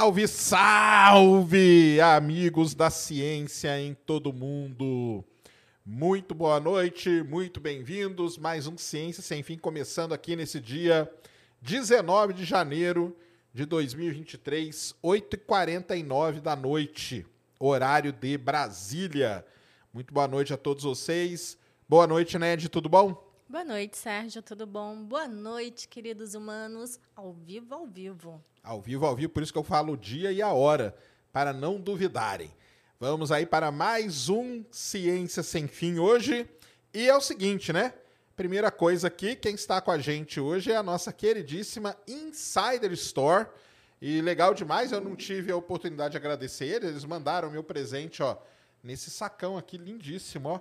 Salve, salve, amigos da ciência em todo mundo. Muito boa noite, muito bem-vindos. Mais um Ciência Sem Fim começando aqui nesse dia 19 de janeiro de 2023, 8h49 da noite, horário de Brasília. Muito boa noite a todos vocês. Boa noite, Ned, tudo bom? Boa noite, Sérgio, tudo bom? Boa noite, queridos humanos, ao vivo, ao vivo. Ao vivo, ao vivo, por isso que eu falo o dia e a hora, para não duvidarem. Vamos aí para mais um Ciência Sem Fim hoje. E é o seguinte, né? Primeira coisa aqui, quem está com a gente hoje é a nossa queridíssima Insider Store. E legal demais, eu não tive a oportunidade de agradecer eles, eles mandaram meu presente, ó, nesse sacão aqui lindíssimo, ó.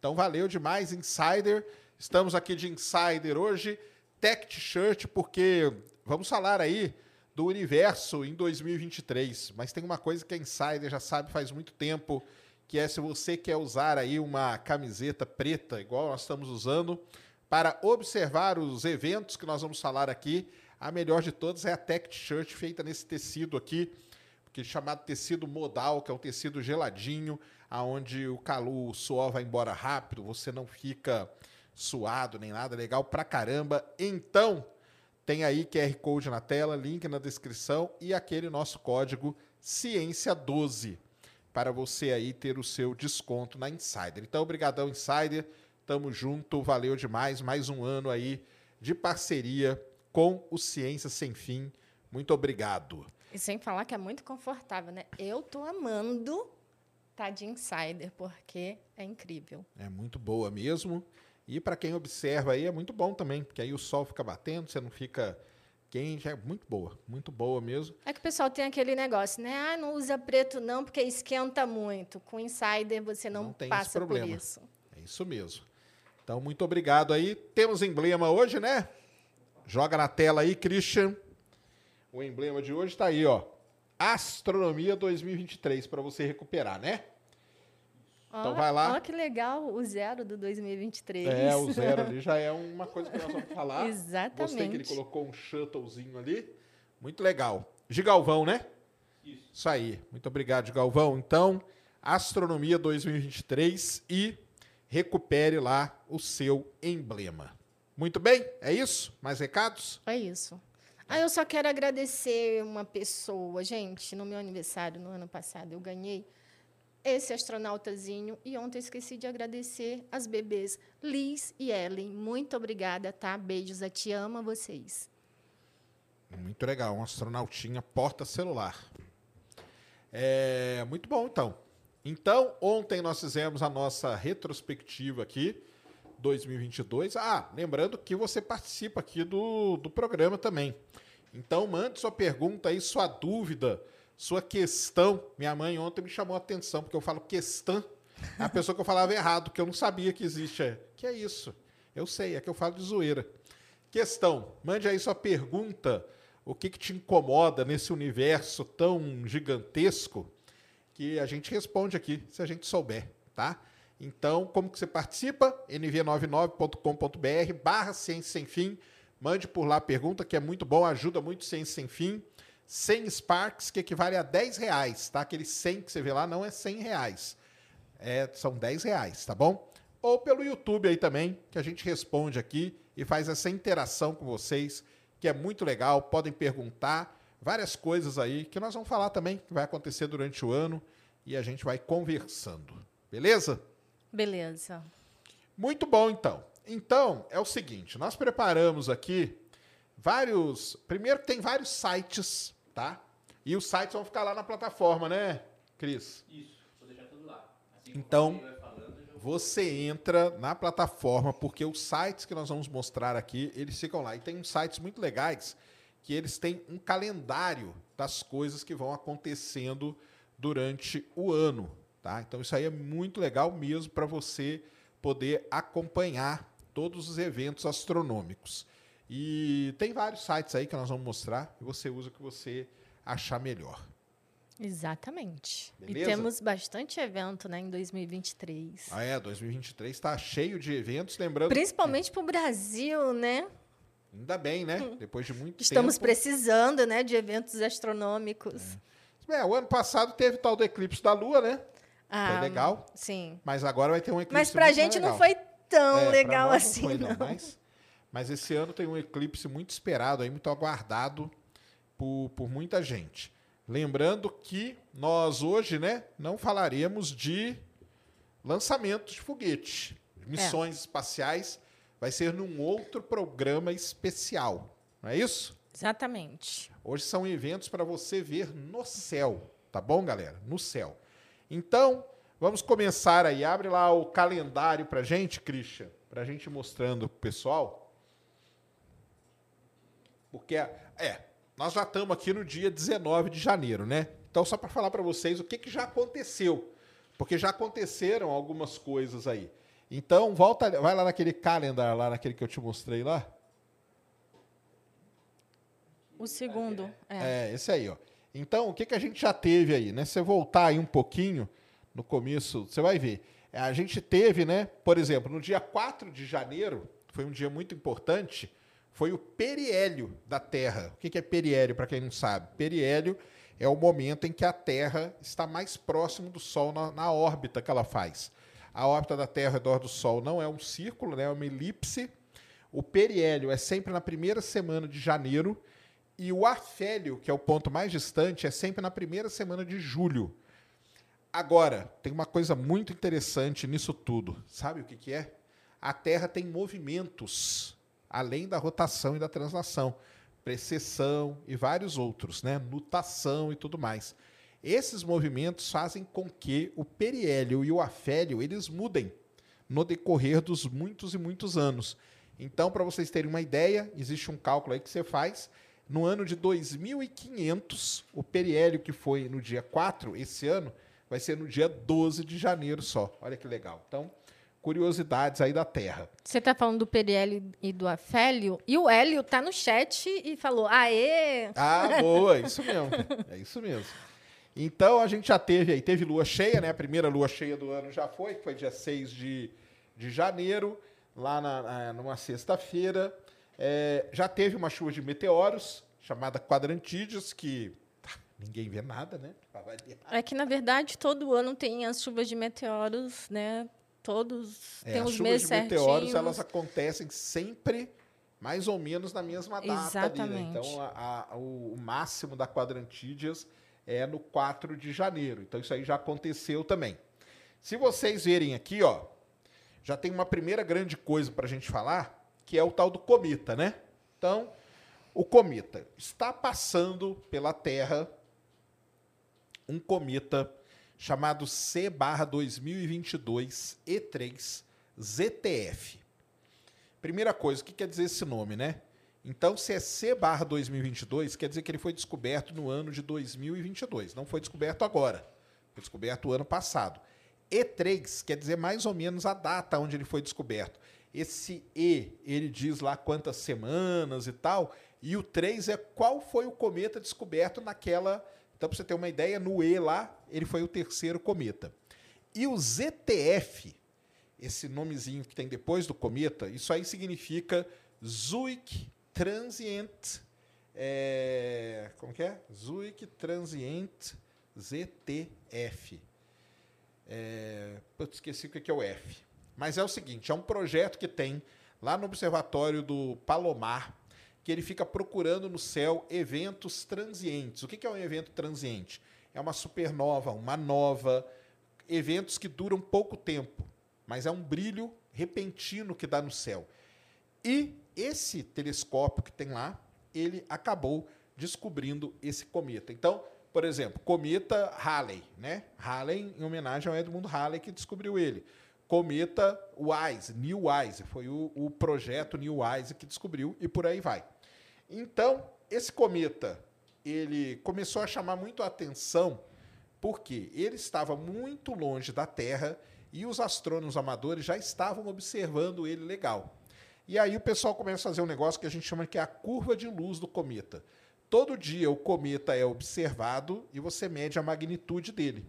Então valeu demais, Insider. Estamos aqui de Insider hoje, Tech T-shirt, porque vamos falar aí do universo em 2023. Mas tem uma coisa que a Insider já sabe faz muito tempo, que é se você quer usar aí uma camiseta preta, igual nós estamos usando, para observar os eventos que nós vamos falar aqui, a melhor de todas é a Tech T-shirt feita nesse tecido aqui, que é chamado tecido modal, que é um tecido geladinho, aonde o calor, o suor vai embora rápido, você não fica suado nem nada, legal pra caramba. Então, tem aí QR Code na tela, link na descrição e aquele nosso código Ciência12 para você aí ter o seu desconto na Insider. Então, obrigadão Insider, tamo junto, valeu demais, mais um ano aí de parceria com o Ciência Sem Fim. Muito obrigado. E sem falar que é muito confortável, né? Eu tô amando tá de Insider, porque é incrível. É muito boa mesmo. E para quem observa aí é muito bom também, porque aí o sol fica batendo, você não fica quente, é muito boa, muito boa mesmo. É que o pessoal tem aquele negócio, né? Ah, não usa preto não, porque esquenta muito. Com Insider você não, não passa por isso. É isso mesmo. Então, muito obrigado aí. Temos emblema hoje, né? Joga na tela aí, Christian. O emblema de hoje está aí, ó. Astronomia 2023 para você recuperar, né? Então vai lá. Olha que legal o zero do 2023. É, o zero ali já é uma coisa que nós vamos falar. Exatamente. Gostei que ele colocou um shuttlezinho ali. Muito legal. Gigalvão, né? Isso. Isso aí. Muito obrigado, Gigalvão. Então, Astronomia 2023 e recupere lá o seu emblema. Muito bem? É isso? Mais recados? É isso. Ah, eu só quero agradecer uma pessoa. Gente, no meu aniversário, no ano passado, eu ganhei esse astronautazinho. E ontem esqueci de agradecer as bebês Liz e Ellen. Muito obrigada, tá? Beijos, a te ama vocês. Muito legal, um astronautinha porta celular. É muito bom, então. Então, ontem nós fizemos a nossa retrospectiva aqui, 2022. Ah, lembrando que você participa aqui do, do programa também. Então, mande sua pergunta aí, sua dúvida sua questão. Minha mãe ontem me chamou a atenção, porque eu falo questão. A pessoa que eu falava errado, que eu não sabia que existe. É, que é isso? Eu sei, é que eu falo de zoeira. Questão. Mande aí sua pergunta. O que, que te incomoda nesse universo tão gigantesco que a gente responde aqui, se a gente souber, tá? Então, como que você participa? nv99.com.br barra Ciência Sem Fim. Mande por lá a pergunta, que é muito bom, ajuda muito Ciência Sem Fim. 100 Sparks, que equivale a 10 reais, tá? Aquele 100 que você vê lá não é 100 reais, é, são 10 reais, tá bom? Ou pelo YouTube aí também, que a gente responde aqui e faz essa interação com vocês, que é muito legal. Podem perguntar várias coisas aí que nós vamos falar também, que vai acontecer durante o ano e a gente vai conversando. Beleza? Beleza. Muito bom, então. Então, é o seguinte, nós preparamos aqui vários. Primeiro, tem vários sites tá? E os sites vão ficar lá na plataforma, né, Cris? Isso, vou deixar tudo lá. Assim então, falando, você entra na plataforma, porque os sites que nós vamos mostrar aqui, eles ficam lá. E tem uns sites muito legais que eles têm um calendário das coisas que vão acontecendo durante o ano, tá? Então isso aí é muito legal mesmo para você poder acompanhar todos os eventos astronômicos. E tem vários sites aí que nós vamos mostrar e você usa o que você achar melhor. Exatamente. Beleza? E temos bastante evento né, em 2023. Ah, é, 2023 está cheio de eventos, lembrando. Principalmente para o Brasil, né? Ainda bem, né? Depois de muito Estamos tempo. precisando, né, de eventos astronômicos. É. o ano passado teve tal do eclipse da Lua, né? Ah, Foi legal. Sim. Mas agora vai ter um eclipse Mas pra muito gente não legal. foi tão É, legal assim, não. não. Foi, não, Mas, mas esse ano tem um eclipse muito esperado, aí, muito aguardado por, por muita gente. Lembrando que nós hoje, né, não falaremos de lançamentos de foguete. É. Missões espaciais vai ser num outro programa especial. Não é isso? Exatamente. Hoje são eventos para você ver no céu, tá bom, galera? No céu. Então, vamos começar aí. Abre lá o calendário pra gente, Christian, pra gente ir mostrando pro pessoal. Porque é, nós já estamos aqui no dia 19 de janeiro, né? Então, só para falar para vocês o que, que já aconteceu, porque já aconteceram algumas coisas aí. Então, volta, vai lá naquele calendar lá, naquele que eu te mostrei lá. O segundo, é. É, esse aí, ó. Então, o que, que a gente já teve aí, né? Se você voltar aí um pouquinho no começo, você vai ver. É, A gente teve, né? Por exemplo, no dia 4 de janeiro, foi um dia muito importante, foi o periélio da Terra. O que, é periélio, para quem não sabe? Periélio é o momento em que a Terra está mais próximo do Sol na, na órbita que ela faz. A órbita da Terra ao redor do Sol não é um círculo, né? é uma elipse. O periélio é sempre na primeira semana de janeiro e o afélio, que é o ponto mais distante, é sempre na primeira semana de julho. Agora, tem uma coisa muito interessante nisso tudo. Sabe o que, que é? A Terra tem movimentos, além da rotação e da translação. Precessão e vários outros, né? Nutação e tudo mais. Esses movimentos fazem com que o periélio e o afélio eles mudem no decorrer dos muitos e muitos anos. Então, para vocês terem uma ideia, existe um cálculo aí que você faz. No ano de 2500, o periélio que foi no dia 4, esse ano, vai ser no dia 12 de janeiro só. Olha que legal. Então, curiosidades aí da Terra. Você tá falando do Periélio e do Afélio, e o Hélio tá no chat e falou: aê! Ah, boa, isso mesmo. É isso mesmo. Então a gente já teve aí, teve lua cheia, né? A primeira lua cheia do ano já foi, que foi dia 6 de, de janeiro, lá na, na- numa sexta-feira. É, já teve uma chuva de meteoros, chamada Quadrantídeos, que tá, ninguém vê nada, né? É que, na verdade, todo ano tem as chuvas de meteoros, né? Todos É, as os meses de meteoros, certinhos. elas acontecem sempre mais ou menos na mesma data ali, né? Exatamente. Então, a- a- o, o máximo da quadrantídeas é no 4 de janeiro. Então, isso aí já aconteceu também. Se vocês verem aqui, ó, já tem uma primeira grande coisa para a gente falar, que é o tal do cometa, né? Então, o cometa está passando pela Terra um cometa chamado C/2022 E3 ZTF. Primeira coisa, o que quer dizer esse nome, né? Então, se é C/2022, quer dizer que ele foi descoberto no ano de 2022, não foi descoberto agora. Foi descoberto o ano passado. E3 quer dizer mais ou menos a data onde ele foi descoberto. Esse E, ele diz lá quantas semanas e tal, e o 3 é qual foi o cometa descoberto naquela. Então, para você ter uma ideia, no E lá, ele foi o terceiro cometa. E o ZTF, esse nomezinho que tem depois do cometa, isso aí significa Zwick Transient. é, como que é? Zwick Transient ZTF. É, putz, esqueci o que que é o F. Mas é o seguinte, é um projeto que tem lá no observatório do Palomar, que ele fica procurando no céu eventos transientes. O que é um evento transiente? É uma supernova, uma nova, eventos que duram pouco tempo, mas é um brilho repentino que dá no céu. E esse telescópio que tem lá, ele acabou descobrindo esse cometa. Então, por exemplo, cometa Halley, né? Halley em homenagem ao Edmund Halley que descobriu ele. Cometa WISE, New WISE, foi o, o projeto New WISE que descobriu e por aí vai. Então, esse cometa, ele começou a chamar muito a atenção porque ele estava muito longe da Terra e os astrônomos amadores já estavam observando ele legal. E aí o pessoal começa a fazer um negócio que a gente chama que é a curva de luz do cometa. Todo dia o cometa é observado e você mede a magnitude dele.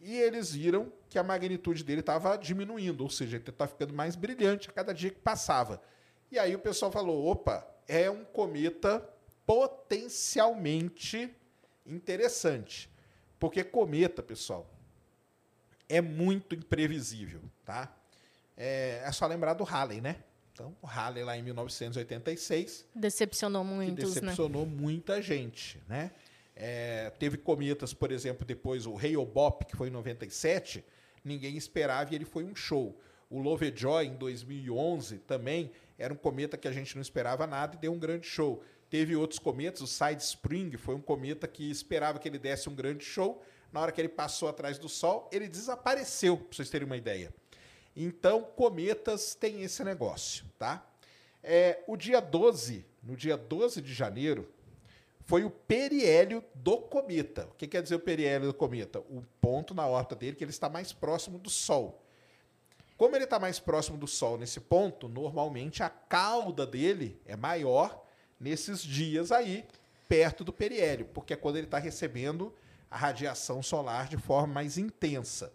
E eles viram que a magnitude dele estava diminuindo, ou seja, ele está ficando mais brilhante a cada dia que passava. E aí o pessoal falou: opa, é um cometa potencialmente interessante. Porque cometa, pessoal, é muito imprevisível, tá? É, é só lembrar do Halley, né? Então, o Halley lá em 1986. Decepcionou muitos, né? decepcionou né? muita gente, né? É, teve cometas, por exemplo, depois o Hale-Bopp, que foi em 97, ninguém esperava e ele foi um show. O Lovejoy, em 2011, também era um cometa que a gente não esperava nada e deu um grande show. Teve outros cometas, o Side Spring foi um cometa que esperava que ele desse um grande show. Na hora que ele passou atrás do Sol, ele desapareceu, para vocês terem uma ideia. Então, cometas têm esse negócio, tá? É, o dia 12, no dia 12 de janeiro, foi o periélio do cometa. O que quer dizer o periélio do cometa? O ponto na órbita dele que ele está mais próximo do Sol. Como ele está mais próximo do Sol nesse ponto, normalmente a cauda dele é maior nesses dias aí, perto do periélio, porque é quando ele está recebendo a radiação solar de forma mais intensa.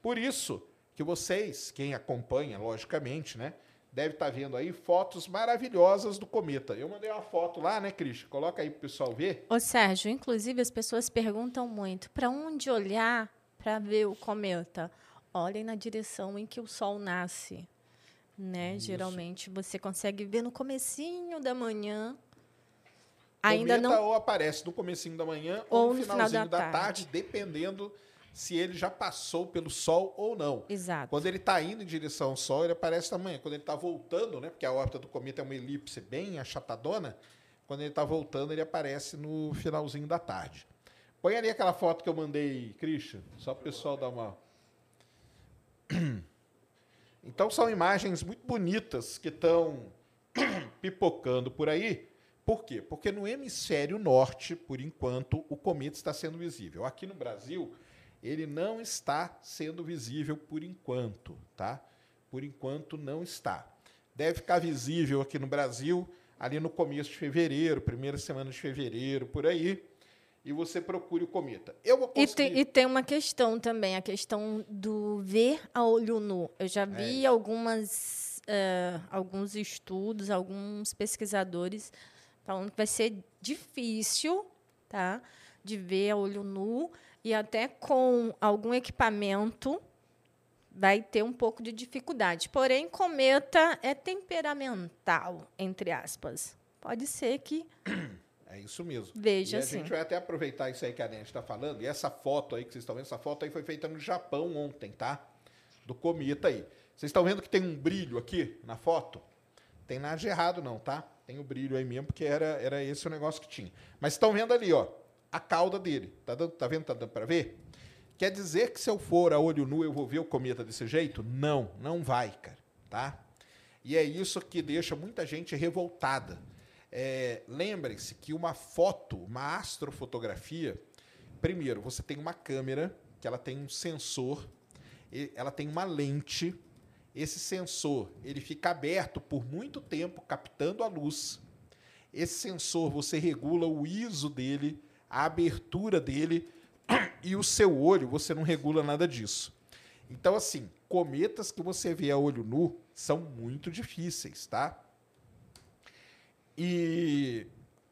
Por isso que vocês, quem acompanha, logicamente, né, deve estar tá vendo aí fotos maravilhosas do cometa. Eu mandei uma foto lá, né, Cris? Coloca aí para o pessoal ver. Ô, Sérgio, inclusive as pessoas perguntam muito para onde olhar para ver o cometa. Olhem na direção em que o Sol nasce. Né? Geralmente você consegue ver no comecinho da manhã. Ainda não ou aparece no comecinho da manhã ou, ou no, finalzinho final da, da tarde. tarde, dependendo se ele já passou pelo Sol ou não. Exato. Quando ele está indo em direção ao Sol, ele aparece manhã. Quando ele está voltando, né, porque a órbita do cometa é uma elipse bem achatadona, quando ele está voltando, ele aparece no finalzinho da tarde. Põe ali aquela foto que eu mandei, Christian, só para o pessoal dar uma. Então são imagens muito bonitas que estão pipocando por aí. Por quê? Porque no hemisfério norte, por enquanto, o cometa está sendo visível. Aqui no Brasil, ele não está sendo visível por enquanto, tá? Por enquanto não está. Deve ficar visível aqui no Brasil ali no começo de fevereiro, primeira semana de fevereiro, por aí. E você procure o cometa. Eu vou conseguir... e, tem, e tem uma questão também, a questão do ver a olho nu. Eu já vi é. algumas, uh, alguns estudos, alguns pesquisadores falando que vai ser difícil, tá, de ver a olho nu e até com algum equipamento vai ter um pouco de dificuldade. Porém, cometa é temperamental, entre aspas. Pode ser que. É isso mesmo. Veja e a gente vai até aproveitar isso aí que a Nete está falando. E essa foto aí que vocês estão vendo, essa foto aí foi feita no Japão ontem, tá? Do cometa aí. Vocês estão vendo que tem um brilho aqui na foto? Tem nada de errado, não, tá? Tem o um brilho aí mesmo, porque era, era esse o negócio que tinha. Mas estão vendo ali, ó a cauda dele. Tá, dando, tá vendo? Tá dando para ver? Quer dizer que se eu for a olho nu eu vou ver o cometa desse jeito? Não, não vai, cara. Tá? E é isso que deixa muita gente revoltada. É, Lembre-se que uma foto, uma astrofotografia, primeiro, você tem uma câmera, que ela tem um sensor, ela tem uma lente. Esse sensor ele fica aberto por muito tempo, captando a luz. Esse sensor você regula o ISO dele, a abertura dele e o seu olho, você não regula nada disso. Então, assim, cometas que você vê a olho nu são muito difíceis, tá? E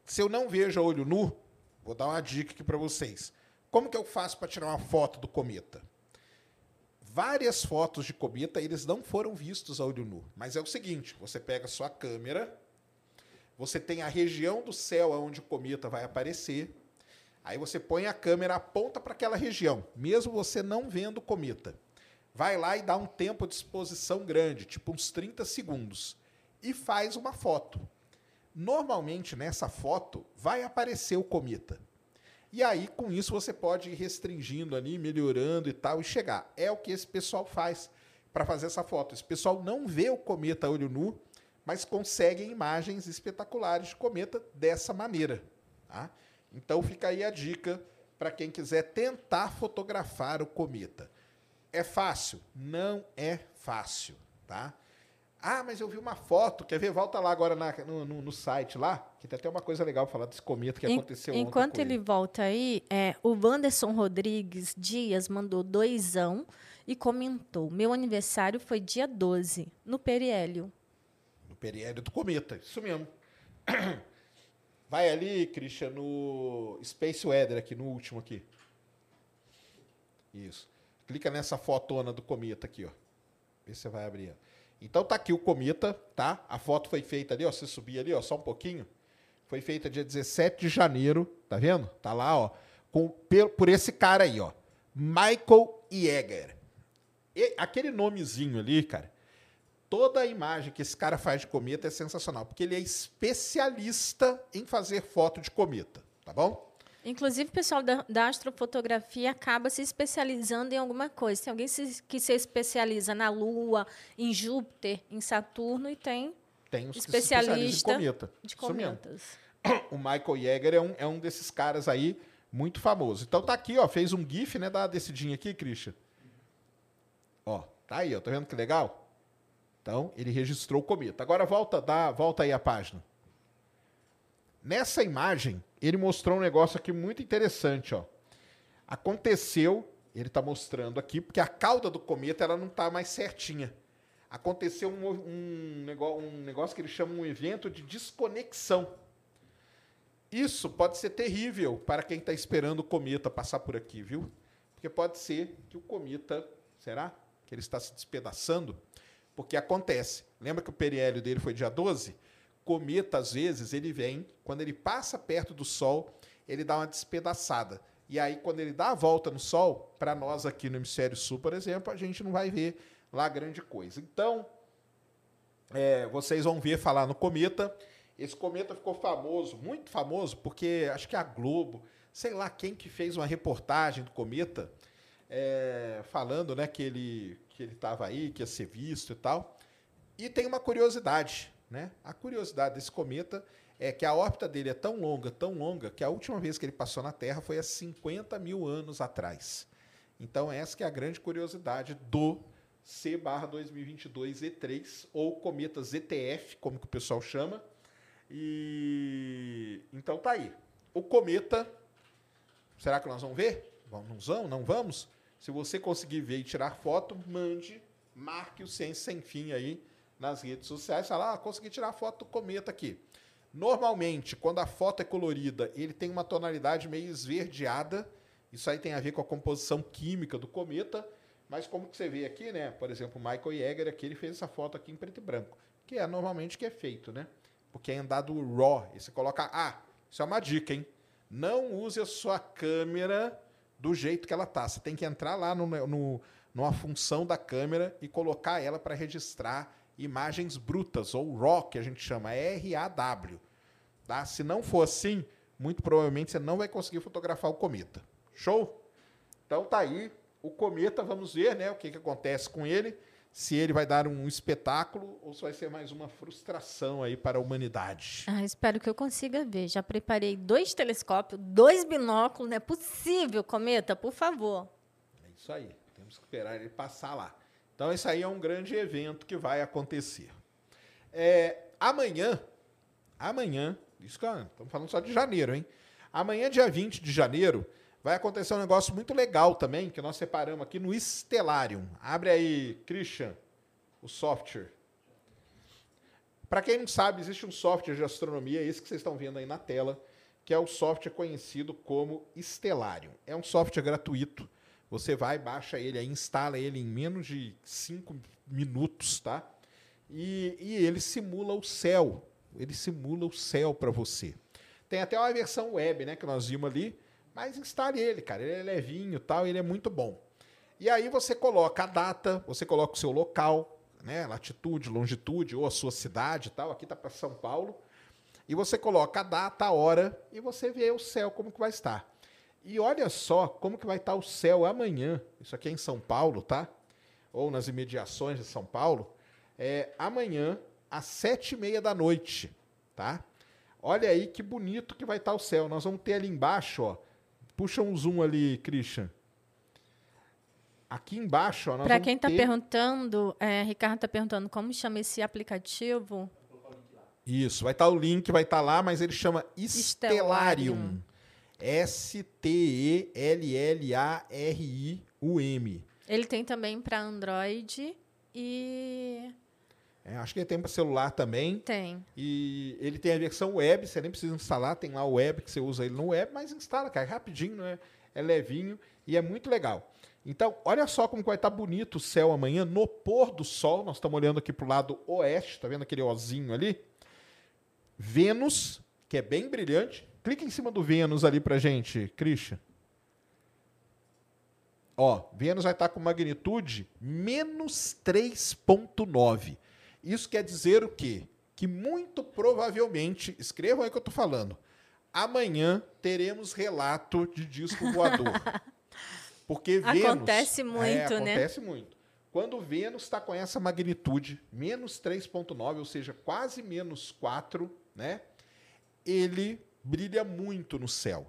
se eu não vejo a olho nu, vou dar uma dica aqui para vocês. Como que eu faço para tirar uma foto do cometa? Várias fotos de cometa, eles não foram vistos a olho nu. Mas é o seguinte, você pega a sua câmera, você tem a região do céu onde o cometa vai aparecer, Aí você põe a câmera, aponta para aquela região, mesmo você não vendo o cometa. Vai lá e dá um tempo de exposição grande, tipo uns 30 segundos, e faz uma foto. Normalmente nessa foto vai aparecer o cometa. E aí, com isso, você pode ir restringindo ali, melhorando e tal, e chegar. É o que esse pessoal faz para fazer essa foto. Esse pessoal não vê o cometa a olho nu, mas conseguem imagens espetaculares de cometa dessa maneira. Tá? Então fica aí a dica para quem quiser tentar fotografar o cometa. É fácil? Não é fácil, tá? Ah, mas eu vi uma foto. Quer ver? Volta lá agora na, no, no, no, site lá, que tem até uma coisa legal falar desse cometa que aconteceu ontem. Enquanto ele, ele volta aí, é, o Wanderson Rodrigues Dias mandou doisão e comentou: Meu aniversário foi dia 12, no Periélio. No periélio do cometa, isso mesmo. Vai ali, Christian, no Space Weather aqui, no último aqui. Isso. Clica nessa fotona do cometa aqui, ó. Vê se você vai abrir. Então tá aqui o cometa, tá? A foto foi feita ali, ó. Você subir ali, ó, só um pouquinho. Foi feita dia 17 de janeiro, tá vendo? Tá lá, ó, com, por esse cara aí, ó. Michael Jäger. E, aquele nomezinho ali, cara, toda a imagem que esse cara faz de cometa é sensacional, porque ele é especialista em fazer foto de cometa, tá bom? Inclusive, o pessoal da, da, astrofotografia acaba se especializando em alguma coisa. Tem alguém se, que se especializa na Lua, em Júpiter, em Saturno e tem, tem especialista em cometa. de cometas. O Michael Jäger é um, é um desses caras aí muito famoso. Então tá aqui, ó, fez um GIF, né, da descidinha aqui, Christian. Ó, tá aí, ó, tá vendo que legal? Então, ele registrou o cometa. Agora volta, dá, volta aí a página. Nessa imagem, ele mostrou um negócio aqui muito interessante, ó. Aconteceu, ele está mostrando aqui, porque a cauda do cometa ela não está mais certinha. Aconteceu um, um, negócio, um negócio que ele chama um evento de desconexão. Isso pode ser terrível para quem está esperando o cometa passar por aqui, viu? Porque pode ser que o cometa, será? Que ele está se despedaçando? Porque acontece. Lembra que o periélio dele foi dia 12? Cometa, às vezes, ele vem, quando ele passa perto do Sol, ele dá uma despedaçada. E aí, quando ele dá a volta no Sol, para nós aqui no hemisfério sul, por exemplo, a gente não vai ver lá grande coisa. Então, é, vocês vão ver falar no cometa. Esse cometa ficou famoso, muito famoso, porque acho que a Globo, sei lá quem que fez uma reportagem do cometa, é, falando né, que ele que ele estava aí, que ia ser visto e tal. E tem uma curiosidade, né? A curiosidade desse cometa é que a órbita dele é tão longa, tão longa, que a última vez que ele passou na Terra foi há 50 mil anos atrás. Então, essa que é a grande curiosidade do C-2022-E3, ou cometa ZTF, como que o pessoal chama. E então tá aí. O cometa, será que nós vamos ver? Vamos, não, não vamos? Se você conseguir ver e tirar foto, mande, marque o Ciência Sem Fim aí nas redes sociais. Fala, ah, consegui tirar foto do cometa aqui. Normalmente, quando a foto é colorida, ele tem uma tonalidade meio esverdeada. Isso aí tem a ver com a composição química do cometa. Mas como que você vê aqui, né? Por exemplo, o Michael Jäger aqui, ele fez essa foto aqui em preto e branco. Que é normalmente que é feito, né? Porque é andado RAW. E você coloca... Ah, isso é uma dica, hein? Não use a sua câmera do jeito que ela tá. Você tem que entrar lá no, no, numa função da câmera e colocar ela para registrar imagens brutas, ou RAW, que a gente chama, R-A-W. Tá? Se não for assim, muito provavelmente você não vai conseguir fotografar o cometa. Show? Então tá aí o cometa, vamos ver né, o que, que acontece com ele se ele vai dar um espetáculo ou se vai ser mais uma frustração aí para a humanidade. Ah, espero que eu consiga ver. Já preparei dois telescópios, dois binóculos. Não é possível, cometa, por favor. É isso aí. Temos que esperar ele passar lá. Então, esse aí é um grande evento que vai acontecer. É, amanhã, amanhã, isso que estamos falando só de janeiro, hein? Amanhã, dia 20 de janeiro, vai acontecer um negócio muito legal também, que nós separamos aqui no Stellarium. Abre aí, Christian, o software. Para quem não sabe, existe um software de astronomia, esse que vocês estão vendo aí na tela, que é o software conhecido como Stellarium. É um software gratuito. Você vai, baixa ele, aí, instala ele em menos de 5 minutos, tá? E, e ele simula o céu. Ele simula o céu para você. Tem até uma versão web, né, que nós vimos ali mas instale ele, cara. Ele é levinho tal, ele é muito bom. E aí você coloca a data, você coloca o seu local, né? Latitude, longitude, ou a sua cidade tal. Aqui tá para São Paulo. E você coloca a data, a hora, e você vê o céu como que vai estar. E olha só como que vai estar o céu amanhã. Isso aqui é em São Paulo, tá? Ou nas imediações de São Paulo. É, amanhã, às sete e meia da noite, tá? Olha aí que bonito que vai estar o céu. Nós vamos ter ali embaixo, ó, Puxa um zoom ali, Christian. Aqui embaixo, ó, Para quem está ter... perguntando, é, Ricardo está perguntando como chama esse aplicativo. Isso, vai estar tá o link, vai estar tá lá, mas ele chama Stellarium. S-T-E-L-L-A-R-I-U-M. Ele tem também para Android e É, acho que ele tem para celular também. Tem. E ele tem a versão web, você nem precisa instalar, tem lá o web que você usa ele no web, mas instala, cara, é rapidinho, né? É levinho e é muito legal. Então, olha só como vai estar bonito o céu amanhã no pôr do sol. Nós estamos olhando aqui para o lado oeste, tá vendo aquele ozinho ali? Vênus, que é bem brilhante. Clica em cima do Vênus ali para gente, Christian. Ó, Vênus vai estar com magnitude menos 3,9. Isso quer dizer o quê? Que muito provavelmente, escrevam aí o que eu estou falando, amanhã teremos relato de disco voador. Porque Vênus. Acontece muito, é, né? Acontece muito. Quando Vênus está com essa magnitude, menos 3,9, ou seja, quase menos 4, né? Ele brilha muito no céu.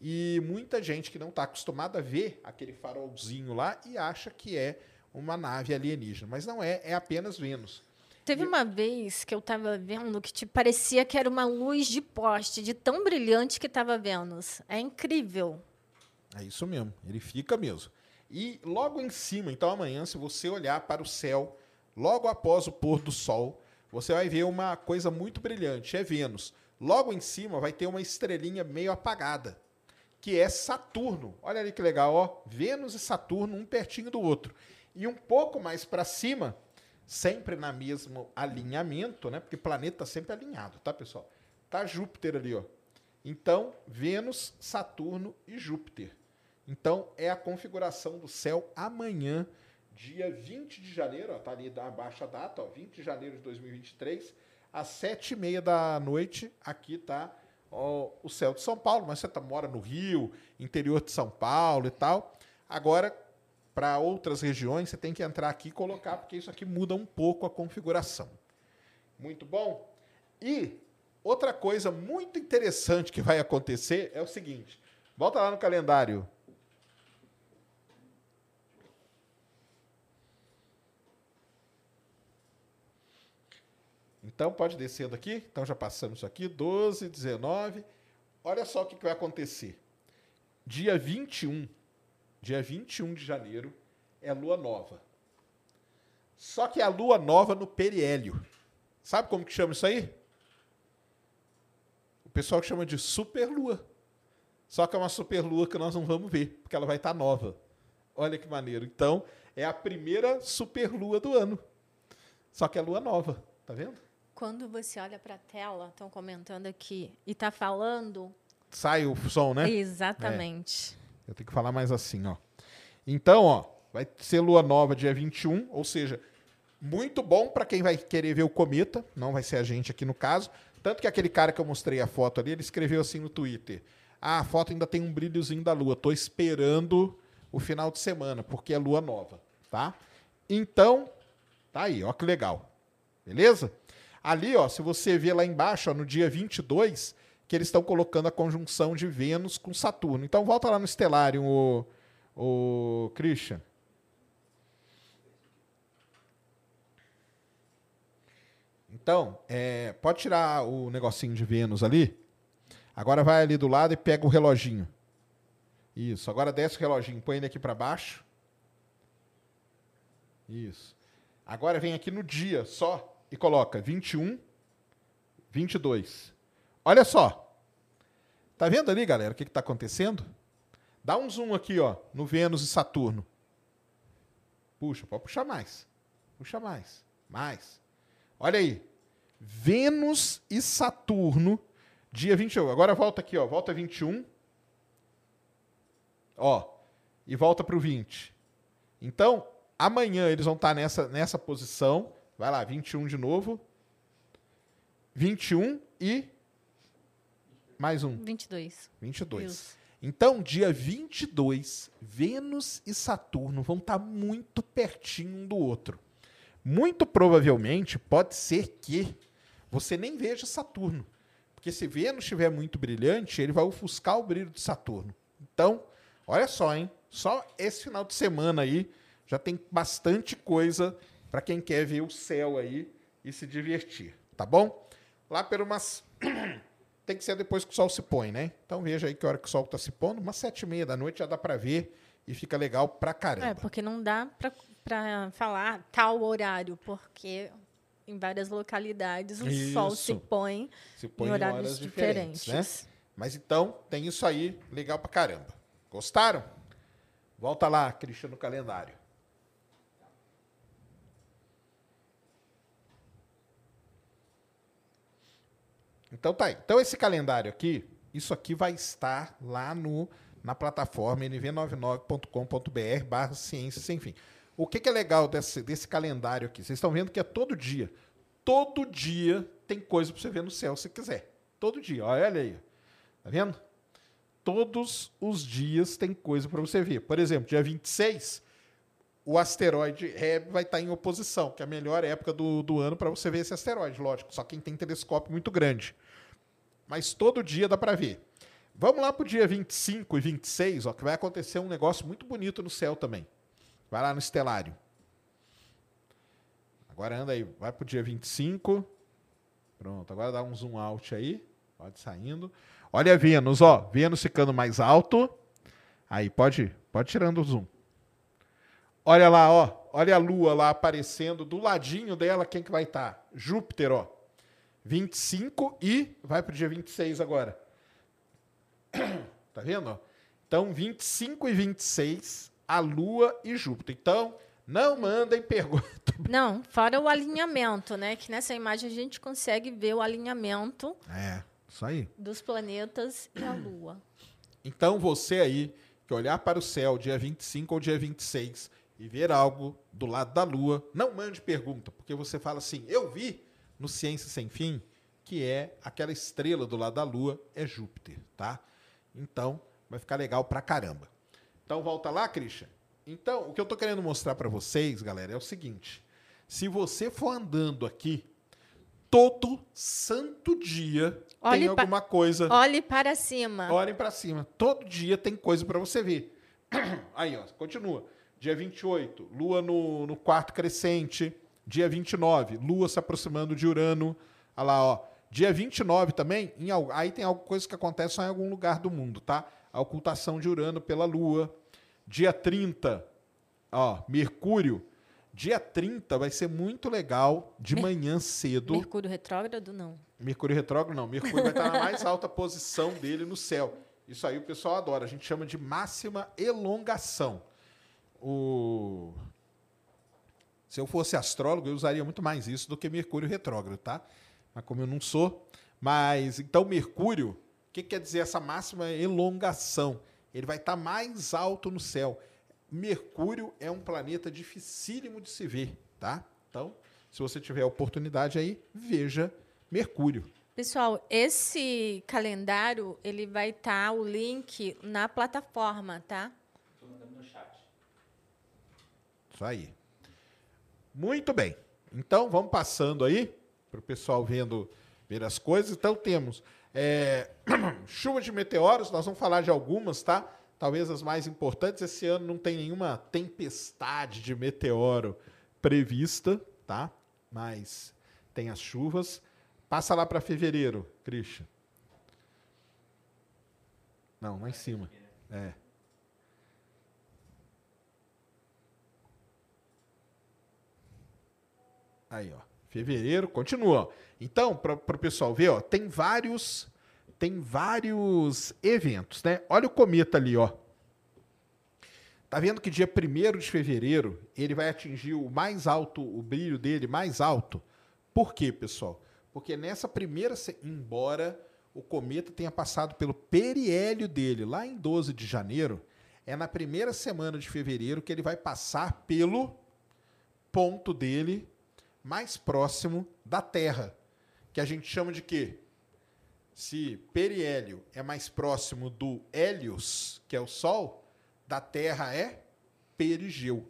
E muita gente que não está acostumada a ver aquele farolzinho lá e acha que é uma nave alienígena. Mas não é, é apenas Vênus. Teve uma vez que eu estava vendo que te parecia que era uma luz de poste, de tão brilhante que estava Vênus. É incrível. É isso mesmo, ele fica mesmo. E logo em cima, então amanhã, se você olhar para o céu, logo após o pôr do sol, você vai ver uma coisa muito brilhante, é Vênus. Logo em cima vai ter uma estrelinha meio apagada, que é Saturno. Olha ali que legal, ó, Vênus e Saturno um pertinho do outro. E um pouco mais para cima, sempre na mesmo alinhamento, né? Porque planeta tá sempre alinhado, tá, pessoal? Tá Júpiter ali, ó. Então, Vênus, Saturno e Júpiter. Então, é a configuração do céu amanhã, dia 20 de janeiro, está ali abaixo a data, ó, 20 de janeiro de 2023, às 7h30 da noite, aqui está o céu de São Paulo, mas você tá, mora no Rio, interior de São Paulo e tal. Agora, para outras regiões, você tem que entrar aqui e colocar, porque isso aqui muda um pouco a configuração. Muito bom? E outra coisa muito interessante que vai acontecer é o seguinte: volta lá no calendário Então, pode descendo aqui. Então, já passamos isso aqui. 12, 19. Olha só o que, que vai acontecer. Dia 21, dia 21 de janeiro, é lua nova. Só que é a lua nova no periélio. Sabe como que chama isso aí? O pessoal chama de superlua. Só que é uma superlua que nós não vamos ver, porque ela vai estar nova. Olha que maneiro. Então, é a primeira superlua do ano. Só que é lua nova. Tá vendo? Quando você olha para a tela, estão comentando aqui, e está falando. Sai o som, né? Exatamente. É. Eu tenho que falar mais assim, ó. Então, ó, vai ser lua nova dia 21, ou seja, muito bom para quem vai querer ver o cometa, não vai ser a gente aqui no caso. Tanto que aquele cara que eu mostrei a foto ali, ele escreveu assim no Twitter: Ah, a foto ainda tem um brilhozinho da lua, tô esperando o final de semana, porque é lua nova, tá? Então, tá aí, ó que legal. Beleza? Ali, ó, se você vê lá embaixo, ó, no dia 22, que eles estão colocando a conjunção de Vênus com Saturno. Então volta lá no Stellarium, o, o Christian. Então, é, pode tirar o negocinho de Vênus ali. Agora vai ali do lado e pega o reloginho. Isso. Agora desce o reloginho, põe ele aqui para baixo. Isso. Agora vem aqui no dia só e coloca 21, 22. Olha só. Tá vendo ali, galera, o que está acontecendo? Dá um zoom aqui, ó, no Vênus e Saturno. Puxa, pode puxar mais. Puxa mais. Mais. Olha aí. Vênus e Saturno, dia 21. Agora volta aqui, ó. Volta 21. Ó. E volta para o 20. Então, amanhã eles vão estar tá nessa, nessa posição. Vai lá, 21 de novo. 21 e mais um. 22. 22. Isso. Então, dia 22, Vênus e Saturno vão estar tá muito pertinho um do outro. Muito provavelmente pode ser que você nem veja Saturno. Porque se Vênus estiver muito brilhante, ele vai ofuscar o brilho de Saturno. Então, olha só, hein? Só esse final de semana aí já tem bastante coisa para quem quer ver o céu aí e se divertir, tá bom? Lá por umas. Tem que ser depois que o sol se põe, né? Então veja aí que hora que o sol está se pondo, umas sete e meia da noite já dá para ver e fica legal pra caramba. É, porque não dá para falar tal horário, porque em várias localidades o isso. sol se põe, se põe em horários horas diferentes. diferentes. Né? Mas então, tem isso aí, legal pra caramba. Gostaram? Volta lá, Cristian, no calendário. Então tá aí. Então esse calendário aqui, isso aqui vai estar lá no, na plataforma nv99.com.br barra ciência sem fim. O que, que, é legal desse, desse calendário aqui? Vocês estão vendo que é todo dia. Todo dia tem coisa para você ver no céu se quiser. Todo dia. Olha aí. Tá vendo? Todos os dias tem coisa para você ver. Por exemplo, dia 26, o asteroide Reb vai estar em oposição, que é a melhor época do, do ano para você ver esse asteroide, lógico. Só quem tem telescópio muito grande. Mas todo dia dá para ver. Vamos lá para o dia 25 e 26, ó, que vai acontecer um negócio muito bonito no céu também. Vai lá no estelário. Agora anda aí, vai para o dia 25. Pronto, agora dá um zoom out aí. Pode saindo. Olha Vênus, ó. Vênus ficando mais alto. Aí, pode, pode tirando o zoom. Olha lá, ó. Olha a Lua lá aparecendo do ladinho dela, quem que vai estar? Tá? Júpiter, ó. 25 e vai para o dia 26 agora. Tá vendo? Então, 25 e 26, a Lua e Júpiter. Então, não mandem perguntas. Não, fora o alinhamento, né? Que nessa imagem a gente consegue ver o alinhamento. É, isso aí. Dos planetas e a Lua. Então, você aí, que olhar para o céu dia 25 ou dia 26 e ver algo do lado da Lua, não mande pergunta, porque você fala assim: eu vi no Ciência Sem Fim, que é aquela estrela do lado da Lua, é Júpiter, tá? Então, vai ficar legal pra caramba. Então, volta lá, Christian. Então, o que eu tô querendo mostrar para vocês, galera, é o seguinte. Se você for andando aqui, todo santo dia olhe tem alguma coisa. Olhe para cima. Olhem para cima. Todo dia tem coisa para você ver. Aí, ó, continua. Dia 28, lua no, no quarto crescente. Dia 29, Lua se aproximando de Urano. Olha lá, ó. Dia 29 também, em, aí tem alguma coisa que acontece só em algum lugar do mundo, tá? A ocultação de Urano pela Lua. Dia 30, ó, Mercúrio. Dia 30 vai ser muito legal, de Mer manhã cedo. Mercúrio retrógrado, não. Mercúrio retrógrado, não. Mercúrio vai estar na mais alta posição dele no céu. Isso aí o pessoal adora. A gente chama de máxima elongação. O se eu fosse astrólogo, eu usaria muito mais isso do que Mercúrio retrógrado, tá? Mas como eu não sou. Mas, então, Mercúrio, o que quer dizer essa máxima elongação? Ele vai estar tá mais alto no céu. Mercúrio é um planeta dificílimo de se ver, tá? Então, se você tiver a oportunidade aí, veja Mercúrio. Pessoal, esse calendário, ele vai estar tá, o link na plataforma, tá? Estou mandando no chat. Isso aí. Muito bem. Então, vamos passando aí, para o pessoal vendo ver as coisas. Então, temos é, chuva de meteoros, nós vamos falar de algumas, tá? Talvez as mais importantes. Esse ano não tem nenhuma tempestade de meteoro prevista, tá? Mas tem as chuvas. Passa lá para fevereiro, Christian. Não, lá em cima. É. Aí, ó. Fevereiro, continua. Então, para o pessoal ver, ó, tem vários tem vários eventos, né? Olha o cometa ali, ó. Tá vendo que dia 1 de fevereiro ele vai atingir o mais alto, o brilho dele mais alto? Por quê, pessoal? Porque nessa primeira, embora o cometa tenha passado pelo periélio dele lá em 12 de janeiro, é na primeira semana de fevereiro que ele vai passar pelo ponto dele mais próximo da Terra, que a gente chama de quê? Se periélio é mais próximo do Hélios, que é o Sol, da Terra é perigeu.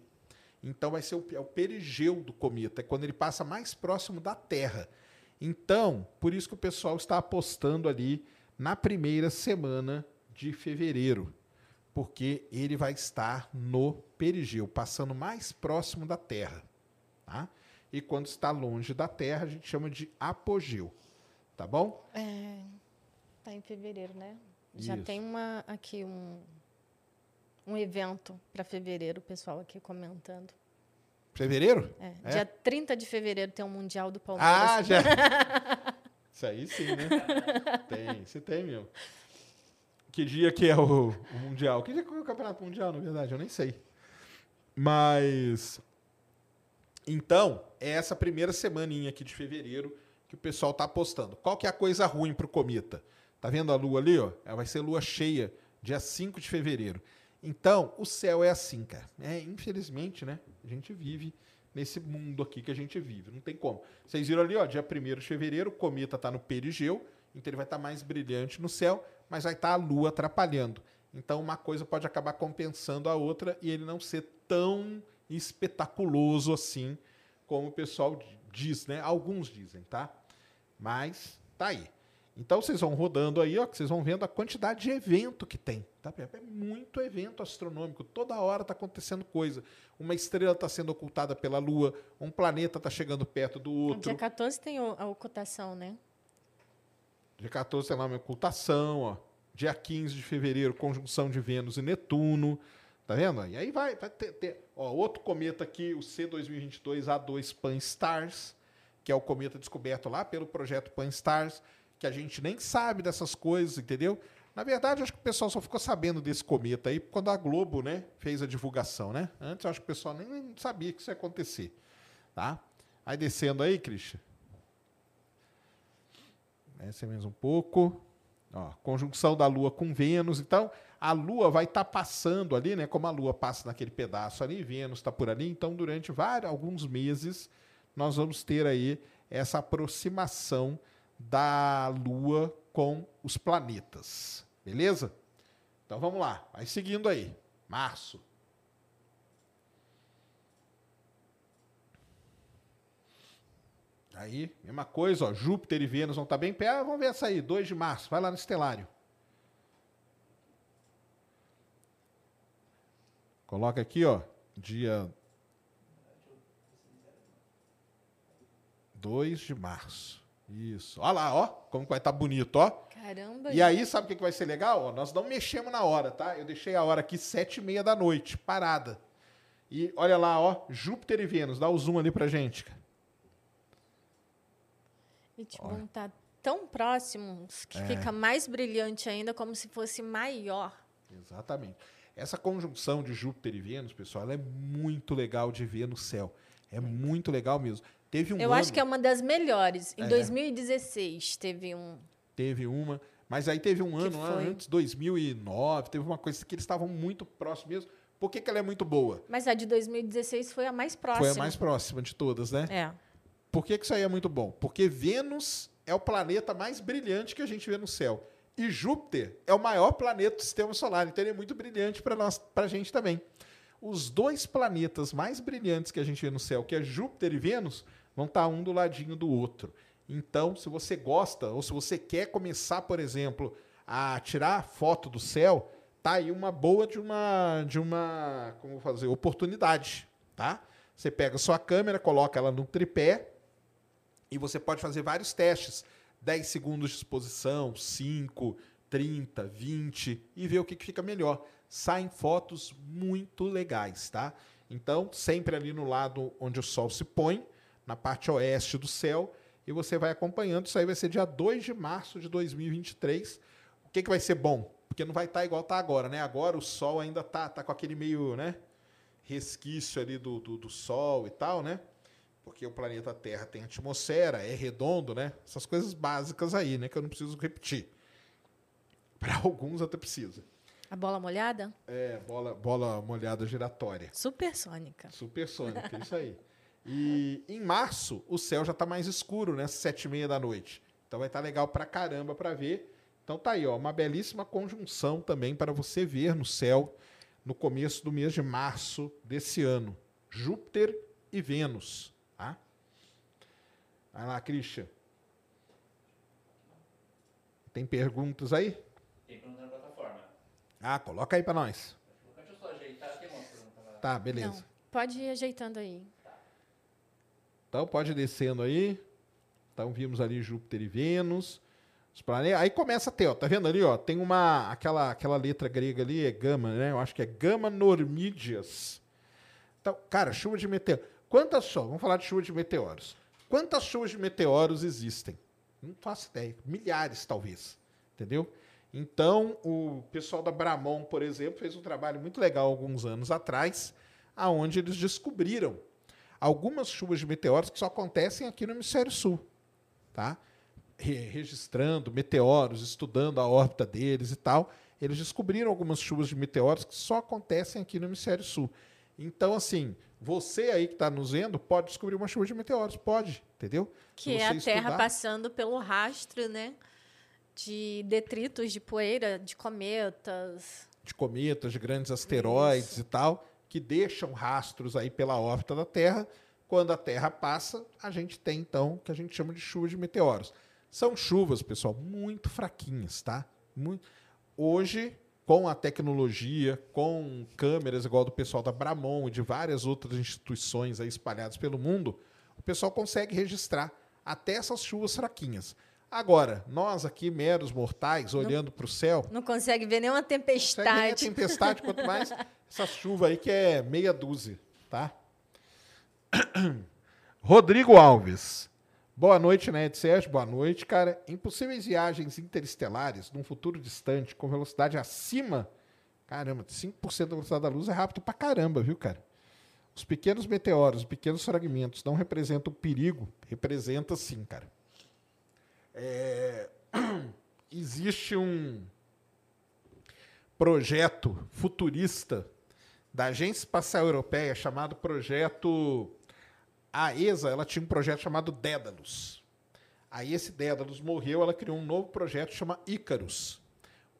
Então vai ser o, é o perigeu do cometa, é quando ele passa mais próximo da Terra. Então, por isso que o pessoal está apostando ali na primeira semana de fevereiro, porque ele vai estar no perigeu, passando mais próximo da Terra. Tá? E quando está longe da Terra, a gente chama de apogeu. Tá bom? É, tá em fevereiro, né? Já Isso. tem uma aqui um um evento para fevereiro, o pessoal aqui comentando. Fevereiro? É, É? Dia 30 de fevereiro tem um Mundial do Palmeiras. Ah, já. Isso aí sim, né? Tem, você tem, meu. Que dia que é o, o Mundial? Que dia que é o Campeonato Mundial, na verdade? Eu nem sei. Mas. Então, é essa primeira semaninha aqui de fevereiro que o pessoal tá apostando. Qual que é a coisa ruim pro cometa? Tá vendo a lua ali, ó? Ela vai ser lua cheia, dia 5 de fevereiro. Então, o céu é assim, cara. É, infelizmente, né? A gente vive nesse mundo aqui que a gente vive. Não tem como. Vocês viram ali, ó, dia 1 de fevereiro, o cometa tá no perigeu, então ele vai estar mais brilhante no céu, mas vai estar a lua atrapalhando. Então, uma coisa pode acabar compensando a outra e ele não ser tão espetaculoso assim como o pessoal diz, né? Alguns dizem, tá? Mas tá aí. Então vocês vão rodando aí, ó, que vocês vão vendo a quantidade de evento que tem. Tá? É muito evento astronômico. Toda hora está acontecendo coisa. Uma estrela está sendo ocultada pela Lua, um planeta está chegando perto do outro. Dia 14 tem a ocultação, né? Dia 14 tem lá uma ocultação, ó. Dia 15 de fevereiro, conjunção de Vênus e Netuno. Tá vendo? E aí vai, vai ter, ter- ó, outro cometa aqui, o C2022A2 Pan-STARRS, que é o cometa descoberto lá pelo projeto Pan-STARRS, que a gente nem sabe dessas coisas, entendeu? Na verdade, acho que o pessoal só ficou sabendo desse cometa aí quando a Globo, né, fez a divulgação, né? Antes, acho que o pessoal nem, nem sabia que isso ia acontecer, tá? Aí descendo aí, Christian. Desce mais um pouco. Ó, conjunção da Lua com Vênus. Então, a Lua vai estar passando ali, né? Como a Lua passa naquele pedaço ali, Vênus está por ali. Então, durante vários, alguns meses, nós vamos ter aí essa aproximação da Lua com os planetas. Beleza? Então vamos lá. Vai seguindo aí. Março. Aí, mesma coisa, ó, Júpiter e Vênus vão estar bem perto. Ah, vamos ver essa aí, 2 de março. Vai lá no estelário. Coloca aqui, ó, dia 2 de março. Isso. Olha lá, ó, como vai estar bonito, ó. Caramba. E aí, sabe o que que vai ser legal? Ó, nós não mexemos na hora, tá? Eu deixei a hora aqui sete e meia da noite, parada. E olha lá, ó, Júpiter e Vênus. Dá o zoom ali pra gente. cara. E tipo, vão estar tão próximos que fica mais brilhante ainda, como se fosse maior. Exatamente. Essa conjunção de Júpiter e Vênus, pessoal, ela é muito legal de ver no céu. É muito legal mesmo. Teve um Eu ano, acho que é uma das melhores. Em É. 2016 teve um. teve uma, mas aí teve um ano lá antes, 2009, teve uma coisa que eles estavam muito próximos mesmo. Por que, que ela é muito boa? Mas a de 2016 foi a mais próxima. Foi a mais próxima de todas, né? É. Por que, que isso aí é muito bom? Porque Vênus é o planeta mais brilhante que a gente vê no céu. E Júpiter é o maior planeta do sistema solar, então ele é muito brilhante para nós, para a gente também. Os dois planetas mais brilhantes que a gente vê no céu, que é Júpiter e Vênus, vão estar um do ladinho do outro. Então, se você gosta ou se você quer começar, por exemplo, a tirar foto do céu, tá aí uma boa de uma de uma, como fazer, oportunidade, tá? Você pega a sua câmera, coloca ela no tripé, e você pode fazer vários testes. 10 segundos de exposição, 5, 30, 20 e ver o que, fica melhor. Saem fotos muito legais, tá? Então, sempre ali no lado onde o sol se põe, na parte oeste do céu, e você vai acompanhando. Isso aí vai ser dia 2 de março de 2023. O que, que vai ser bom? Porque não vai estar igual está agora, né? Agora o sol ainda tá, tá com aquele meio, né? Resquício ali do, do, do sol e tal, né? Porque o planeta Terra tem atmosfera, é redondo, né? Essas coisas básicas aí, né? Que eu não preciso repetir. Para alguns até precisa. A bola molhada? É, bola, bola molhada giratória. Supersônica. Supersônica, isso aí. E em março, o céu já está mais escuro, né? Sete e meia da noite. Então vai estar legal pra caramba para ver. Então tá aí, ó, uma belíssima conjunção também para você ver no céu no começo do mês de março desse ano. Júpiter e Vênus. Tá? Vai lá, Christian. Tem perguntas aí? Tem pergunta na plataforma. Ah, coloca aí para nós. Deixa eu só ajeitar. Tem uma pergunta lá. Tá, beleza. Não, pode ir ajeitando aí. Então pode ir descendo aí. Então vimos ali Júpiter e Vênus. Os planetas. Aí começa a ter, ó, tá vendo ali, ó? Tem uma aquela aquela letra grega ali, é gama, né? Eu acho que é gama normídeas. Então, cara, chuva de meteoro. Quantas só? Vamos falar de chuva de meteoros. Quantas chuvas de meteoros existem? Não faço ideia. Milhares, talvez. Entendeu? Então, o pessoal da Bramon, por exemplo, fez um trabalho muito legal alguns anos atrás, aonde eles descobriram algumas chuvas de meteoros que só acontecem aqui no hemisfério sul, tá? Re registrando meteoros, estudando a órbita deles e tal, eles descobriram algumas chuvas de meteoros que só acontecem aqui no hemisfério sul. Então, assim, você aí que está nos vendo pode descobrir uma chuva de meteoros, pode, entendeu? Que é a Terra passando pelo rastro, né? De detritos de poeira, de cometas. De cometas, de grandes asteroides Isso. e tal, que deixam rastros aí pela órbita da Terra. Quando a Terra passa, a gente tem então o que a gente chama de chuva de meteoros. São chuvas, pessoal, muito fraquinhas, tá? Muito... Hoje, com a tecnologia, com câmeras igual do pessoal da Bramon e de várias outras instituições aí espalhadas pelo mundo, o pessoal consegue registrar até essas chuvas fraquinhas. Agora, nós aqui, meros mortais, olhando para o céu. Não consegue ver nenhuma tempestade. Não consegue nem tempestade, quanto mais essa chuva aí que é meia dúzia, tá? Rodrigo Alves. Boa noite, né, Sérgio? Boa noite, cara. Impossíveis viagens interestelares num futuro distante com velocidade acima. Caramba, 5% da velocidade da luz é rápido pra caramba, viu, cara? Os pequenos meteoros, os pequenos fragmentos não representam perigo? Representa sim, cara. É... Existe um projeto futurista da Agência Espacial Europeia chamado Projeto a ESA ela tinha um projeto chamado Dédalus. Aí esse Dédalus morreu, ela criou um novo projeto chamado Ícaros.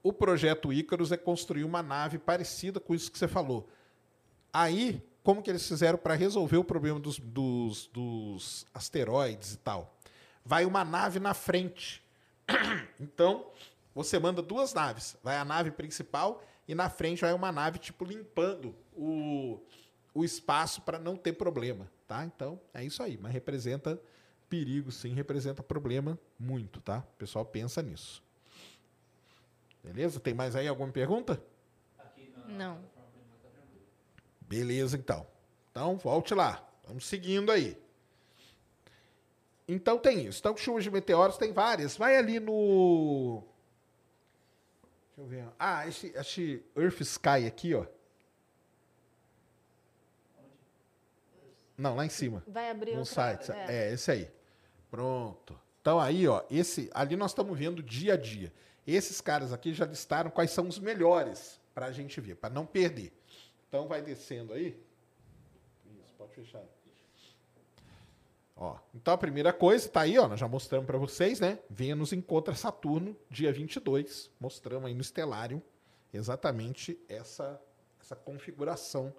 O projeto Ícaros é construir uma nave parecida com isso que você falou. Aí, como que eles fizeram para resolver o problema dos, dos, dos asteroides e tal? Vai uma nave na frente. Então, você manda duas naves. Vai a nave principal e na frente vai uma nave, tipo, limpando o, o espaço para não ter problema. Tá? Então, é isso aí. Mas representa perigo, sim, representa problema muito, tá? O pessoal pensa nisso. Beleza? Tem mais aí alguma pergunta? Não. Beleza, então. Então, volte lá. Vamos seguindo aí. Então tem isso. Então, chuvas de meteoros tem várias. Vai ali no. Deixa eu ver. Ah, esse, esse Earth Sky aqui, ó. Não, lá em cima. Vai abrir no site. É. é, esse aí. Pronto. Então aí, ó, esse ali nós estamos vendo dia a dia. Esses caras aqui já listaram quais são os melhores para a gente ver, para não perder. Então vai descendo aí. Isso, pode fechar. Ó, então a primeira coisa tá aí, ó, nós já mostramos para vocês, né? Vênus encontra Saturno dia 22, mostramos aí no Stellarium exatamente essa essa configuração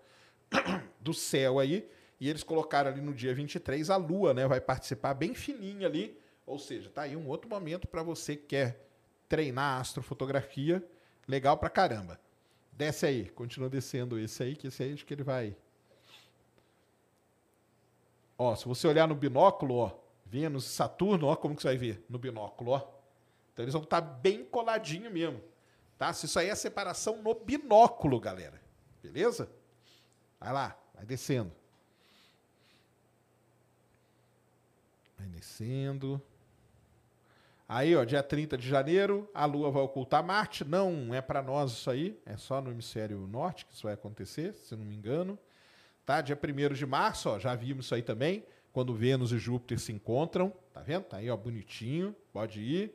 do céu aí. E eles colocaram ali no dia 23 a Lua, né? Vai participar bem fininha ali. Ou seja, tá aí um outro momento para você que quer treinar astrofotografia. Legal pra caramba. Desce aí, continua descendo esse aí, que esse aí acho que ele vai. Ó, se você olhar no binóculo, ó, Vênus e Saturno, ó, como que você vai ver no binóculo, ó. Então eles vão estar tá bem coladinho mesmo, tá? Se isso aí é separação no binóculo, galera. Beleza? Vai lá, vai descendo. Vai descendo. Aí, ó, dia 30 de janeiro, a Lua vai ocultar Marte. Não é para nós isso aí, é só no hemisfério norte que isso vai acontecer, se não me engano. Tá? Dia 1 de março, ó, já vimos isso aí também, quando Vênus e Júpiter se encontram. Tá vendo? Tá aí, ó, bonitinho, pode ir.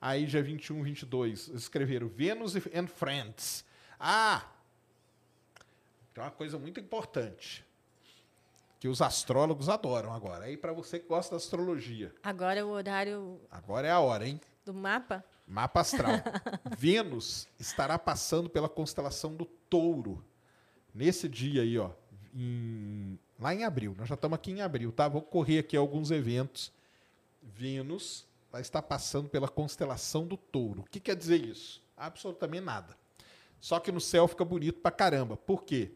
Aí, dia 21, 22, escreveram Vênus and Friends. Ah! Tem uma coisa muito importante que os astrólogos adoram agora. Aí para você que gosta da astrologia. Agora é o horário. Agora é a hora, hein? Do mapa? Mapa astral. Vênus estará passando pela constelação do Touro nesse dia aí, ó, em... lá em abril. Nós já estamos aqui em abril, tá? Vou correr aqui alguns eventos. Vênus vai estar passando pela constelação do Touro. O que quer dizer isso? Absolutamente nada. Só que no céu fica bonito pra caramba. Por quê?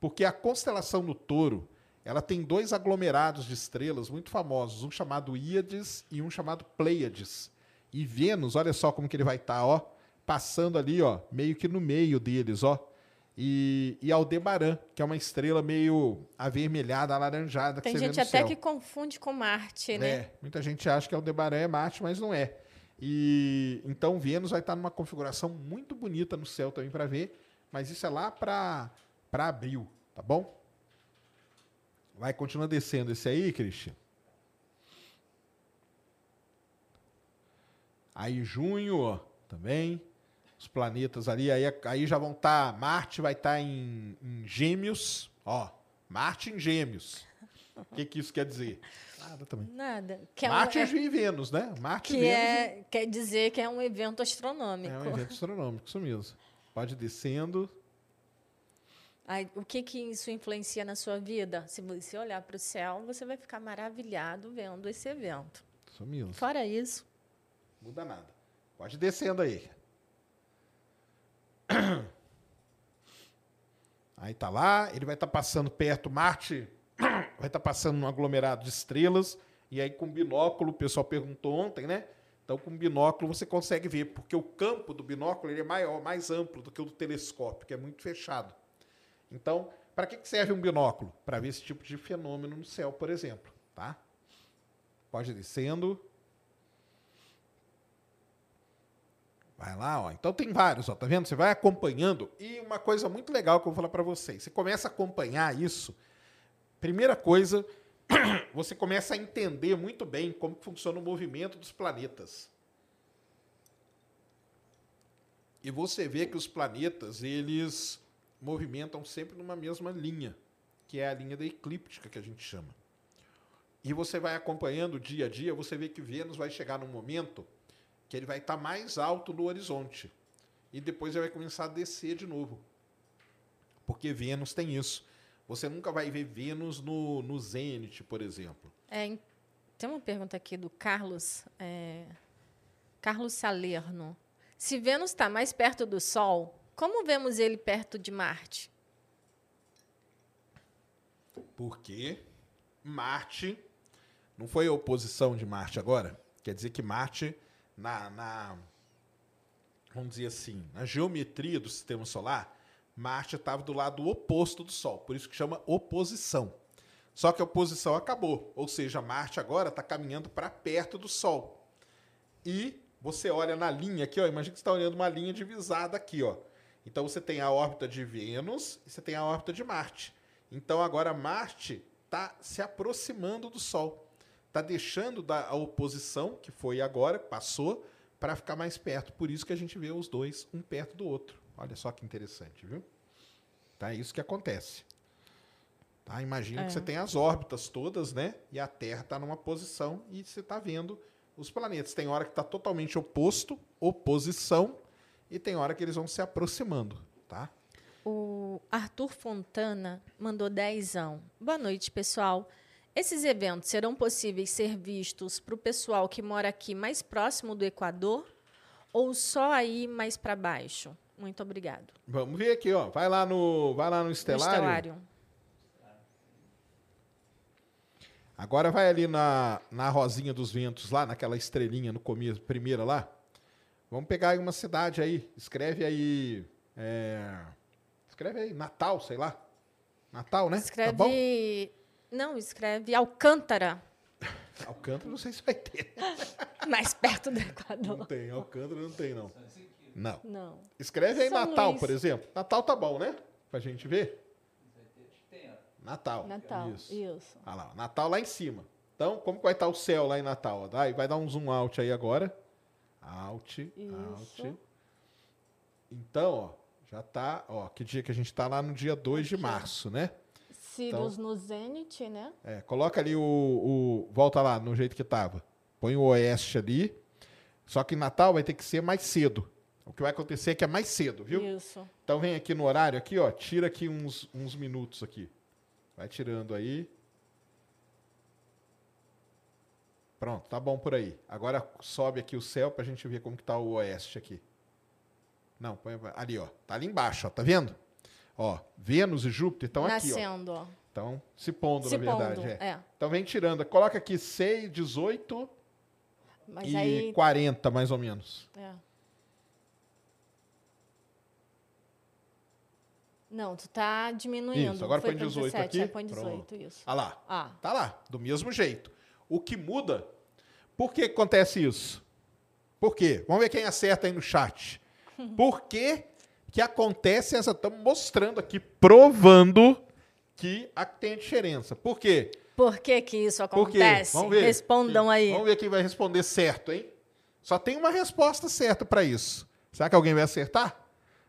Porque a constelação do Touro ela tem dois aglomerados de estrelas muito famosos, um chamado Íades e um chamado Pleiades. E Vênus, olha só como que ele vai estar, tá, ó, passando ali, ó, meio que no meio deles, ó. E, e Aldebaran, que é uma estrela meio avermelhada, alaranjada. Tem gente até céu. que confunde com Marte, né? É, muita gente acha que Aldebaran é Marte, mas não é. E então Vênus vai estar numa configuração muito bonita no céu também para ver, mas isso é lá para para abril, tá bom? Vai continuar descendo esse aí, Christian. Aí junho, ó, também os planetas ali, aí, aí já vão estar, Marte vai estar em, em Gêmeos, ó, Marte em Gêmeos. O que, que isso quer dizer? Nada também. Nada. Que é um- Marte é- e Vênus, né? Marte e que Vênus é, quer dizer que é um evento astronômico. é um evento astronômico, isso mesmo. Pode ir descendo. Aí, o que, que isso influencia na sua vida? Se você olhar para o céu, você vai ficar maravilhado vendo esse evento. Isso mesmo. Fora isso, Muda nada. Pode ir descendo aí. Aí tá lá, ele vai estar passando perto, Marte vai estar passando num aglomerado de estrelas, e aí com binóculo, o pessoal perguntou ontem, né? Então com binóculo você consegue ver, porque o campo do binóculo ele é maior, mais amplo do que o do telescópio, que é muito fechado. Então, para que serve um binóculo? Para ver esse tipo de fenômeno no céu, por exemplo, tá? Pode ir descendo. Vai lá, ó. Então tem vários, ó, tá vendo? Você vai acompanhando e uma coisa muito legal que eu vou falar para vocês. Você começa a acompanhar isso. Primeira coisa, você começa a entender muito bem como funciona o movimento dos planetas. E você vê que os planetas, eles movimentam sempre numa mesma linha, que é a linha da eclíptica que a gente chama. E você vai acompanhando dia a dia, você vê que Vênus vai chegar num momento que ele vai estar mais alto no horizonte. E depois ele vai começar a descer de novo. Porque Vênus tem isso. Você nunca vai ver Vênus no, no zênite, por exemplo. é, em- tem uma pergunta aqui do Carlos. é, Carlos Salerno. Se Vênus está mais perto do Sol, como vemos ele perto de Marte? Porque Marte não foi a oposição de Marte agora? Quer dizer que Marte, na, na- vamos dizer assim, na geometria do sistema solar, Marte estava do lado oposto do Sol, por isso que chama oposição. Só que a oposição acabou, ou seja, Marte agora está caminhando para perto do Sol. E você olha na linha aqui, ó, imagina que você está olhando uma linha divisada aqui, ó. Então você tem a órbita de Vênus e você tem a órbita de Marte. Então agora Marte está se aproximando do Sol. Está deixando da a oposição, que foi agora, passou, para ficar mais perto. Por isso que a gente vê os dois um perto do outro. Olha só que interessante, viu? Tá, é isso que acontece. Tá? Imagina que você tem as órbitas todas, né? E a Terra está numa posição e você está vendo os planetas. Tem hora que está totalmente oposto, oposição, e tem hora que eles vão se aproximando, tá? O Arthur Fontana mandou dezão. Boa noite, pessoal. Esses eventos serão possíveis ser vistos para o pessoal que mora aqui mais próximo do Equador ou só aí mais para baixo? Muito obrigado. Vamos ver aqui, ó. Vai lá no, vai lá no No estelário. Estelário. Agora vai ali na, na Rosinha dos Ventos, lá naquela estrelinha no começo, primeira lá. Vamos pegar aí uma cidade aí. Escreve aí. é, Escreve aí, Natal, sei lá. Natal, né? Tá bom? Escreve. Não, escreve Alcântara, Alcântara, não sei se vai ter. mais perto do Não Equador. tem, Alcântara não tem, não. Não. Não. Escreve aí São Natal, Luís. por exemplo. Natal tá bom, né? Pra gente ver. Natal. Natal. Isso. Isso. Ah lá, Natal lá em cima. Então, como vai estar o céu lá em Natal? vai dar um zoom out aí agora. Out, Isso. out. Então, ó, já tá, ó, que dia que a gente tá lá no dia 2 de março, né? Sirius no Zênite, né? É, coloca ali o, o- volta lá no jeito que tava. Põe o oeste ali. Só que em Natal vai ter que ser mais cedo. O que vai acontecer é que é mais cedo, viu? Isso. Então vem aqui no horário aqui, ó, tira aqui uns, uns minutos aqui. Vai tirando aí. Pronto, tá bom por aí. Agora sobe aqui o céu pra gente ver como que tá o oeste aqui. Não, põe ali, ó. Tá ali embaixo, ó, tá vendo? Ó, Vênus e Júpiter estão aqui, ó. Nascendo, ó. Então, se pondo, Se na verdade. pondo, é. é. Então vem tirando. Coloca aqui 6, 18 Mas e aí. 40, mais ou menos. É. Não, tu tá diminuindo. Isso, agora põe pra 18 17, aqui. é, põe 18, Pronto. isso. Olha lá. Ah, Tá lá, do mesmo jeito. O que muda, por que acontece isso? Por quê? Vamos ver quem acerta aí no chat. Por que que acontece essa... Estamos mostrando aqui, provando que a- tem diferença. Por quê? por que que isso acontece? Vamos ver. Respondam aí. Vamos ver quem vai responder certo, hein? Só tem uma resposta certa para isso. Será que alguém vai acertar?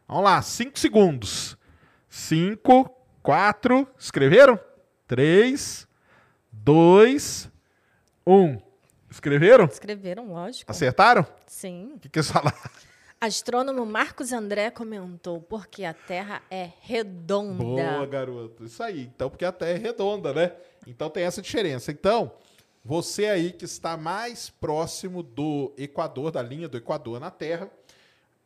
Vamos lá, cinco segundos. Cinco, quatro, escreveram? Três, dois, um. Escreveram? Escreveram, lógico. Acertaram? Sim. O que, que eles falaram? Astrônomo Marcos André comentou, porque a Terra é redonda. Boa, garoto. Isso aí. Então, porque a Terra é redonda, né? Então tem essa diferença. Então, você aí que está mais próximo do Equador, da linha do Equador na Terra,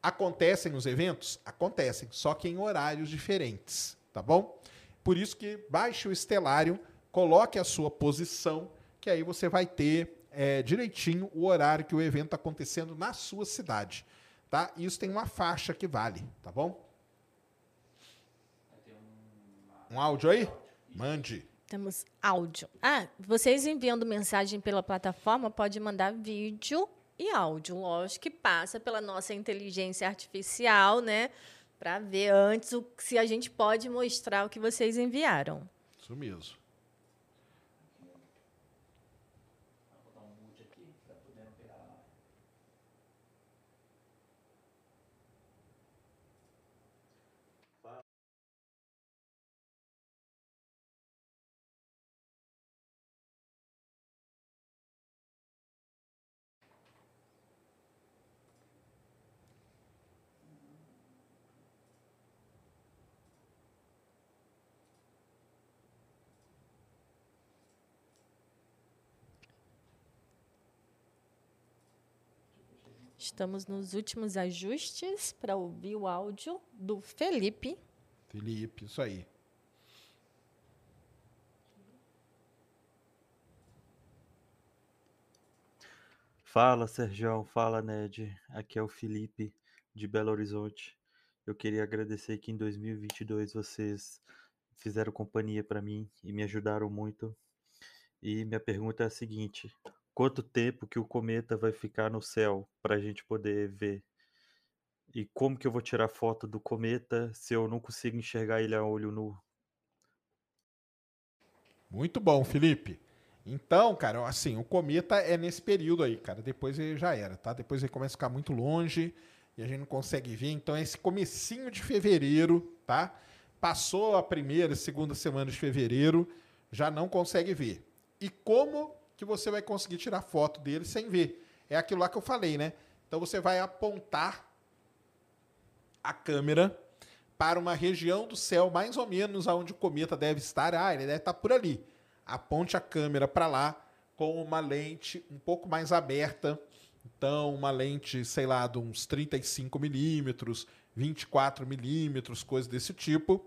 acontecem os eventos? Acontecem, só que em horários diferentes, tá bom? Por isso que baixe o estelário, coloque a sua posição, que aí você vai ter é, direitinho o horário que o evento está acontecendo na sua cidade, tá? Isso tem uma faixa que vale, tá bom? Um áudio aí? Mande. Temos áudio. Ah, vocês enviando mensagem pela plataforma, pode mandar vídeo e áudio. Lógico que passa pela nossa inteligência artificial, né? Para ver antes o, se a gente pode mostrar o que vocês enviaram. Isso mesmo. Estamos nos últimos ajustes para ouvir o áudio do Felipe. Felipe, isso aí. Fala, Sergião. Fala, Ned. Aqui é o Felipe, de Belo Horizonte. Eu queria agradecer que em 2022 vocês fizeram companhia para mim e me ajudaram muito. E minha pergunta é a seguinte: quanto tempo que o cometa vai ficar no céu para a gente poder ver? E como que eu vou tirar foto do cometa se eu não consigo enxergar ele a olho nu? Muito bom, Felipe. Então, cara, assim, o cometa é nesse período aí, cara. Depois ele já era, tá? Depois ele começa a ficar muito longe e a gente não consegue ver. Então, é esse comecinho de fevereiro, tá? Passou a primeira, segunda semana de fevereiro, já não consegue ver. E como que você vai conseguir tirar foto dele sem ver? É aquilo lá que eu falei, né? Então, você vai apontar a câmera para uma região do céu mais ou menos aonde o cometa deve estar. Ah, ele deve estar por ali. Aponte a câmera para lá com uma lente um pouco mais aberta. Então, uma lente, sei lá, de uns 35 milímetros, 24 milímetros, coisa desse tipo.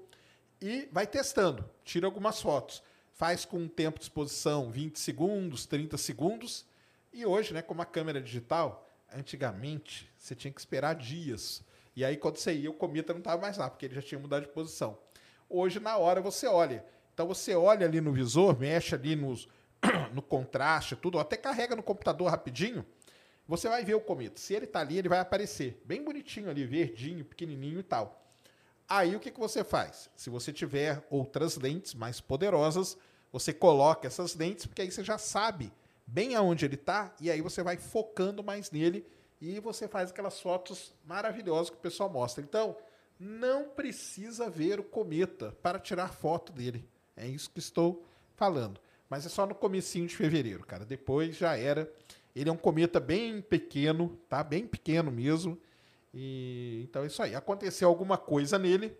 E vai testando. Tira algumas fotos. Faz com um tempo de exposição 20 segundos, 30 segundos. E hoje, né, como a câmera digital, antigamente você tinha que esperar dias. E aí, quando você ia, o cometa não estava mais lá, porque ele já tinha mudado de posição. Hoje, na hora, você olha. Então, você olha ali no visor, mexe ali nos, no contraste, tudo, até carrega no computador rapidinho, você vai ver o cometa. Se ele está ali, ele vai aparecer. Bem bonitinho ali, verdinho, pequenininho e tal. Aí, o que, que você faz? Se você tiver outras lentes mais poderosas, você coloca essas lentes, porque aí você já sabe bem aonde ele está, e aí você vai focando mais nele e você faz aquelas fotos maravilhosas que o pessoal mostra. Então, não precisa ver o cometa para tirar foto dele. É isso que estou falando. Mas é só no comecinho de fevereiro, cara. Depois já era. Ele é um cometa bem pequeno, tá? Bem pequeno mesmo. E então é isso aí. Aconteceu alguma coisa nele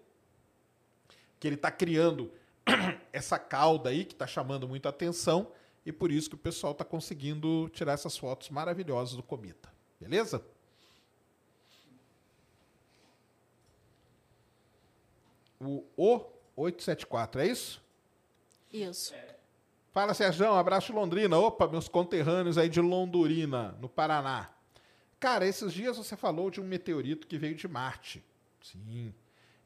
que ele está criando essa cauda aí que está chamando muita atenção e por isso que o pessoal está conseguindo tirar essas fotos maravilhosas do cometa. Beleza? O O874, é isso? Isso. Fala, Sérgio, abraço de Londrina. Opa, meus conterrâneos aí de Londrina, no Paraná. Cara, esses dias você falou de um meteorito que veio de Marte. Sim.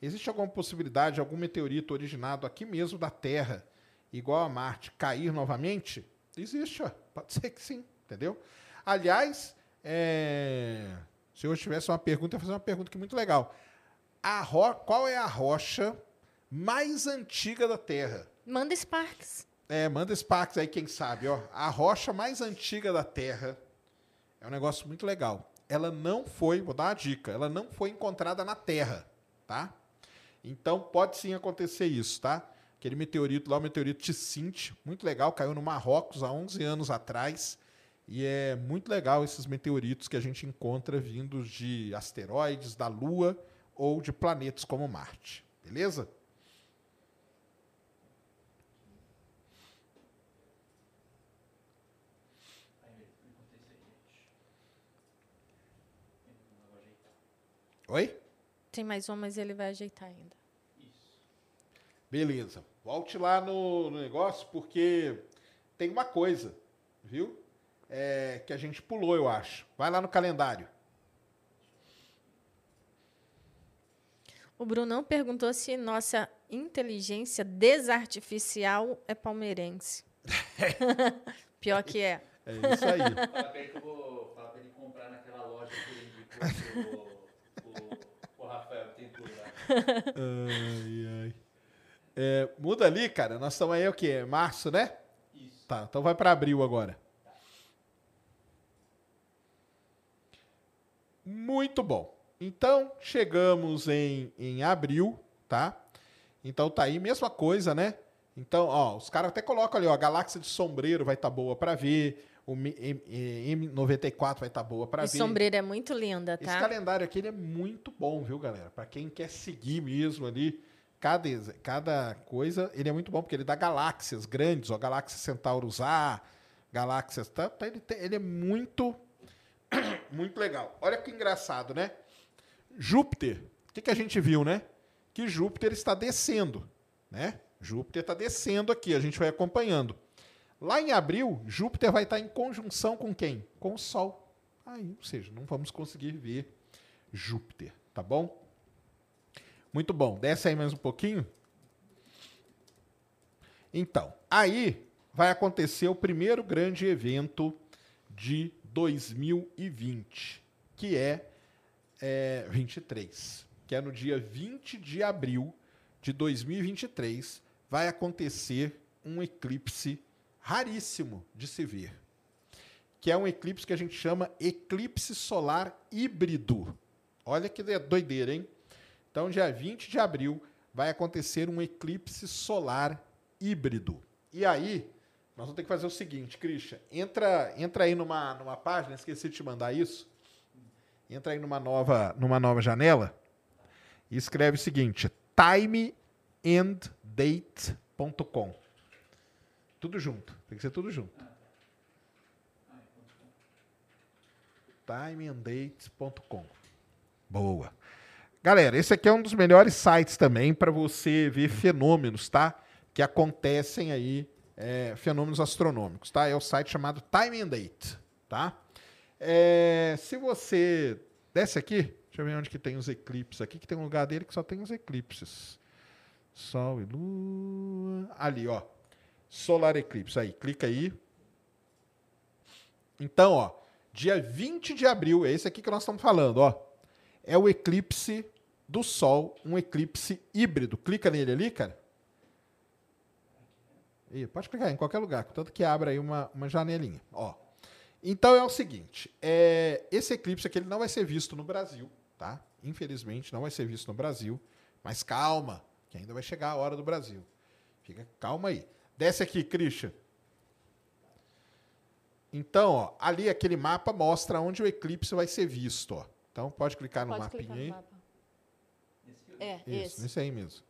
Existe alguma possibilidade de algum meteorito originado aqui mesmo da Terra, igual a Marte, cair novamente? Existe, ó. pode ser que sim, entendeu? Aliás, é, se hoje tivesse uma pergunta, eu ia fazer uma pergunta que é muito legal. A ro... Qual é a rocha mais antiga da Terra? Manda Sparks. É, manda Sparks aí, quem sabe, ó. A rocha mais antiga da Terra é um negócio muito legal. Ela não foi, vou dar uma dica, ela não foi encontrada na Terra, tá? Então pode sim acontecer isso, tá? Aquele meteorito lá, o meteorito Ticinte, muito legal, caiu no Marrocos há 11 anos atrás. E é muito legal esses meteoritos que a gente encontra vindos de asteroides, da Lua ou de planetas como Marte. Beleza? Aí, enquanto isso aí, gente. Eu vou ajeitar. Oi? Tem mais um, mas ele vai ajeitar ainda. Isso. Beleza. Volte lá no, no negócio, porque tem uma coisa, viu? É, que a gente pulou, eu acho. Vai lá no calendário. O Brunão perguntou se nossa inteligência desartificial é palmeirense. Pior que é. É isso aí. Fala pra ele que eu vou falar pra ele comprar naquela loja que ele indicou pro, pro, pro Rafael, tem tudo lá. Ai, ai. É, muda ali, cara. Nós estamos aí o quê? Março, né? Isso. Tá, então vai para abril agora. Muito bom. Então, chegamos em, em abril, tá? Então tá aí, mesma coisa, né? Então, ó, os caras até colocam ali, ó, a galáxia de sombreiro vai estar boa para ver, o M- M- M94 vai estar boa para ver. sombreira é muito linda, Esse tá? calendário aqui ele é muito bom, viu, galera? Para quem quer seguir mesmo ali, cada, cada coisa, ele é muito bom, porque ele dá galáxias grandes, ó, galáxia Centaurus A, galáxias. Tá, tá, ele, tem- ele é muito, muito legal. Olha que engraçado, né? Júpiter, o que, que a gente viu, né? Que Júpiter está descendo, né? Júpiter está descendo aqui, a gente vai acompanhando. Lá em abril, Júpiter vai estar em conjunção com quem? Com o Sol. Aí, ou seja, não vamos conseguir ver Júpiter, tá bom? Muito bom. Desce aí mais um pouquinho. Então, aí vai acontecer o primeiro grande evento de 2020, que é, é 23, que é no dia 20 de abril de 2023, vai acontecer um eclipse raríssimo de se ver, que é um eclipse que a gente chama eclipse solar híbrido. Olha que doideira, hein? Então, dia 20 de abril vai acontecer um eclipse solar híbrido. E aí, nós vamos ter que fazer o seguinte, Christian, entra, entra aí numa, numa página, esqueci de te mandar isso. Entra aí numa nova, numa nova janela e escreve o seguinte: timeanddate.com. Tudo junto, tem que ser tudo junto. timeanddate.com. Boa. Galera, esse aqui é um dos melhores sites também para você ver fenômenos, tá? Que acontecem aí, é, fenômenos astronômicos, tá? É o site chamado Time and Date, tá? É, se você desce aqui, deixa eu ver onde que tem os eclipses aqui, que tem um lugar dele que só tem os eclipses. Sol e Lua. Ali, ó. Solar Eclipse. Aí, clica aí. Então, ó, dia 20 de abril, é esse aqui que nós estamos falando, ó. É o eclipse do Sol, um eclipse híbrido. Clica nele ali, cara. Ih, pode clicar em qualquer lugar, tanto que abre aí uma, uma janelinha. Ó. Então é o seguinte, é, esse eclipse aqui ele não vai ser visto no Brasil, tá? Infelizmente não vai ser visto no Brasil, mas calma, que ainda vai chegar a hora do Brasil. Fica calma aí. Desce aqui, Christian. Então, ó, ali aquele mapa mostra onde o eclipse vai ser visto, ó. Então pode clicar no Pode mapinha clicar no aí. mapa. É, Isso, esse. nesse aí mesmo.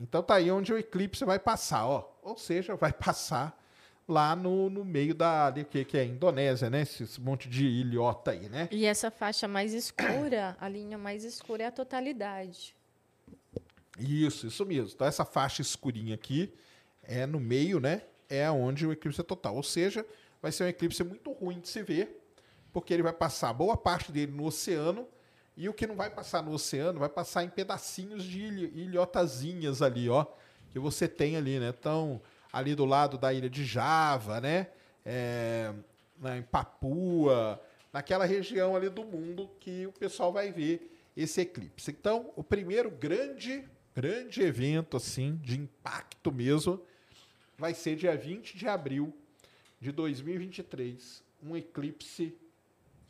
Então tá aí onde o eclipse vai passar, ó. Ou seja, vai passar lá no, no meio da ali, que, que é Indonésia, né? Esse, esse monte de ilhota aí, né? E essa faixa mais escura, a linha mais escura é a totalidade. Isso, isso mesmo. Então essa faixa escurinha aqui é no meio, né? É onde o eclipse é total. Ou seja, vai ser um eclipse muito ruim de se ver, porque ele vai passar boa parte dele no oceano E o que não vai passar no oceano vai passar em pedacinhos de ilho, ilhotazinhas ali, ó, que você tem ali, né? Então, ali do lado da ilha de Java, né? É, em Papua, naquela região ali do mundo que o pessoal vai ver esse eclipse. Então, o primeiro grande, grande evento assim de impacto mesmo vai ser dia 20 de abril de 2023, um eclipse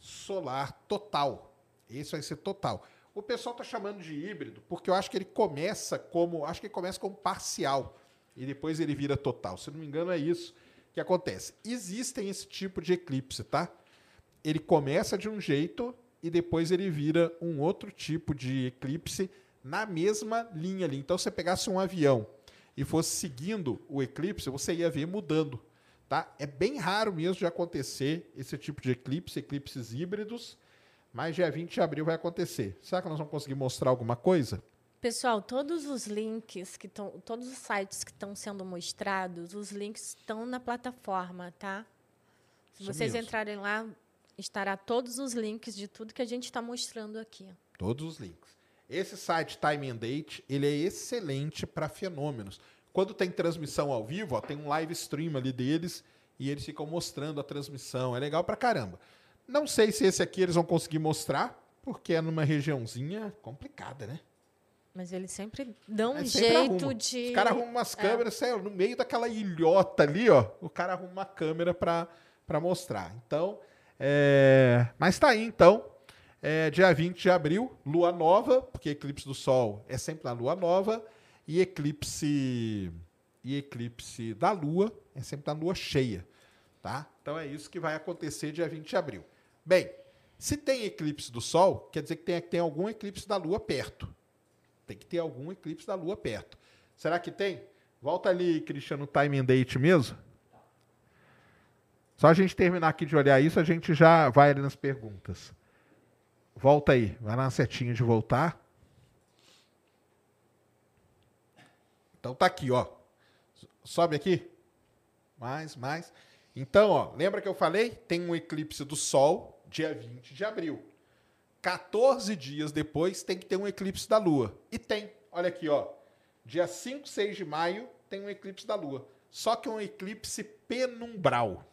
solar total. Esse vai ser total. O pessoal está chamando de híbrido porque eu acho que ele começa como, acho que ele começa como parcial e depois ele vira total. Se não me engano é isso que acontece. Existem esse tipo de eclipse, tá? Ele começa de um jeito e depois ele vira um outro tipo de eclipse na mesma linha ali. Então, se você pegasse um avião e fosse seguindo o eclipse, você ia ver mudando. Tá? É bem raro mesmo de acontecer esse tipo de eclipse, eclipses híbridos, mas dia 20 de abril vai acontecer. Será que nós vamos conseguir mostrar alguma coisa? Pessoal, todos os links que estão, todos os sites que estão sendo mostrados, os links estão na plataforma, tá? Se Isso vocês mesmo. entrarem lá, estará todos os links de tudo que a gente está mostrando aqui. Todos os links. Esse site Time and Date, ele é excelente para fenômenos. Quando tem transmissão ao vivo, ó, tem um live stream ali deles e eles ficam mostrando a transmissão. É legal pra caramba. Não sei se esse aqui eles vão conseguir mostrar, porque é numa regiãozinha complicada, né? Mas eles sempre dão um jeito de. Os caras arrumam umas câmeras, sério, no meio daquela ilhota ali, ó. O cara arruma uma câmera pra, pra mostrar. Então, é... mas tá aí, então. É, dia 20 de abril, lua nova, porque eclipse do Sol é sempre na lua nova, e eclipse e eclipse da lua é sempre na lua cheia, tá? Então é isso que vai acontecer dia 20 de abril. Bem, se tem eclipse do Sol, quer dizer que tem, tem algum eclipse da lua perto. Tem que ter algum eclipse da lua perto. Será que tem? Volta ali, Cristiano, time and date mesmo. Só a gente terminar aqui de olhar isso, a gente já vai ali nas perguntas. Volta aí, vai na setinha de voltar. Então tá aqui, ó. Sobe aqui. Mais, mais. Então, ó, lembra que eu falei? Tem um eclipse do Sol, dia 20 de abril. 14 dias depois tem que ter um eclipse da Lua. E tem. Olha aqui, ó. Dia 5, 6 de maio tem um eclipse da Lua. Só que é um eclipse penumbral.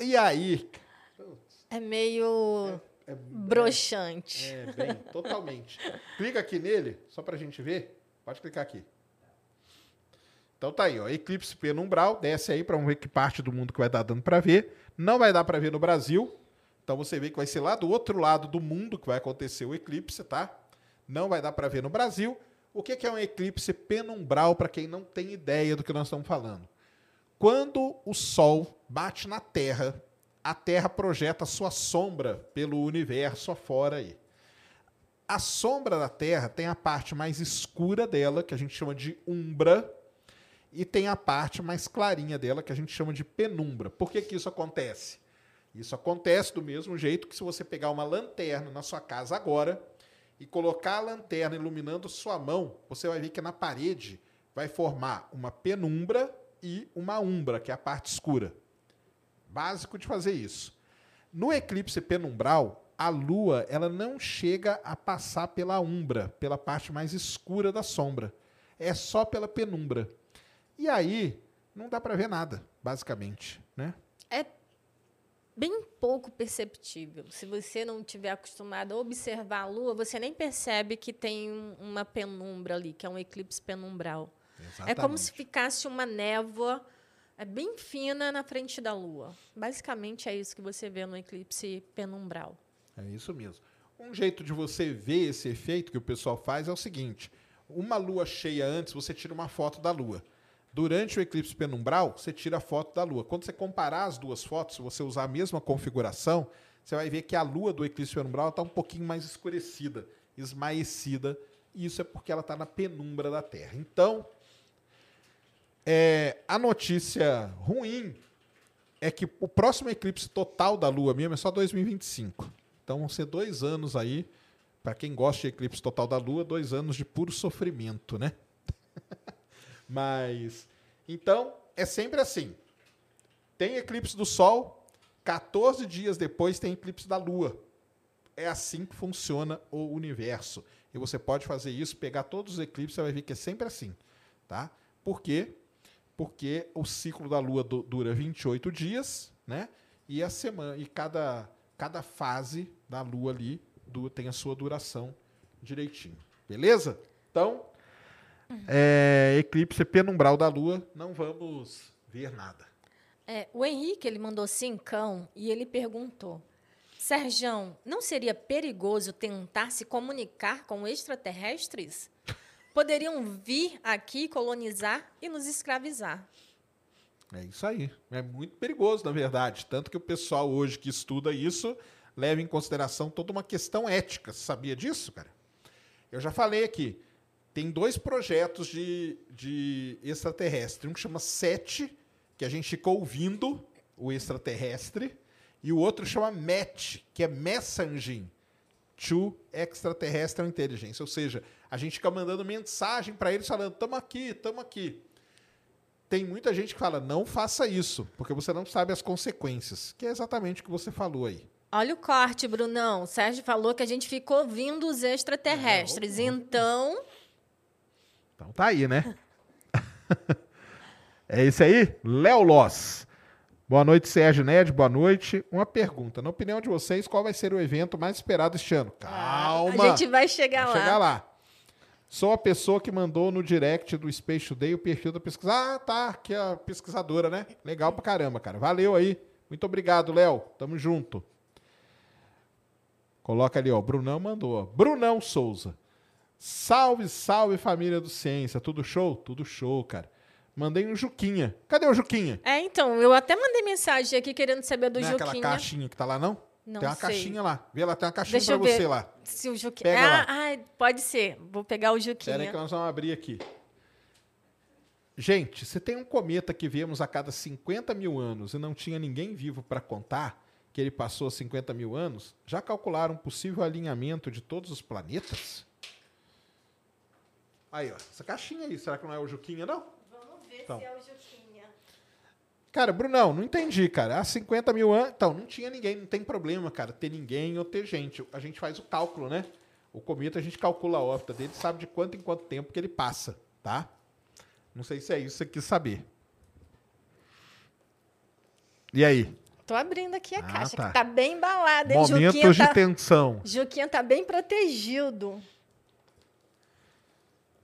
E aí? É meio É, broxante. é bem, totalmente. Clica aqui nele, só pra gente ver. Pode clicar aqui. Então tá aí, ó. Eclipse penumbral. Desce aí pra ver que parte do mundo que vai dar dando pra ver. Não vai dar pra ver no Brasil. Então você vê que vai ser lá do outro lado do mundo que vai acontecer o eclipse, tá? Não vai dar pra ver no Brasil. O que que é um eclipse penumbral para quem não tem ideia do que nós estamos falando? Quando o Sol bate na Terra, a Terra projeta sua sombra pelo universo afora aí. A sombra da Terra tem a parte mais escura dela, que a gente chama de umbra, e tem a parte mais clarinha dela, que a gente chama de penumbra. Por que, que isso acontece? Isso acontece do mesmo jeito que se você pegar uma lanterna na sua casa agora e colocar a lanterna iluminando sua mão, você vai ver que na parede vai formar uma penumbra e uma umbra, que é a parte escura. Básico de fazer isso. No eclipse penumbral, a lua ela não chega a passar pela umbra, pela parte mais escura da sombra. É só pela penumbra. E aí, não dá para ver nada, basicamente, né? É bem pouco perceptível. Se você não tiver acostumado a observar a Lua, você nem percebe que tem um- uma penumbra ali, que é um eclipse penumbral. É como se ficasse uma névoa é bem fina na frente da Lua. Basicamente é isso que você vê no eclipse penumbral. É isso mesmo. Um jeito de você ver esse efeito que o pessoal faz é o seguinte: uma lua cheia antes, você tira uma foto da lua. Durante o eclipse penumbral, você tira a foto da lua. Quando você comparar as duas fotos, se você usar a mesma configuração, você vai ver que a lua do eclipse penumbral está um pouquinho mais escurecida, esmaecida. E isso é porque ela está na penumbra da Terra. Então, é, a notícia ruim é que o próximo eclipse total da Lua mesmo é só 2025. Então vão ser dois anos aí, para quem gosta de eclipse total da Lua, dois anos de puro sofrimento, né? Mas, então, é sempre assim. Tem eclipse do Sol, 14 dias depois tem eclipse da Lua. É assim que funciona o universo. E você pode fazer isso, pegar todos os eclipses, você vai ver que é sempre assim, tá? Por quê? Porque o ciclo da Lua du- dura 28 dias, né? E a semana e cada cada fase da Lua ali du- tem a sua duração direitinho. Beleza? Então, é, eclipse penumbral da Lua, não vamos ver nada. É, o Henrique, ele mandou cincão e ele perguntou: Serjão, não seria perigoso tentar se comunicar com extraterrestres? Poderiam vir aqui colonizar e nos escravizar. É isso aí. É muito perigoso, na verdade. Tanto que o pessoal hoje que estuda isso leva em consideração toda uma questão ética. Você sabia disso, cara? Eu já falei aqui. Tem dois projetos de, de extraterrestre. Um que chama SET, que a gente fica ouvindo o extraterrestre, e o outro chama MET, que é Messaging to Extraterrestrial Intelligence. Ou seja, a gente fica mandando mensagem para eles falando: estamos aqui, estamos aqui tem muita gente que fala, não faça isso, porque você não sabe as consequências. Que é exatamente o que você falou aí. Olha o corte, Brunão. O Sérgio falou que a gente ficou ouvindo os extraterrestres. Então, Então tá aí, né? é isso aí? Léo Loss. Boa noite, Sérgio Ned. Boa noite. Uma pergunta. Na opinião de vocês, qual vai ser o evento mais esperado este ano? Calma. a gente vai chegar Vou lá. chegar lá. Sou a pessoa que mandou no direct do Space Today o perfil da pesquisa. Ah, tá. Aqui é a pesquisadora, né? Legal pra caramba, cara. Valeu aí. Muito obrigado, Léo. Tamo junto. Coloca ali, ó. Brunão mandou, ó. Brunão Souza. Salve, salve, família do Ciência. Tudo show? Tudo show, cara. Mandei um Juquinha. Cadê o Juquinha? É, então, eu até mandei mensagem aqui querendo saber do não é aquela Juquinha. caixinha que tá lá, não? Não tem uma sei. caixinha lá. Vê lá, tem uma caixinha Deixa pra eu ver. você lá. Se o Juquinha. Pega lá. ah, ai, pode ser. Vou pegar o Juquinha. Espera aí que nós vamos abrir aqui. Gente, se tem um cometa que vemos a cada 50 mil anos e não tinha ninguém vivo para contar que ele passou 50 mil anos, já calcularam um possível alinhamento de todos os planetas? Aí, ó, essa caixinha aí, será que não é o Juquinha, não? Vamos ver Então. se é o Juquinha. Cara, Brunão, não entendi, cara. Há 50 mil anos. Então, não tinha ninguém, não tem problema, cara, ter ninguém ou ter gente. A gente faz o cálculo, né? O cometa, a gente calcula a órbita dele, sabe de quanto em quanto tempo que ele passa, tá? Não sei se é isso que você quis saber. E aí? Tô abrindo aqui a Ah, caixa, tá. que tá bem embalada, hein? Juquinha Momentos tá... de tensão. Juquinha tá bem protegido.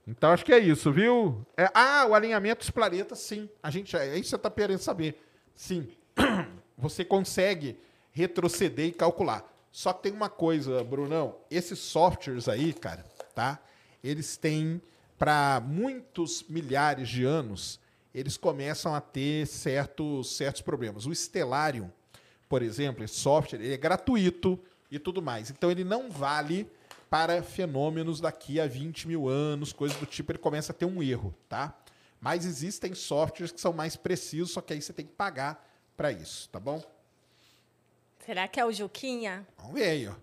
Então acho que é isso, viu? É- ah, o alinhamento dos planetas, sim. A gente, é isso que você está querendo saber. Sim. Você consegue retroceder e calcular. Só que tem uma coisa, Brunão. Esses softwares aí, cara, tá? Eles têm, para muitos milhares de anos, eles começam a ter certos, certos problemas. O Stellarium, por exemplo, esse software, ele é gratuito e tudo mais. Então ele não vale para fenômenos daqui a 20 mil anos, coisas do tipo, ele começa a ter um erro, tá? Mas existem softwares que são mais precisos, só que aí você tem que pagar para isso, tá bom? Será que é o Juquinha? Vamos ver aí, ó.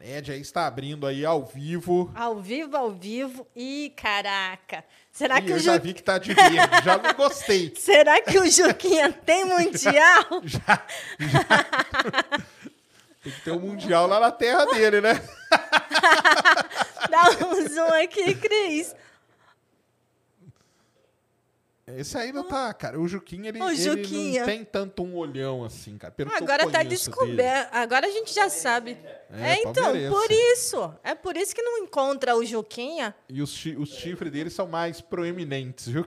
Ned aí está abrindo aí ao vivo. Ao vivo, ao vivo. Ih, caraca. Será e que eu o já Ju... vi que tá de verde, já não gostei. Será que o Juquinha tem mundial? Já, já. Tem que ter um mundial lá na terra dele, né? Dá um zoom aqui, Cris. Esse aí não tá, cara. O Juquinha, ele, O ele Juquinha. não tem tanto um olhão assim, cara. Pelo Agora tá dele. descoberto. Agora a gente já sabe. É, É, então, por isso. É por isso que não encontra o Juquinha. E os, os chifres dele são mais proeminentes, viu?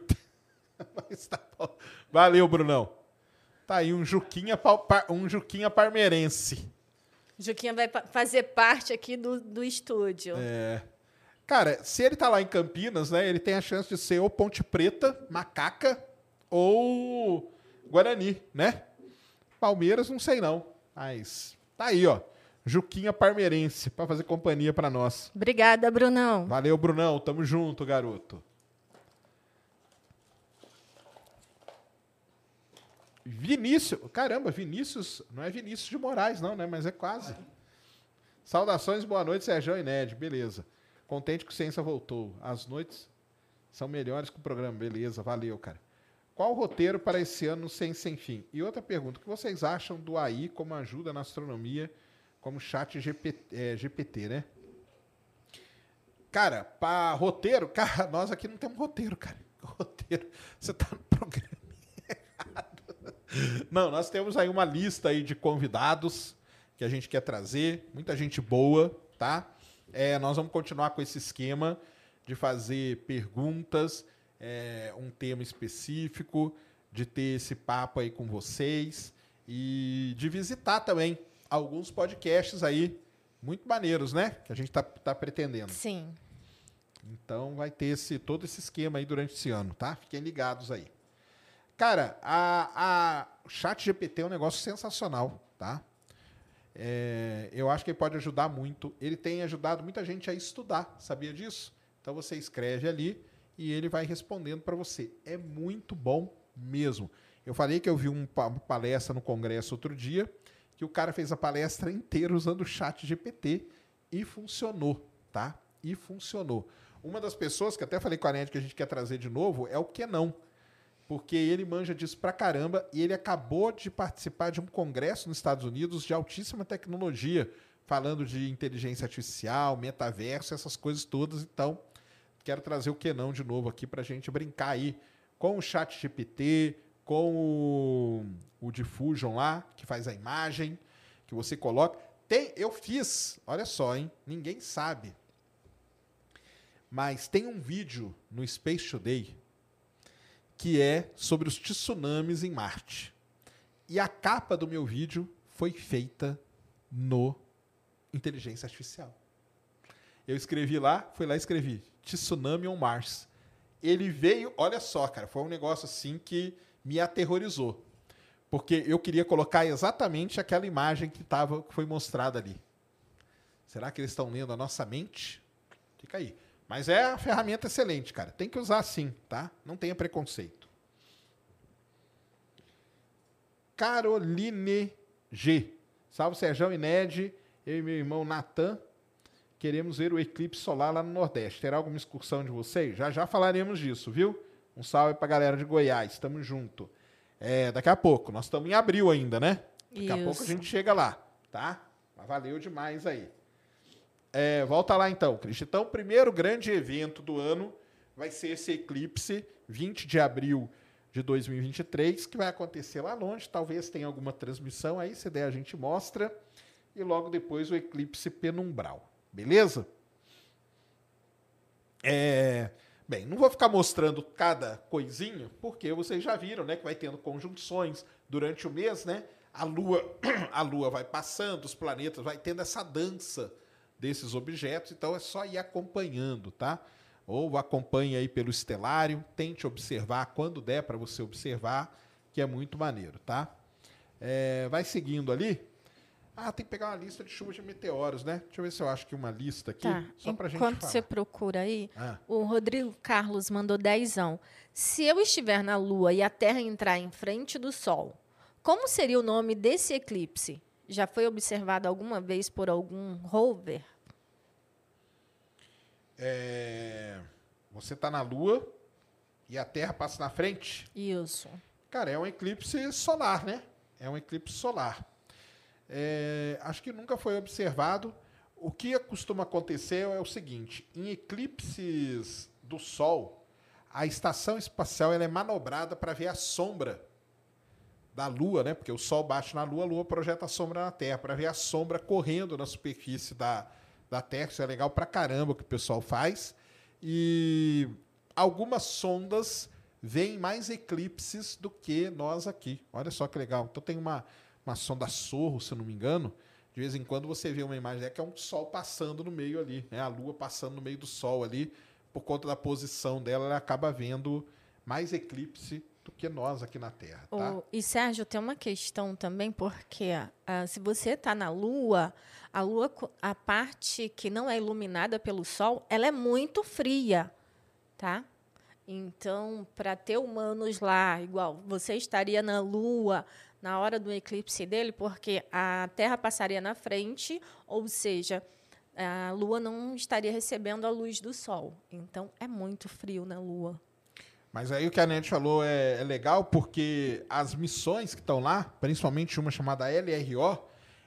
Mas tá bom. Valeu, Brunão. Tá aí um Juquinha, um Juquinha parmeirense. Juquinha vai fazer parte aqui do, do estúdio. É. Cara, se ele tá lá em Campinas, né, ele tem a chance de ser ou Ponte Preta, Macaca ou Guarani, né? Palmeiras, não sei não. Mas tá aí, ó. Juquinha parmeirense pra fazer companhia pra nós. Obrigada, Brunão. Valeu, Brunão. Tamo junto, garoto. Vinícius. Caramba, Vinícius. Não é Vinícius de Moraes, não, né? Mas é quase. Saudações, boa noite, Sérgio e Ned. Beleza. Contente que o Ciência voltou. As noites são melhores que o programa. Beleza, valeu, cara. Qual o roteiro para esse ano no Ciência Sem Fim? E outra pergunta: o que vocês acham do AI como ajuda na astronomia como chat GPT, é, GPT, né? Cara, para roteiro, cara, nós aqui não temos roteiro, cara. Roteiro, você tá no. Não, nós temos aí uma lista aí de convidados que a gente quer trazer, muita gente boa, tá? É, nós vamos continuar com esse esquema de fazer perguntas, é, um tema específico, de ter esse papo aí com vocês e de visitar também alguns podcasts aí muito maneiros, né? Que a gente tá, tá pretendendo. Sim. Então vai ter esse, todo esse esquema aí durante esse ano, tá? Fiquem ligados aí. Cara, a, a chat GPT é um negócio sensacional, tá? É, eu acho que ele pode ajudar muito. Ele tem ajudado muita gente a estudar, sabia disso? Então você escreve ali e ele vai respondendo para você. É muito bom mesmo. Eu falei que eu vi um, uma palestra no congresso outro dia que o cara fez a palestra inteira usando o chat GPT e funcionou, tá? E funcionou. Uma das pessoas que até falei com a Ned que a gente quer trazer de novo é o Kenão. Porque ele manja disso pra caramba e ele acabou de participar de um congresso nos Estados Unidos de altíssima tecnologia, falando de inteligência artificial, metaverso, essas coisas todas. Então, quero trazer o Kenão de novo aqui pra gente brincar aí com o chat GPT, com o, o Diffusion lá, que faz a imagem, que você coloca. Tem, eu fiz, olha só, hein? Ninguém sabe. Mas tem um vídeo no Space Today que é sobre os tsunamis em Marte. E a capa do meu vídeo foi feita no inteligência artificial. Eu escrevi lá, fui lá e escrevi Tsunami on Mars. Ele veio, olha só, cara, foi um negócio assim que me aterrorizou. Porque eu queria colocar exatamente aquela imagem que, tava, que foi mostrada ali. Será que eles estão lendo a nossa mente? Fica aí. Mas é a ferramenta excelente, cara. Tem que usar sim, tá? Não tenha preconceito. Caroline G. Salve Sérgio e Ned. Eu e meu irmão Natan queremos ver o eclipse solar lá no Nordeste. Terá alguma excursão de vocês? Já já falaremos disso, viu? Um salve pra galera de Goiás. Tamo junto. É, daqui a pouco. Nós estamos em abril ainda, né? Daqui Isso. a pouco a gente chega lá, tá? Mas valeu demais aí. É, volta lá então, Cristian. Então, o primeiro grande evento do ano vai ser esse eclipse, 20 de abril de 2023, que vai acontecer lá longe. Talvez tenha alguma transmissão aí, se der a gente mostra. E logo depois o eclipse penumbral. Beleza? É, bem, não vou ficar mostrando cada coisinha, porque vocês já viram, né, que vai tendo conjunções durante o mês, né? A lua, a lua vai passando, os planetas vai tendo essa dança desses objetos, então é só ir acompanhando, tá? Ou acompanhe aí pelo estelário, tente observar quando der para você observar, que é muito maneiro, tá? É, vai seguindo ali. Ah, tem que pegar uma lista de chuvas de meteoros, né? Deixa eu ver se eu acho que uma lista aqui, Tá. só pra gente Enquanto você procura aí, Ah. o Rodrigo Carlos mandou dezão. Se eu estiver na Lua e a Terra entrar em frente do Sol, como seria o nome desse eclipse? Já foi observado alguma vez por algum rover? É, Você está na Lua e a Terra passa na frente. Isso. Cara, é um eclipse solar, né? É um eclipse solar. É, Acho que nunca foi observado. O que costuma acontecer é o seguinte: em eclipses do Sol, a estação espacial ela é manobrada para ver a sombra da Lua, né? Porque o Sol bate na Lua, a Lua projeta a sombra na Terra, para ver a sombra correndo na superfície da, da. Isso é legal pra caramba que o pessoal faz. E algumas sondas veem mais eclipses do que nós aqui. Olha só que legal. Então tem uma, uma sonda Sorro, se eu não me engano. De vez em quando você vê uma imagem é que é um sol passando no meio ali, né? A Lua passando no meio do Sol ali. Por conta da posição dela, ela acaba vendo mais eclipse do que nós aqui na Terra, tá? O- e Sérgio, tem uma questão também, porque ah, se você está na Lua, a Lua, a parte que não é iluminada pelo Sol, ela é muito fria, tá? Então, para ter humanos lá, igual você estaria na Lua na hora do eclipse dele, porque a Terra passaria na frente, ou seja, a Lua não estaria recebendo a luz do Sol. Então, é muito frio na Lua. Mas aí o que a Net falou é, é legal porque as missões que estão lá, principalmente uma chamada LRO,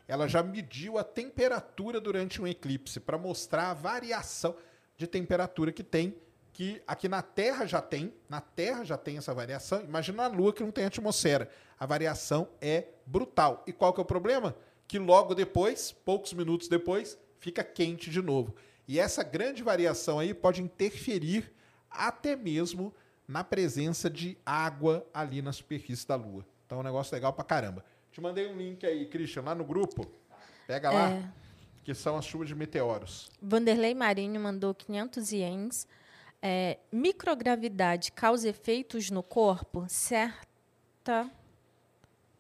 ela já mediu a temperatura durante um eclipse para mostrar a variação de temperatura que tem, que aqui na Terra já tem, na Terra já tem essa variação. Imagina na Lua que não tem atmosfera. A variação é brutal. E qual que é o problema? Que logo depois, poucos minutos depois, fica quente de novo. E essa grande variação aí pode interferir até mesmo na presença de água ali na superfície da Lua. Então é um negócio legal pra caramba. Te mandei um link aí, Christian, lá no grupo. Pega lá, É. que são as chuvas de meteoros. Vanderlei Marinho mandou 500 ienes. É, microgravidade causa efeitos no corpo? Certa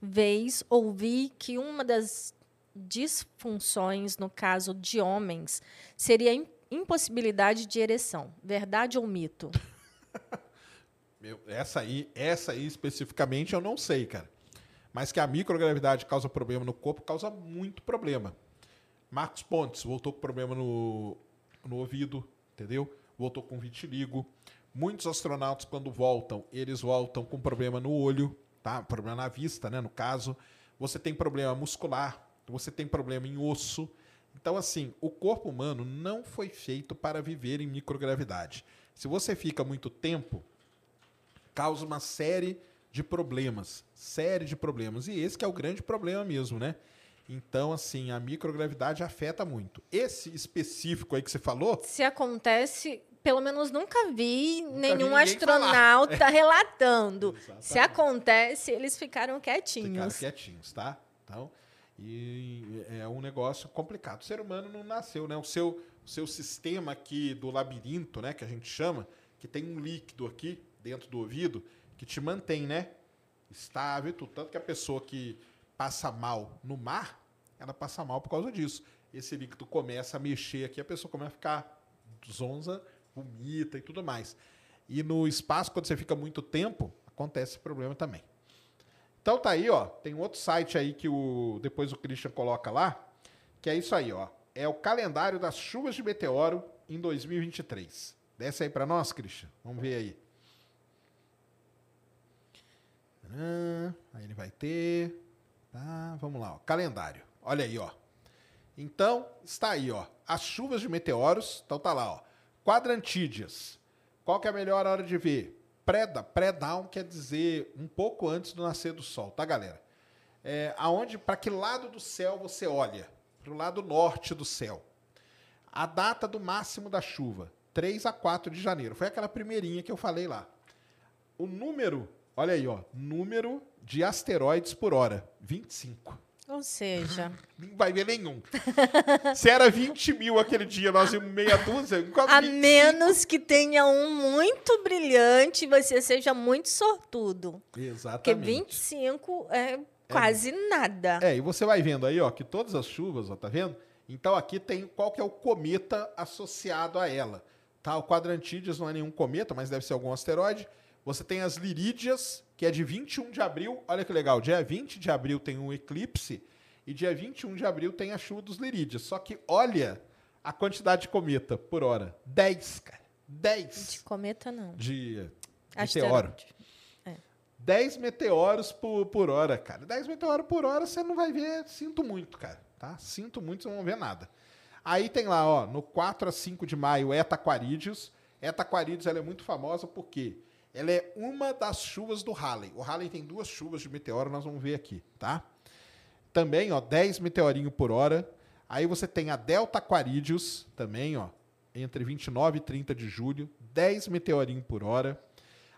vez ouvi que uma das disfunções, no caso de homens, seria a im- impossibilidade de ereção. Verdade ou mito? Essa aí, essa aí especificamente eu não sei, cara. Mas que a microgravidade causa problema no corpo, causa muito problema. Marcos Pontes voltou com problema no, no ouvido, entendeu? Voltou com vitiligo. Muitos astronautas, quando voltam, eles voltam com problema no olho, tá? Problema na vista, né? No caso. Você tem problema muscular, você tem problema em osso. Então, assim, o corpo humano não foi feito para viver em microgravidade. Se você fica muito tempo, causa uma série de problemas, série de problemas. E esse que é o grande problema mesmo, né? Então, assim, a microgravidade afeta muito. Esse específico aí que você falou, Se acontece, pelo menos nunca vi vi nenhum ninguém astronauta relatando. Se Exatamente. acontece, eles ficaram ficaram quietinhos. quietinhos, tá? Então, e é um negócio complicado. O ser humano não nasceu, né? O seu, o seu sistema aqui do labirinto, né, que a gente chama, que tem um líquido aqui dentro do ouvido que te mantém, né, estável e tudo. Tanto que a pessoa que passa mal no mar, ela passa mal por causa disso. Esse líquido começa a mexer aqui, a pessoa começa a ficar zonza, vomita e tudo mais. E no espaço, quando você fica muito tempo, acontece esse problema também. Então tá aí, ó. Tem um outro site aí que o depois o Christian coloca lá, que é isso aí, ó. É o calendário das chuvas de meteoro em 2023. Desce aí pra nós, Christian. Vamos ver aí. Aí ele vai ter. Tá, vamos lá, ó. Calendário. Olha aí, ó. Então, está aí, ó. As chuvas de meteoros. Então tá lá, ó. Quadrantídeas. Qual que é a melhor hora de ver? Pré-da- Pré-down quer dizer um pouco antes do nascer do sol, tá, galera? É, aonde, para que lado do céu você olha? Para o lado norte do céu. A data do máximo da chuva, 3 a 4 de janeiro. Foi aquela primeirinha que eu falei lá. O número, olha aí, ó, número de asteroides por hora, 25. Ou seja, Não vai ver nenhum. Se era 20 mil aquele dia, nós íamos meia dúzia. quase a 25. menos que tenha um muito brilhante e você seja muito sortudo. Porque Exatamente. 25 é quase nada. É, e você vai vendo aí, ó, que todas as chuvas, ó, tá vendo? Então aqui tem qual que é o cometa associado a ela. Tá? O Quadrantídeas não é nenhum cometa, mas deve ser algum asteroide. Você tem as Lirídeas, que é de 21 de abril. Olha que legal, dia 20 de abril tem um eclipse e dia 21 de abril tem a chuva dos Lirídeas. Só que olha a quantidade de cometa por hora. 10, cara. 10 De cometa, não. de meteoro. Asteroide. 10 meteoros por, por hora, cara. 10 meteoros por hora você não vai ver, sinto muito, cara. Tá? Sinto muito, você não vão ver nada. Aí tem lá, ó, no 4 a 5 de maio, Eta Aquaridius. Eta Aquaridius ela é muito famosa porque ela é uma das chuvas do Halley. O Halley tem duas chuvas de meteoro, nós vamos ver aqui, tá? Também, ó, 10 meteorinhos por hora. Aí você tem a Delta Aquaridius, também, ó, entre 29 e 30 de julho, 10 meteorinhos por hora.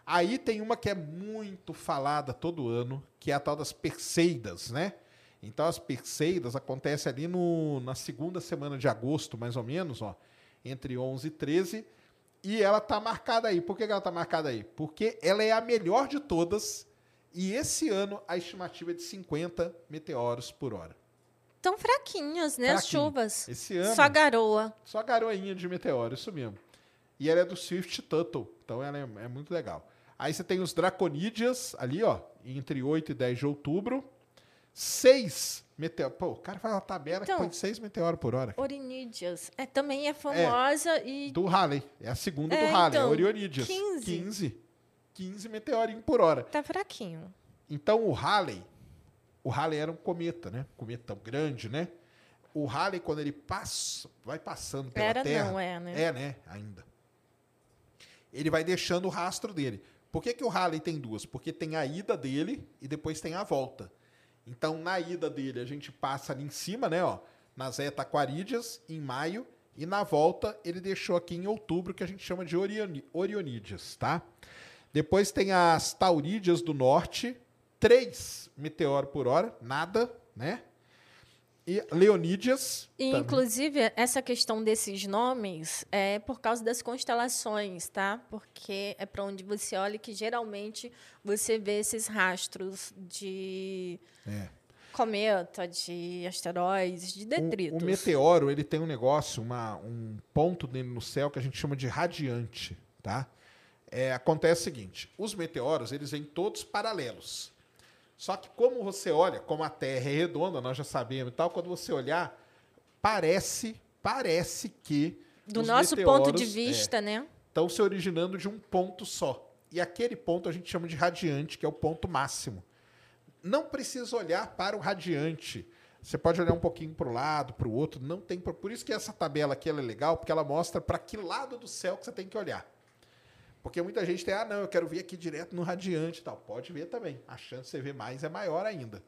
Aí tem uma que é muito falada todo ano, que é a tal das Perseidas, né? Então as Perseidas acontecem ali no, na segunda semana de agosto, mais ou menos, ó, entre 11 e 13, e ela tá marcada aí. Por que ela tá marcada aí? Porque ela é a melhor de todas, e esse ano a estimativa é de 50 meteoros por hora. Tão fraquinhas, né? As Fraquinho. chuvas. Esse ano Só garoa. só garoinha de meteoro, isso mesmo. E ela é do Swift Tuttle, então ela é, é muito legal. Aí você tem os Draconídeas ali, ó, entre 8 e 10 de outubro. Seis meteoros. Pô, o cara faz uma tabela Então- que põe seis meteoros por hora. Orinídeas. É, também é famosa e Do Halley. É a segunda É, do Halley, então, é Orionídeas. 15. 15. 15 meteorinhos por hora. tá fraquinho. Então o Halley, o Halley era um cometa, né? Um cometa grande, né? O Halley, quando ele passa, vai passando pela Era Terra... não, é, né? É, né? Ainda. Ele vai deixando o rastro dele. Por que, que o Halley tem duas? Porque tem a ida dele e depois tem a volta. Então, na ida dele, a gente passa ali em cima, né? Ó, nas Eta Aquarídeas, em maio. E na volta, ele deixou aqui em outubro, que a gente chama de Orioni Orionídeas, tá? Depois tem as Taurídeas do Norte. Três meteoros por hora, nada, né? E Leonídeas. E, também. inclusive, essa questão desses nomes é por causa das constelações, tá? Porque é para onde você olha que geralmente você vê esses rastros de É. cometa, de asteroides, de O, detritos. o meteoro, ele tem um negócio, uma, um ponto dele no céu que a gente chama de radiante, tá? É, acontece o seguinte, os meteoros, eles vêm todos paralelos. Só que como você olha, como a Terra é redonda, nós já sabemos e tal, quando você olhar, parece, parece que Do os nosso ponto de é, vista, né? estão se originando de um ponto só. E aquele ponto a gente chama de radiante, que é o ponto máximo. Não precisa olhar para o radiante. Você pode olhar um pouquinho para o lado, para o outro, não tem por isso que essa tabela aqui ela é legal, porque ela mostra para que lado do céu que você tem que olhar. Porque muita gente tem, ah, não, eu quero ver aqui direto no radiante e tal. Pode ver também. A chance de você ver mais é maior ainda.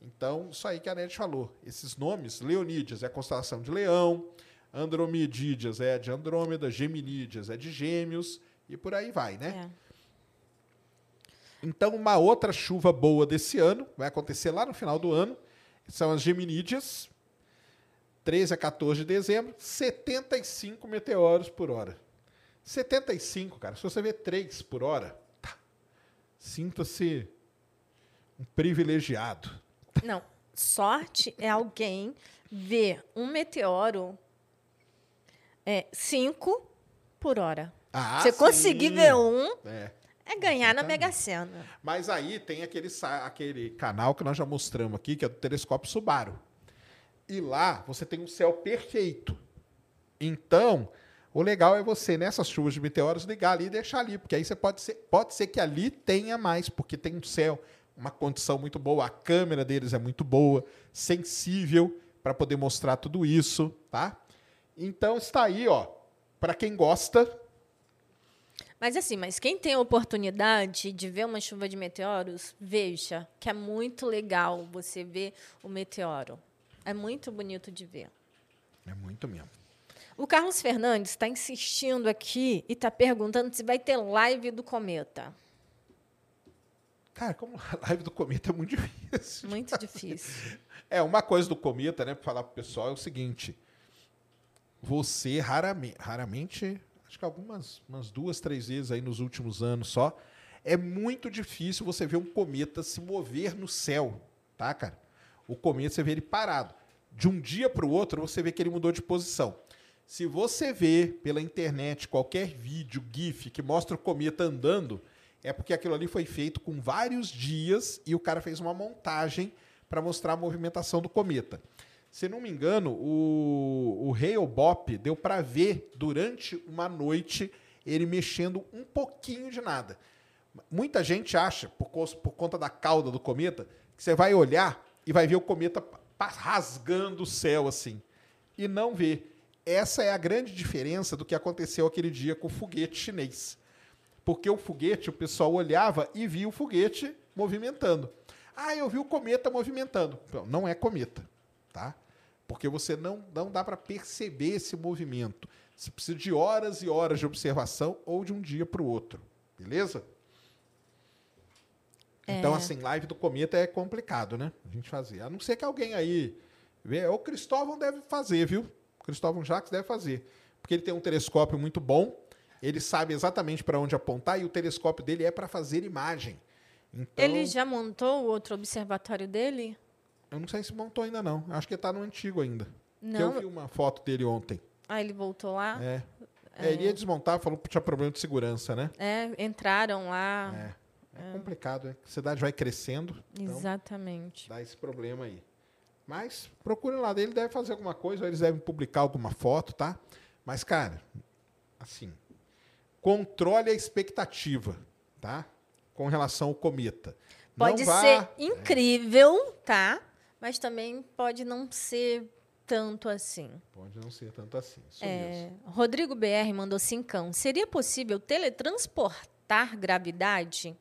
Então, isso aí que a Nete falou. Esses nomes, Leonídeas é a constelação de Leão, Andromedídeas é de Andrômeda, Geminídeas é de Gêmeos, e por aí vai, né? É. Então, uma outra chuva boa desse ano vai acontecer lá no final do ano. São as Geminídeas, 13 a 14 de dezembro, 75 meteoros por hora. 75, cara. Se você vê 3 por hora, tá. sinta-se um privilegiado. Não, sorte é alguém ver um meteoro é, cinco por hora. Ah, Você sim. conseguir ver um, É. é ganhar na. Mega Sena. Mas aí tem aquele, aquele canal que nós já mostramos aqui, que é do telescópio Subaru. E lá você tem um céu perfeito. Então, o legal é você, nessas chuvas de meteoros, ligar ali e deixar ali. Porque aí você pode ser, pode ser que ali tenha mais, porque tem um céu, uma condição muito boa, a câmera deles é muito boa, sensível para poder mostrar tudo isso, tá? Então está aí, ó. Para quem gosta, Mas assim, mas quem tem a oportunidade de ver uma chuva de meteoros, veja, que é muito legal você ver o meteoro. É muito bonito de ver. é muito mesmo. O Carlos Fernandes está insistindo aqui e está perguntando se vai ter live do cometa. Cara, como a live do cometa é muito difícil. Muito difícil. É, uma coisa do cometa, né, para falar pro pessoal é o seguinte: você raramente, raramente, acho que algumas umas duas, três vezes aí nos últimos anos só, é muito difícil você ver um cometa se mover no céu, tá, cara? O cometa você vê ele parado. De um dia para o outro, você vê que ele mudou de posição. Se você vê pela internet qualquer vídeo, GIF que mostra o cometa andando, é porque aquilo ali foi feito com vários dias e o cara fez uma montagem para mostrar a movimentação do cometa. Se não me engano, o, o Hale Bop deu para ver durante uma noite ele mexendo um pouquinho de nada. Muita gente acha, por, por conta da cauda do cometa, que você vai olhar e vai ver o cometa rasgando o céu assim. E não vê. Essa é a grande diferença do que aconteceu aquele dia com o foguete chinês. Porque o foguete, o pessoal olhava e via o foguete movimentando. Ah, eu vi o cometa movimentando. Não, é cometa, tá? Porque você não, não dá para perceber esse movimento. Você precisa de horas e horas de observação ou de um dia para o outro. Beleza? Então, assim, live do cometa é complicado, né? A gente fazer. A não ser que alguém aí. Vê, o Cristóvão deve fazer, viu? O Cristóvão Jacques deve fazer. Porque ele tem um telescópio muito bom, ele sabe exatamente para onde apontar e o telescópio dele é para fazer imagem. Então, Ele já montou o outro observatório dele? eu não sei se montou ainda não. Acho que está no antigo ainda. Não. eu vi uma foto dele ontem. Ah, ele voltou lá? É. É, ele ia desmontar, falou que tinha problema de segurança, né? É, entraram lá. É. É complicado, né? A cidade vai crescendo. Então, Exatamente. dá esse problema aí. Mas procurem lá, ele deve fazer alguma coisa, ou eles devem publicar alguma foto, tá? Mas, cara, assim, controle a expectativa, tá? Com relação ao cometa. Pode vá- ser incrível, tá? Mas também pode não ser tanto assim. Pode não ser tanto assim. Isso É, mesmo. Rodrigo BR mandou cincão. Seria possível teletransportar gravidade?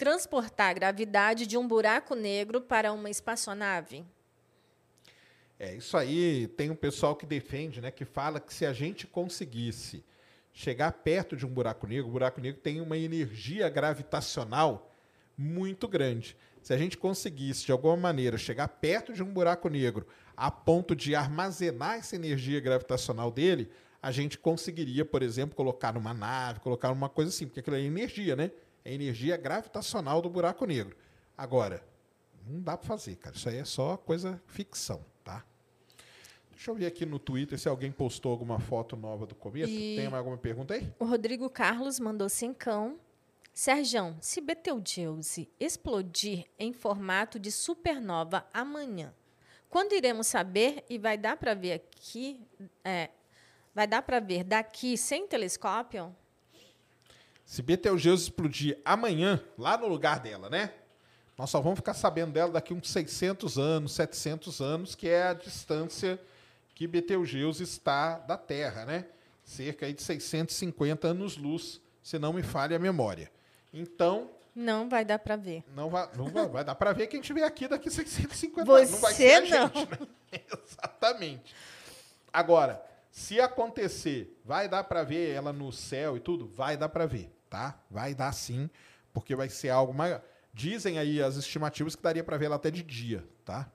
Transportar gravidade de um buraco negro para uma espaçonave? É, isso aí tem um pessoal que defende, né, que fala que se a gente conseguisse chegar perto de um buraco negro, o buraco negro tem uma energia gravitacional muito grande. Se a gente conseguisse, de alguma maneira, chegar perto de um buraco negro a ponto de armazenar essa energia gravitacional dele, a gente conseguiria, por exemplo, colocar numa nave, colocar numa coisa assim, porque aquilo é energia, né? É energia gravitacional do buraco negro. Agora, não dá para fazer, cara. Isso aí é só coisa ficção, tá? Deixa eu ver aqui no Twitter se alguém postou alguma foto nova do cometa. E- Tem alguma pergunta aí? O Rodrigo Carlos mandou cincão. Serjão, se Betelgeuse explodir em formato de supernova amanhã, quando iremos saber e vai dar para ver aqui, é, vai dar para ver daqui sem telescópio? Se Betelgeuse explodir amanhã, lá no lugar dela, né? Nós só vamos ficar sabendo dela daqui uns 600 anos, 700 anos, que é a distância que Betelgeuse está da Terra, né? Cerca aí de 650 anos-luz, se não me falha a memória. Então, Não vai dar para ver. não vai, não vai, vai dar para ver quem estiver aqui daqui 650 anos. Não vai Você ser a não. gente, né? Exatamente. Agora, se acontecer, vai dar para ver ela no céu e tudo? Vai dar para ver, tá? Vai dar sim, porque vai ser algo maior. Dizem aí as estimativas que daria para ver ela até de dia, tá?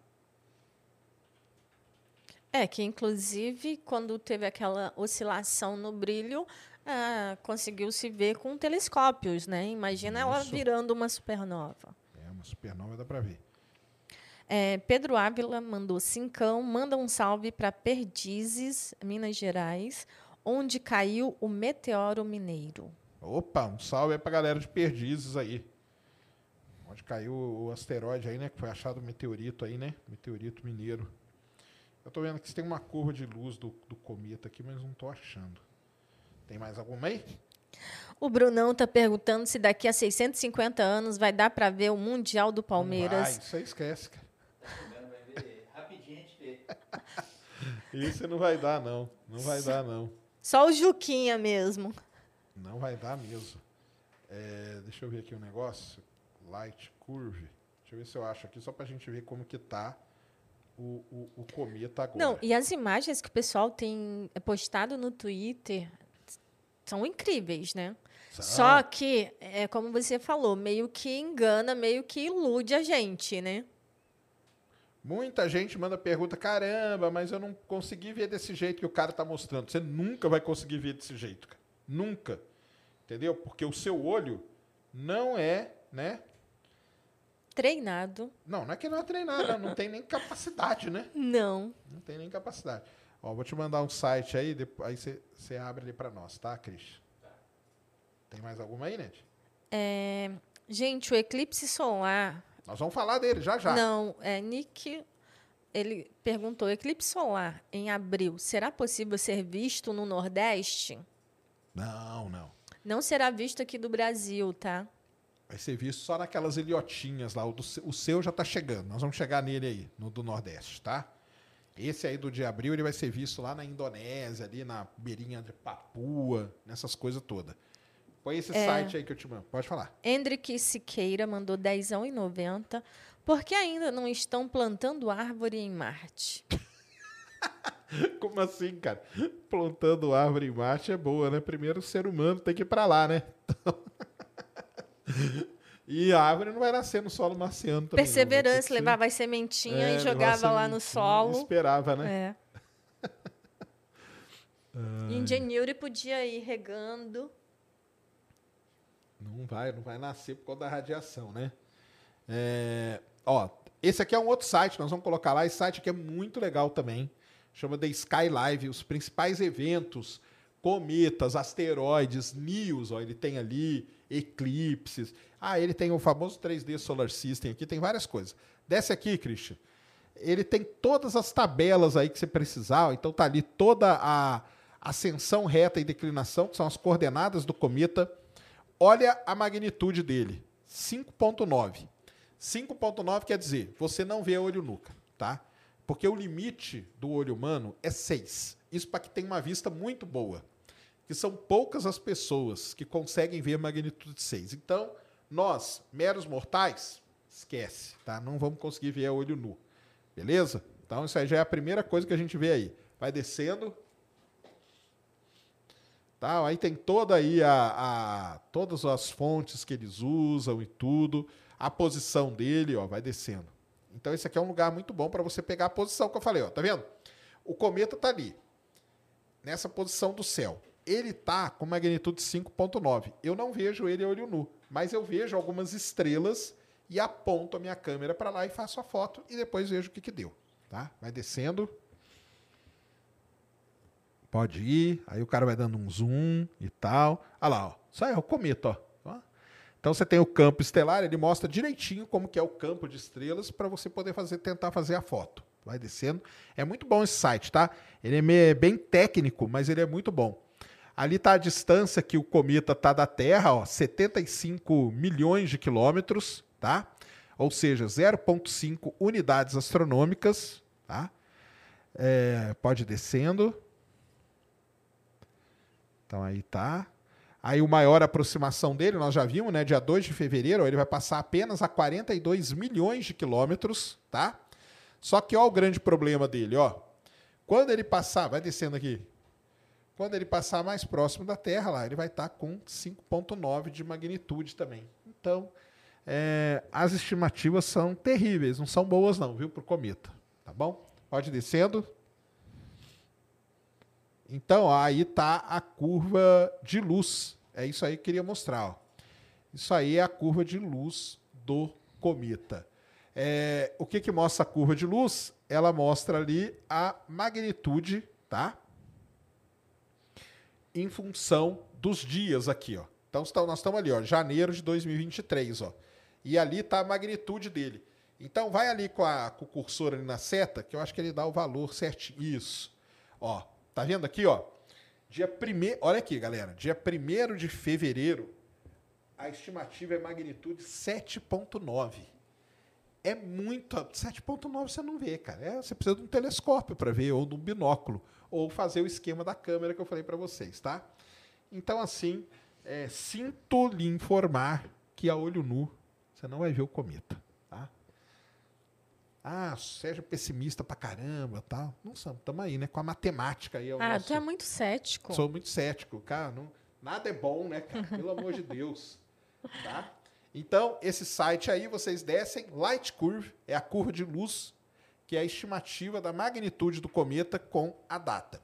É, que inclusive quando teve aquela oscilação no brilho, ah, conseguiu se ver com telescópios, né? Imagina ela Isso. virando uma supernova. É uma supernova, dá para ver. É, Pedro Ávila mandou cincão, manda um salve para Perdizes, Minas Gerais, onde caiu o meteoro mineiro. Opa, um salve aí pra galera de Perdizes aí. Onde caiu o asteroide aí, né? Que foi achado o meteorito aí, né? Meteorito mineiro. Eu tô vendo que tem uma curva de luz do, do cometa aqui, mas não tô achando. Tem mais alguma aí? O Brunão tá perguntando se daqui a 650 anos vai dar para ver o Mundial do Palmeiras. Vai, isso aí esquece, cara. Vai ver rapidinho a gente vê. Isso não vai dar, não. Não vai dar, não. Só o Juquinha mesmo. Não vai dar mesmo. É, deixa eu ver aqui um negócio. Light curve. Deixa eu ver se eu acho aqui, só pra gente ver como que tá o, o, o cometa agora. Não, e as imagens que o pessoal tem postado no Twitter são incríveis, né? São. Só que, é como você falou, meio que engana, meio que ilude a gente, né? Muita gente manda pergunta, caramba, mas eu não consegui ver desse jeito que o cara tá mostrando. Você nunca vai conseguir ver desse jeito, cara. Nunca. Entendeu? Porque o seu olho não é, né? Treinado. Não, não é que não é treinado, não, não tem nem capacidade, né? Não. Não tem nem capacidade. Ó, vou te mandar um site aí, depois, aí você- abre ali pra nós, tá, Cris? Tem mais alguma aí, Ned? É, gente, o eclipse solar. Nós vamos falar dele já já. Não, é Nick. Ele perguntou: eclipse solar em abril será possível ser visto no Nordeste? Não, não. Não será visto aqui do Brasil, tá? Vai ser visto só naquelas ilhotinhas lá. O, do o seu já tá chegando. Nós vamos chegar nele aí, no do Nordeste, tá? Esse aí do de abril, ele vai ser visto lá na Indonésia, ali na beirinha de Papua, nessas coisas todas. Põe esse É. site aí que eu te mando. Pode falar. Hendrick Siqueira mandou 10,90. Por que ainda não estão plantando árvore em Marte? Como assim, cara? Plantando árvore em Marte é boa, né? Primeiro o ser humano tem que ir pra lá, né? e a árvore não vai nascer no solo marciano também. Perseverança, levava a sementinha É, e jogava lá no solo. e Esperava, né? É. Ingenuity podia ir regando. Não vai, não vai nascer por causa da radiação, né? É, ó, esse aqui é um outro site, nós vamos colocar lá. Esse site aqui é muito legal também. Chama The Sky Live, os principais eventos, cometas, asteroides, NIOS, ó, ele tem ali, eclipses. Ah, ele tem o famoso 3D Solar System aqui, tem várias coisas. Desce aqui, Christian. Ele tem todas as tabelas aí que você precisar, ó, então tá ali toda a ascensão reta e declinação, que são as coordenadas do cometa. Olha a magnitude dele. 5.9. 5.9 quer dizer, você não vê olho nu, tá? Porque o limite do olho humano é 6. Isso para que tenha uma vista muito boa. Que são poucas as pessoas que conseguem ver magnitude 6. Então, nós, meros mortais, esquece, tá? Não vamos conseguir ver a olho nu. Beleza? Então, isso aí já é a primeira coisa que a gente vê aí. Vai descendo. Tá? Aí tem toda aí a, a todas as fontes que eles usam e tudo. A posição dele, ó, vai descendo. Então, esse aqui é um lugar muito bom para você pegar a posição que eu falei, ó. Tá vendo? O cometa tá ali nessa posição do céu. Ele está com magnitude 5.9. Eu não vejo ele a olho nu, mas eu vejo algumas estrelas e aponto a minha câmera para lá e faço a foto e depois vejo o que, que deu. Tá? Vai descendo. Pode ir. Aí o cara vai dando um zoom e tal. Olha lá, ó. Aí é o cometa, ó. Então você tem o campo estelar, ele mostra direitinho como que é o campo de estrelas para você poder fazer, tentar fazer a foto vai descendo. É muito bom esse site, tá? Ele é bem técnico, mas ele é muito bom. Ali está a distância que o cometa está da Terra, ó, 75 milhões de quilômetros, tá? Ou seja, 0,5 unidades astronômicas, tá? É, pode descendo. Então aí tá. Aí o maior aproximação dele, nós já vimos, né? Dia 2 de fevereiro, ele vai passar apenas a 42 milhões de quilômetros, tá? Só que ó o grande problema dele, ó. Quando ele passar, vai descendo aqui. Quando ele passar mais próximo da Terra, lá ele vai estar tá com 5.9 de magnitude também. Então, é, as estimativas são terríveis, não são boas não, viu, para o cometa. Tá bom? Pode descendo. Então, ó, aí está a curva de luz. É isso aí que eu queria mostrar. Ó. Isso aí é a curva de luz do cometa. É, o que, que mostra a curva de luz? Ela mostra ali a magnitude, tá? Em função dos dias aqui, ó. Então nós estamos ali, ó, janeiro de 2023, ó. E ali está a magnitude dele. Então vai ali com, a, com o cursor ali na seta, que eu acho que ele dá o valor certinho. Isso. Ó, tá vendo aqui, ó? Dia primeiro, olha aqui, galera. Dia 1 de fevereiro, a estimativa é magnitude 7.9 é muito. 7,9 você não vê, cara. É, você precisa de um telescópio para ver, ou de um binóculo, ou fazer o esquema da câmera que eu falei para vocês, tá? Então, assim, é, sinto lhe informar que a olho nu você não vai ver o cometa, Ah, seja pessimista pra caramba, tal. Não somos, estamos aí, né? Com a matemática aí. É ah, nosso... tu é muito cético. Sou muito cético, cara. Não, nada é bom, né, cara? Pelo amor de Deus, tá? Então, esse site aí, vocês descem, Light Curve, é a curva de luz, que é a estimativa da magnitude do cometa com a data.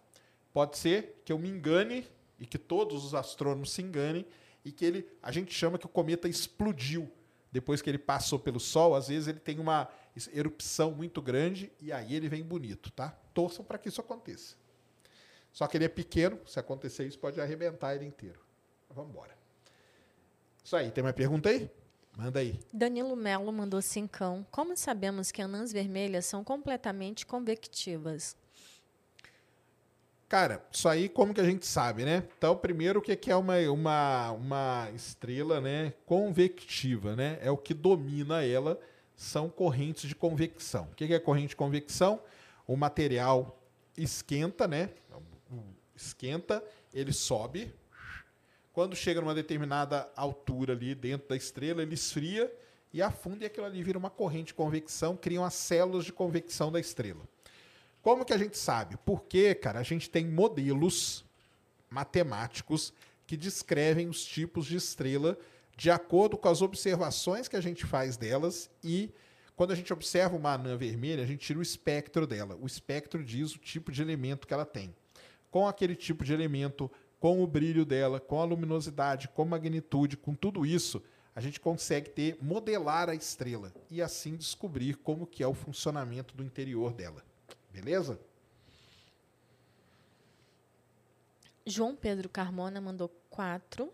Pode ser que eu me engane e que todos os astrônomos se enganem e que ele, a gente chama que o cometa explodiu depois que ele passou pelo Sol. Às vezes ele tem uma erupção muito grande e aí ele vem bonito, tá? Torçam para que isso aconteça. Só que ele é pequeno, se acontecer isso pode arrebentar ele inteiro. Vamos embora. Isso aí, tem mais pergunta aí? Manda aí. Danilo Melo mandou cincão. Como sabemos que anãs vermelhas são completamente convectivas? Cara, isso aí como que a gente sabe, né? Então, primeiro, o que é uma, uma, uma estrela né, convectiva, né? É o que domina ela, são correntes de convecção. O que é corrente de convecção? O material esquenta, né? Esquenta, ele sobe, quando chega numa determinada altura ali dentro da estrela, ele esfria e afunda e aquilo ali vira uma corrente de convecção, criam as células de convecção da estrela. Como que a gente sabe? Porque, cara, a gente tem modelos matemáticos que descrevem os tipos de estrela de acordo com as observações que a gente faz delas e quando a gente observa uma anã vermelha, a gente tira o espectro dela. O espectro diz o tipo de elemento que ela tem. Com aquele tipo de elemento com o brilho dela, com a luminosidade, com a magnitude, com tudo isso, a gente consegue ter modelar a estrela e assim descobrir como que é o funcionamento do interior dela. Beleza? João Pedro Carmona mandou quatro.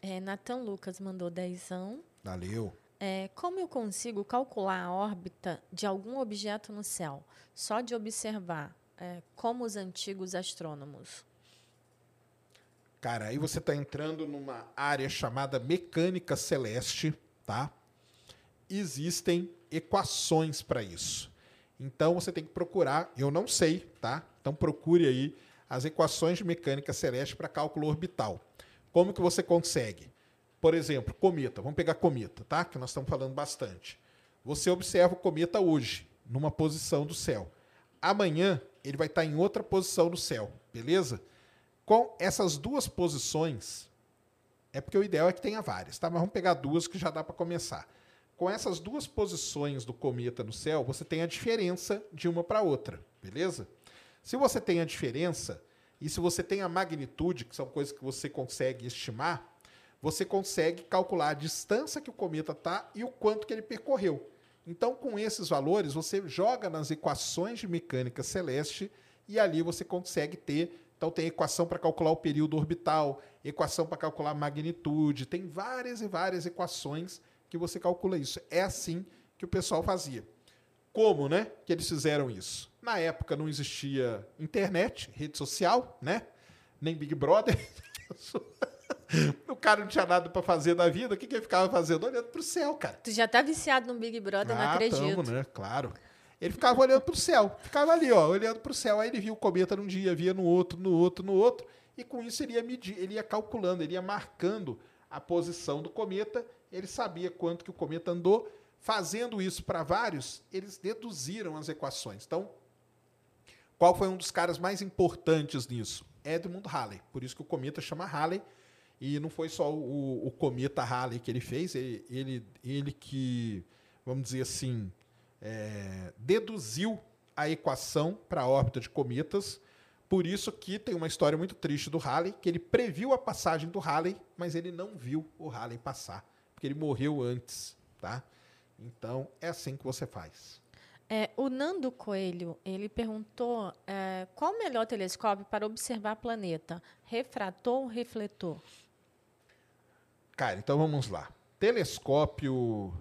É, Natan Lucas mandou dezão. Valeu. É, como eu consigo calcular a órbita de algum objeto no céu? Só de observar, é, como os antigos astrônomos. Cara, aí você está entrando numa área chamada mecânica celeste, tá? Existem equações para isso. Então você tem que procurar, eu não sei, tá? Então procure aí as equações de mecânica celeste para cálculo orbital. Como que você consegue? Por exemplo, cometa. Vamos pegar cometa, tá? Que nós estamos falando bastante. Você observa o cometa hoje, numa posição do céu. Amanhã ele vai estar em outra posição do céu, beleza? Com essas duas posições, é porque o ideal é que tenha várias, tá? Mas vamos pegar duas que já dá para começar. Com essas duas posições do cometa no céu, você tem a diferença de uma para outra, beleza? Se você tem a diferença e se você tem a magnitude, que são coisas que você consegue estimar, você consegue calcular a distância que o cometa está e o quanto que ele percorreu. Então, com esses valores, você joga nas equações de mecânica celeste e ali você consegue ter. Então, tem equação para calcular o período orbital, equação para calcular a magnitude, tem várias e várias equações que você calcula isso. É assim que o pessoal fazia. Como, né, que eles fizeram isso? Na época não existia internet, rede social, né? Nem Big Brother. o cara não tinha nada para fazer na vida, o que, que ele ficava fazendo? Olhando para o céu, cara. Tu já tá viciado no Big Brother, não Ah, acredito. tamo, né? Claro. Ele ficava olhando para o céu, ficava ali, ó, olhando para o céu. Aí ele via o cometa num dia, via no outro, no outro, no outro, e com isso ele ia medir, ele ia calculando, ele ia marcando a posição do cometa. Ele sabia quanto que o cometa andou. Fazendo isso para vários, eles deduziram as equações. Então, qual foi um dos caras mais importantes nisso? Edmund Halley. Por isso que o cometa chama Halley. E não foi só o, o cometa Halley que ele fez, ele, ele, ele que, vamos dizer assim, é, deduziu a equação para a órbita de cometas. Por isso que tem uma história muito triste do Halley, que ele previu a passagem do Halley, mas ele não viu o Halley passar, porque ele morreu antes, tá? Então, é assim que você faz. É, o Nando Coelho, ele perguntou é, qual o melhor telescópio para observar planeta, refrator ou refletor? Cara, então vamos lá. Telescópio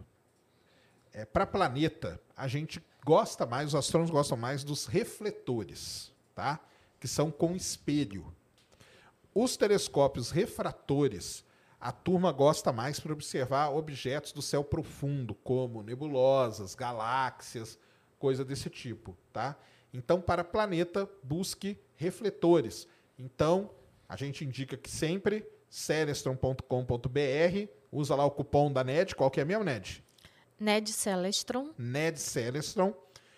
é, para planeta, a gente gosta mais, os astrônomos gostam mais dos refletores, tá? Que são com espelho. Os telescópios refratores, a turma gosta mais para observar objetos do céu profundo, como nebulosas, galáxias, coisa desse tipo, tá? Então, para planeta, busque refletores. Então, a gente indica que sempre celestron.com.br, usa lá o cupom da NED, qual que é mesmo, NED? Ned Celestron. Ned Celestron.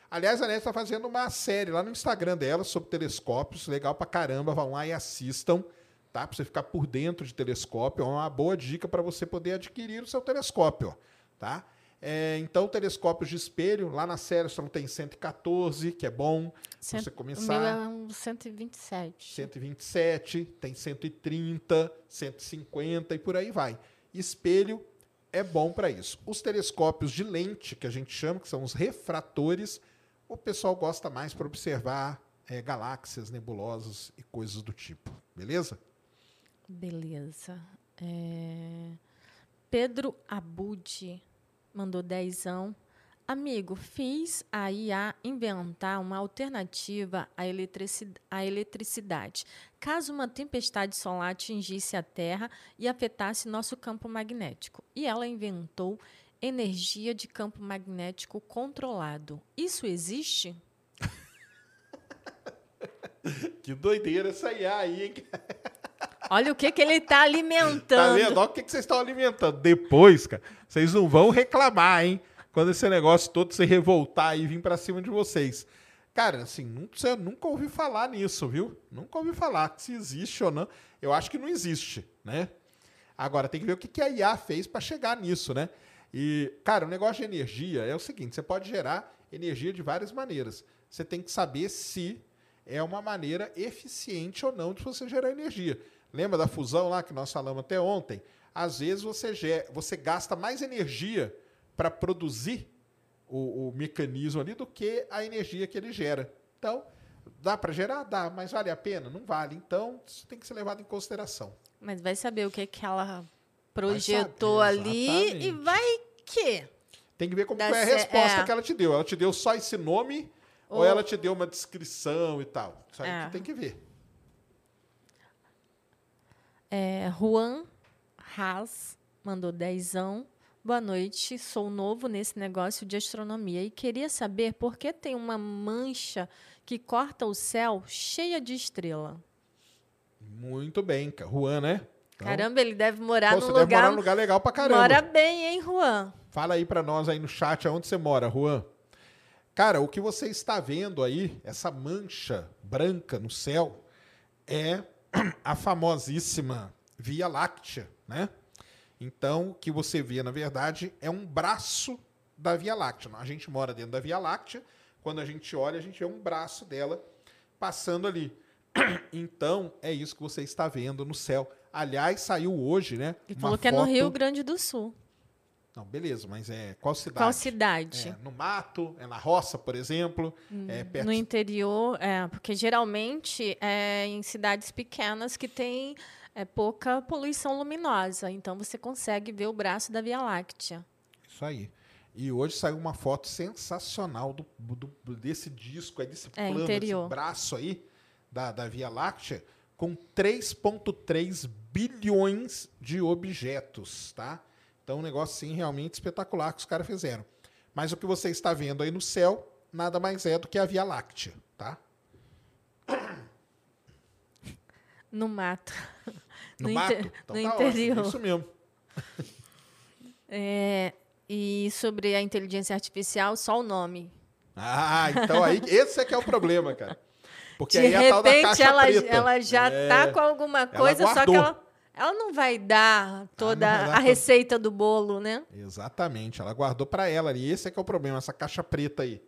Aliás, a Ned está fazendo uma série lá no Instagram dela sobre telescópios, legal pra caramba, vão lá e assistam, tá? Pra você ficar por dentro de telescópio, é uma boa dica para você poder adquirir o seu telescópio, tá? É, então, telescópios de espelho, lá na Celestron tem 114, que é bom pra Cento- você O começar. meu é um 127. 127, tem 130, 150 e por aí vai. Espelho é bom para isso. Os telescópios de lente, que a gente chama, que são os refratores, o pessoal gosta mais para observar é, galáxias, nebulosas e coisas do tipo. Beleza? Beleza. É, Pedro Abud mandou dezão. Amigo, fiz a IA inventar uma alternativa à à eletricidade, caso uma tempestade solar atingisse a Terra e afetasse nosso campo magnético. E ela inventou energia de campo magnético controlado. Isso existe? Que doideira essa IA aí, hein? Olha o que, que ele está Tá alimentando. vendo? Olha o que, que vocês estão alimentando. Depois, cara, vocês não vão reclamar, hein? Quando esse negócio todo se revoltar e vir pra cima de vocês. Cara, assim, nunca, nunca ouvi falar nisso, viu? Nunca ouvi falar se existe ou não. Eu acho que não existe, né? Agora, tem que ver o que, que a IA fez para chegar nisso, né? E, cara, o negócio de energia é o seguinte: você pode gerar energia de várias maneiras. Você tem que saber se é uma maneira eficiente ou não de você gerar energia. Lembra da fusão lá que nós falamos até ontem? Às vezes você, você gasta mais energia para produzir o, o mecanismo ali do que a energia que ele gera. Então, dá para gerar? Dá, mas vale a pena? Não vale. Então, isso tem que ser levado em consideração. Mas vai saber o que, que ela projetou ali e vai que? Tem que ver como foi a resposta é. que ela te deu. Ela te deu só esse nome ou, Ou- ela te deu uma descrição e tal? Isso aí É. que tem que ver. É, Juan Haas mandou dezão. Boa noite, sou novo nesse negócio de astronomia e queria saber por que tem uma mancha que corta o céu cheia de estrela. Muito bem. Juan, né? Então, Caramba, ele deve morar pô, num você deve lugar. morar num lugar legal pra caramba. Mora bem, hein, Juan? Fala aí pra nós aí no chat aonde você mora, Juan. Cara, o que você está vendo aí, essa mancha branca no céu, é a famosíssima Via Láctea, né? Então, o que você vê, na verdade, é um braço da Via Láctea. A gente mora dentro da Via Láctea, quando a gente olha, a gente vê um braço dela passando ali. Então, é isso que você está vendo no céu. Aliás, saiu hoje, né? Ele falou que é no foto- Rio Grande do Sul. Não, beleza, mas é qual cidade? Qual cidade? É, no mato, é na roça, por exemplo. é perto No interior, é, porque geralmente é em cidades pequenas que tem é, pouca poluição luminosa. Então você consegue ver o braço da Via Láctea. Isso aí. E hoje saiu uma foto sensacional do, do- desse disco desse É, plano, interior. desse braço aí da, da Via Láctea, com 3,3 bilhões de objetos, tá? Então, um negócio assim realmente espetacular que os caras fizeram. Mas o que você está vendo aí no céu, nada mais é do que a Via Láctea, tá? No mato. No, No mato? Então no tá ótimo, interior. isso mesmo. É, e sobre a inteligência artificial, só o nome. Ah, então aí, esse é que é o problema, cara. Porque De aí é a tal da repente ela, preta. ela já É. tá com alguma coisa, só que ela, ela não vai dar toda não vai dar a todo- receita do bolo, né? Exatamente, ela guardou pra ela ali. Esse é que é o problema, essa caixa preta aí.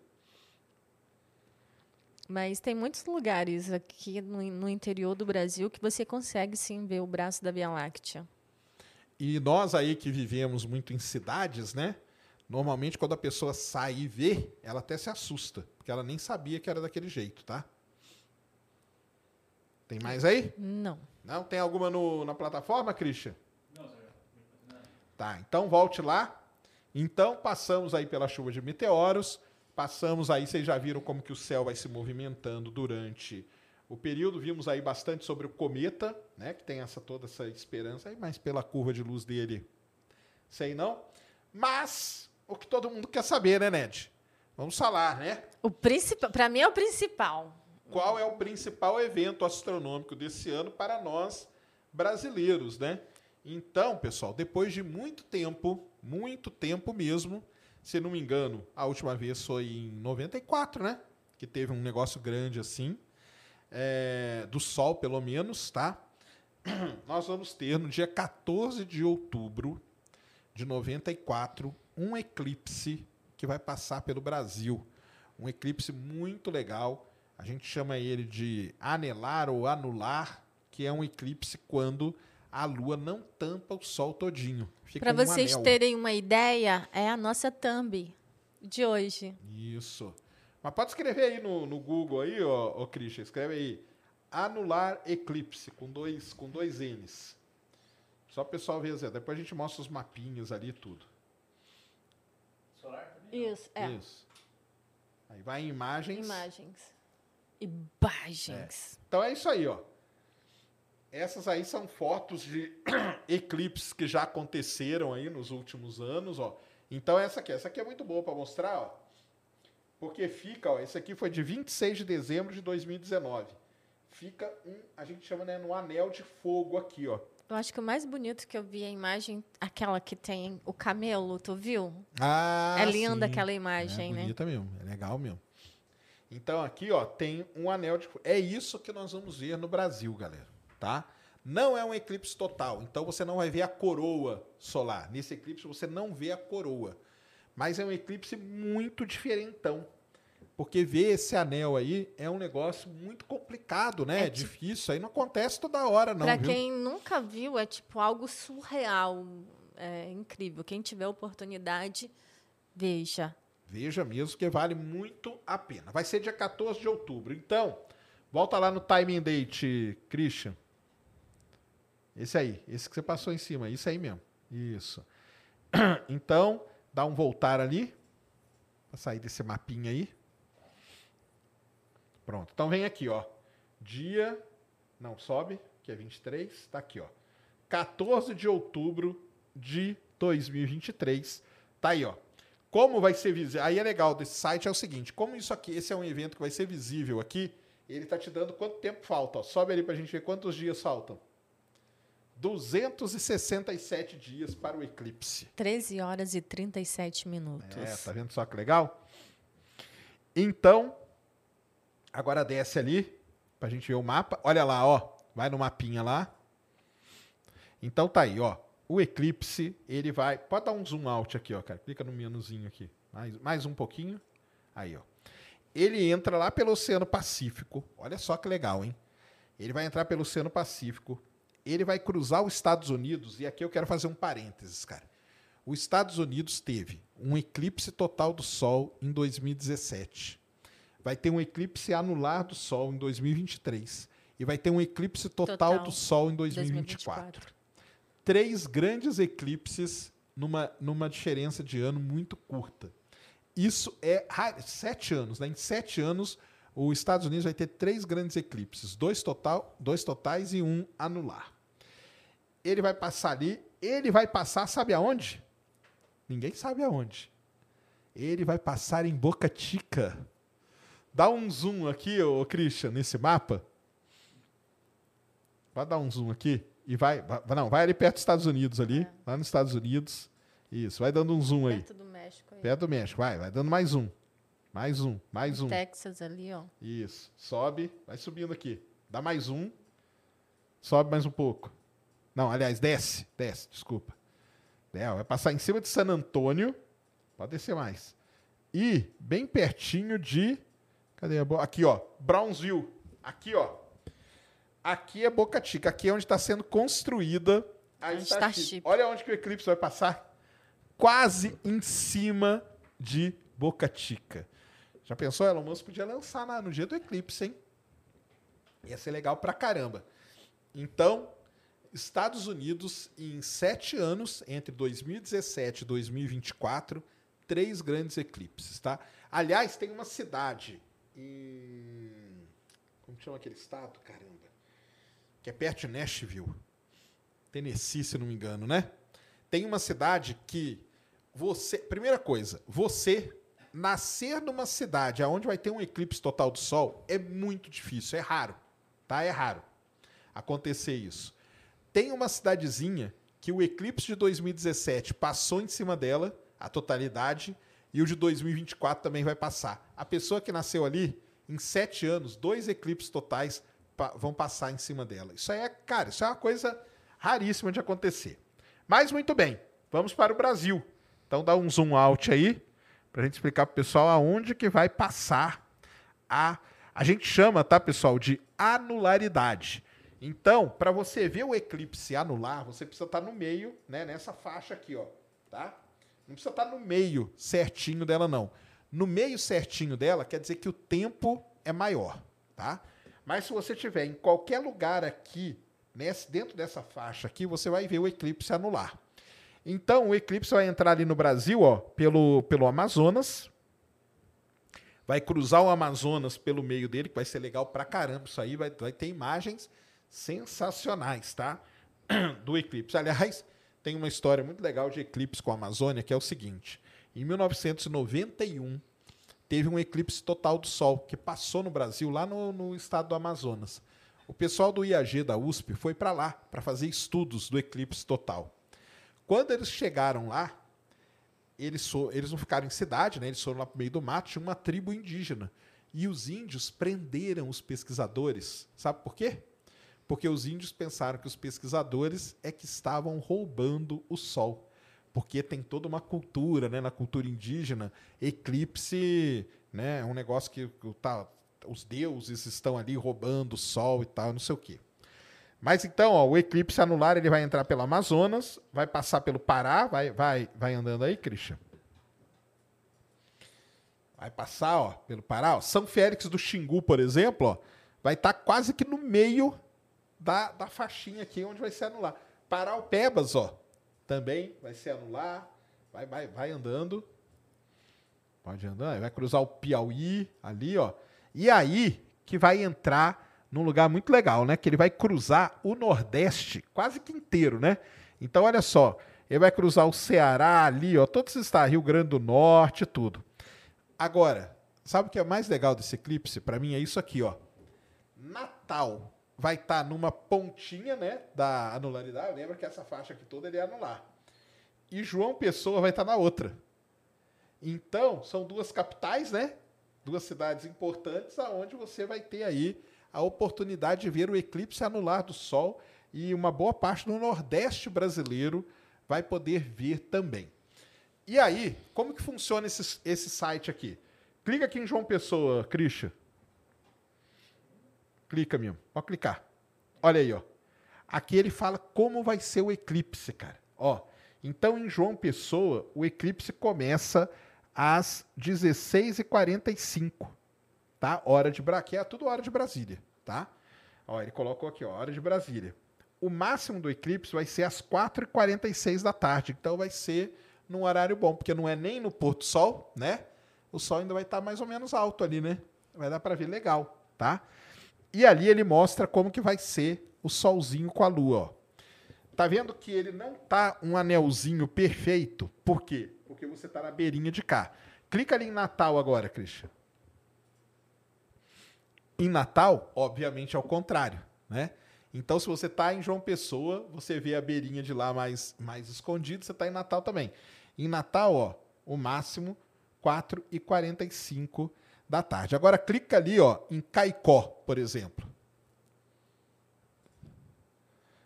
Mas tem muitos lugares aqui no, no interior do Brasil que você consegue sim ver o braço da Via Láctea. E nós aí que vivemos muito em cidades, né? Normalmente quando a pessoa sai e vê, ela até se assusta, porque ela nem sabia que era daquele jeito, tá? Tem mais aí? Não. Não? Tem alguma no- na plataforma, Christian? Não, Sérgio. Tá, então volte lá. Então passamos aí pela chuva de meteoros, passamos aí, vocês já viram como que o céu vai se movimentando durante o período, vimos aí bastante sobre o cometa, né, que tem essa toda essa esperança aí, mas pela curva de luz dele, sei não. Mas o que todo mundo quer saber, né, Ned? Vamos falar, né? O principal, para mim é o principal. Qual é o principal evento astronômico desse ano para nós brasileiros, né? Então, pessoal, depois de muito tempo, muito tempo mesmo, se não me engano, a última vez foi em 94, né? Que teve um negócio grande assim, é, do Sol, pelo menos, tá? Nós vamos ter no dia 14 de outubro de 94 um eclipse que vai passar pelo Brasil. Um eclipse muito legal. A gente chama ele de anelar ou anular, que é um eclipse quando a Lua não tampa o Sol todinho. Fica Para um vocês anel. terem uma ideia, é a nossa thumb de hoje. Isso. Mas pode escrever aí no, no Google aí, ó, ó Christian, escreve aí. Anular eclipse, com dois, com dois N's. Só o pessoal ver, Zé. Depois a gente mostra os mapinhas ali e tudo. Solar também? Isso, é. Isso. Aí vai em imagens. Imagens. Imagens. Então é isso aí, ó. Essas aí são fotos de eclipses que já aconteceram aí nos últimos anos, ó. Então essa aqui, essa aqui é muito boa para mostrar, ó. Porque fica, ó, esse aqui foi de 26 de dezembro de 2019. Fica um, a gente chama, né, no anel de fogo aqui, ó. Eu acho que o mais bonito que eu vi a imagem, aquela que tem o camelo, tu viu? Ah, é linda sim. aquela imagem, é né? bonita mesmo, é legal mesmo. Então aqui, ó, tem um anel de é isso que nós vamos ver no Brasil, galera, tá? Não é um eclipse total, então você não vai ver a coroa solar. Nesse eclipse você não vê a coroa. Mas é um eclipse muito diferentão. Porque ver esse anel aí é um negócio muito complicado, né? É É difícil, aí não acontece toda hora não, Pra viu? quem nunca viu, é tipo algo surreal. É incrível. Quem tiver oportunidade, veja. Veja mesmo que vale muito a pena. Vai ser dia 14 de outubro. Então, volta lá no timing date, Christian. Esse aí, esse que você passou em cima, isso aí mesmo. Isso. Então, dá um voltar ali, para sair desse mapinha aí. Pronto. Então vem aqui, ó. Dia, não sobe, que é 23, tá aqui, ó. 14 de outubro de 2023. Tá aí, ó. Como vai ser visível? Aí é legal desse site é o seguinte: como isso aqui, esse é um evento que vai ser visível aqui, ele tá te dando quanto tempo falta. Ó. Sobe ali pra gente ver quantos dias faltam. 267 dias para o eclipse. 13 horas e 37 minutos. É, tá vendo só que legal? Então, agora desce ali pra gente ver o mapa. Olha lá, ó. Vai no mapinha lá. Então tá aí, ó. O eclipse, ele vai. Pode dar um zoom out aqui, ó, cara. Clica no menuzinho aqui. Mais, mais um pouquinho. Aí, ó. Ele entra lá pelo Oceano Pacífico. Olha só que legal, hein? Ele vai entrar pelo Oceano Pacífico. Ele vai cruzar os Estados Unidos. E aqui eu quero fazer um parênteses, cara. Os Estados Unidos teve um eclipse total do Sol em 2017. Vai ter um eclipse anular do Sol em 2023. E vai ter um eclipse total, Total, do Sol em 2024. 2024. Três grandes eclipses numa, numa diferença de ano muito curta. Isso é sete anos, né? Em sete anos, os Estados Unidos vai ter três grandes eclipses, dois, total, dois totais e um anular. Ele vai passar ali, ele vai passar, sabe aonde? Ninguém sabe aonde. Ele vai passar em Boca Chica. Dá um zoom aqui, ô Christian, nesse mapa. Vai dar um zoom aqui e vai, vai- não, vai ali perto dos Estados Unidos ali, É. lá nos Estados Unidos. Isso, vai dando um zoom aí. Perto do México aí. Perto do México, vai, vai dando mais um. Mais um, mais um. Texas ali, ó. Isso. Sobe, vai subindo aqui. Dá mais um. Sobe mais um pouco. Não, aliás, desce, desce, desculpa. É, vai passar em cima de San Antônio. Pode descer mais. E bem pertinho de. Cadê a. Aqui, ó. Brownsville. Aqui, ó. Aqui é Boca Chica. Aqui é onde está sendo construída a Starship. Starship. Olha onde que o eclipse vai passar. Quase em cima de Boca Chica. Já pensou? Elon Musk podia lançar na- no dia do eclipse, hein? Ia ser legal pra caramba. Então, Estados Unidos, em sete anos, entre 2017 e 2024, três grandes eclipses, tá? Aliás, tem uma cidade em... Como chama aquele estado? Caramba. Que é perto de Nashville. Tennessee, se não me engano, né? Tem uma cidade que você... Primeira coisa, você nascer numa cidade onde vai ter um eclipse total do Sol é muito difícil, é raro, tá? É raro acontecer isso. Tem uma cidadezinha que o eclipse de 2017 passou em cima dela, a totalidade, e o de 2024 também vai passar. A pessoa que nasceu ali, em sete anos, dois eclipses totais vão passar em cima dela. Isso aí é, cara, isso é uma coisa raríssima de acontecer. Mas muito bem, vamos para o Brasil. Então dá um zoom out aí, para a gente explicar para o pessoal aonde que vai passar a. A gente chama, tá, pessoal, de anularidade. Então, para você ver o eclipse anular, você precisa estar no meio, né, nessa faixa aqui, ó, tá? Não precisa estar no meio certinho dela, não. No meio certinho dela quer dizer que o tempo é maior, tá? Mas se você tiver em qualquer lugar aqui, nesse, dentro dessa faixa aqui, você vai ver o eclipse anular. Então, o eclipse vai entrar ali no Brasil, ó, pelo, pelo Amazonas, vai cruzar o Amazonas pelo meio dele, que vai ser legal pra caramba isso aí, vai, vai ter imagens sensacionais, tá? Do eclipse. Aliás, tem uma história muito legal de eclipse com a Amazônia, que é o seguinte: em 1991 teve um eclipse total do Sol que passou no Brasil, lá no, no estado do Amazonas. O pessoal do IAG da USP foi para lá para fazer estudos do eclipse total. Quando eles chegaram lá, eles, fo- eles não ficaram em cidade, né? eles foram lá para meio do mato, tinha uma tribo indígena. E os índios prenderam os pesquisadores. Sabe por quê? Porque os índios pensaram que os pesquisadores é que estavam roubando o sol. Porque tem toda uma cultura, né, na cultura indígena, eclipse, né, é um negócio que tá, os deuses estão ali roubando o sol e tal, não sei o quê. Mas então, ó, o eclipse anular ele vai entrar pelo Amazonas, vai passar pelo Pará, vai, vai, vai andando aí, Christian. Vai passar, ó, pelo Pará, ó. São Félix do Xingu, por exemplo, ó, vai estar quase que no meio da, da faixinha aqui onde vai ser anular. Paraupebas, ó, também vai ser anular. Vai, vai, vai andando. Pode andar, vai cruzar o Piauí ali, ó. E aí que vai entrar num lugar muito legal, né? Que ele vai cruzar o Nordeste quase que inteiro, né? Então, olha só, ele vai cruzar o Ceará ali, ó, todos está Rio Grande do Norte, tudo. Agora, sabe o que é mais legal desse eclipse? Para mim é isso aqui, ó. Natal vai estar tá numa pontinha, né, da anularidade. Lembra que essa faixa aqui toda ele é anular. E João Pessoa vai estar tá na outra. Então, são duas capitais, né? Duas cidades importantes aonde você vai ter aí a oportunidade de ver o eclipse anular do Sol e uma boa parte do Nordeste brasileiro vai poder ver também. E aí, como que funciona esse, esse site aqui? Clica aqui em João Pessoa, Christian. Clica mesmo. Pode clicar. Olha aí, ó. Aqui ele fala como vai ser o eclipse, cara. Ó. Então, em João Pessoa, o eclipse começa às 16h45, tá? Hora de Brasília, é tudo hora de Brasília, tá? Ó, ele colocou aqui, ó, hora de Brasília. O máximo do eclipse vai ser às 4h46 da tarde, então vai ser num horário bom, porque não é nem no pôr do sol, né? O sol ainda vai estar tá mais ou menos alto ali, né? Vai dar para ver legal, tá? E ali ele mostra como que vai ser o solzinho com a lua, ó. Tá vendo que ele não tá um anelzinho perfeito? Por quê? Porque você tá na beirinha de cá. Clica ali em Natal agora, Christian. Em Natal, obviamente, é o contrário, né? Então, se você tá em João Pessoa, você vê a beirinha de lá mais, mais escondido, você tá em Natal também. Em Natal, ó, o máximo 4 e 45 da tarde. Agora clica ali, ó, em Caicó, por exemplo.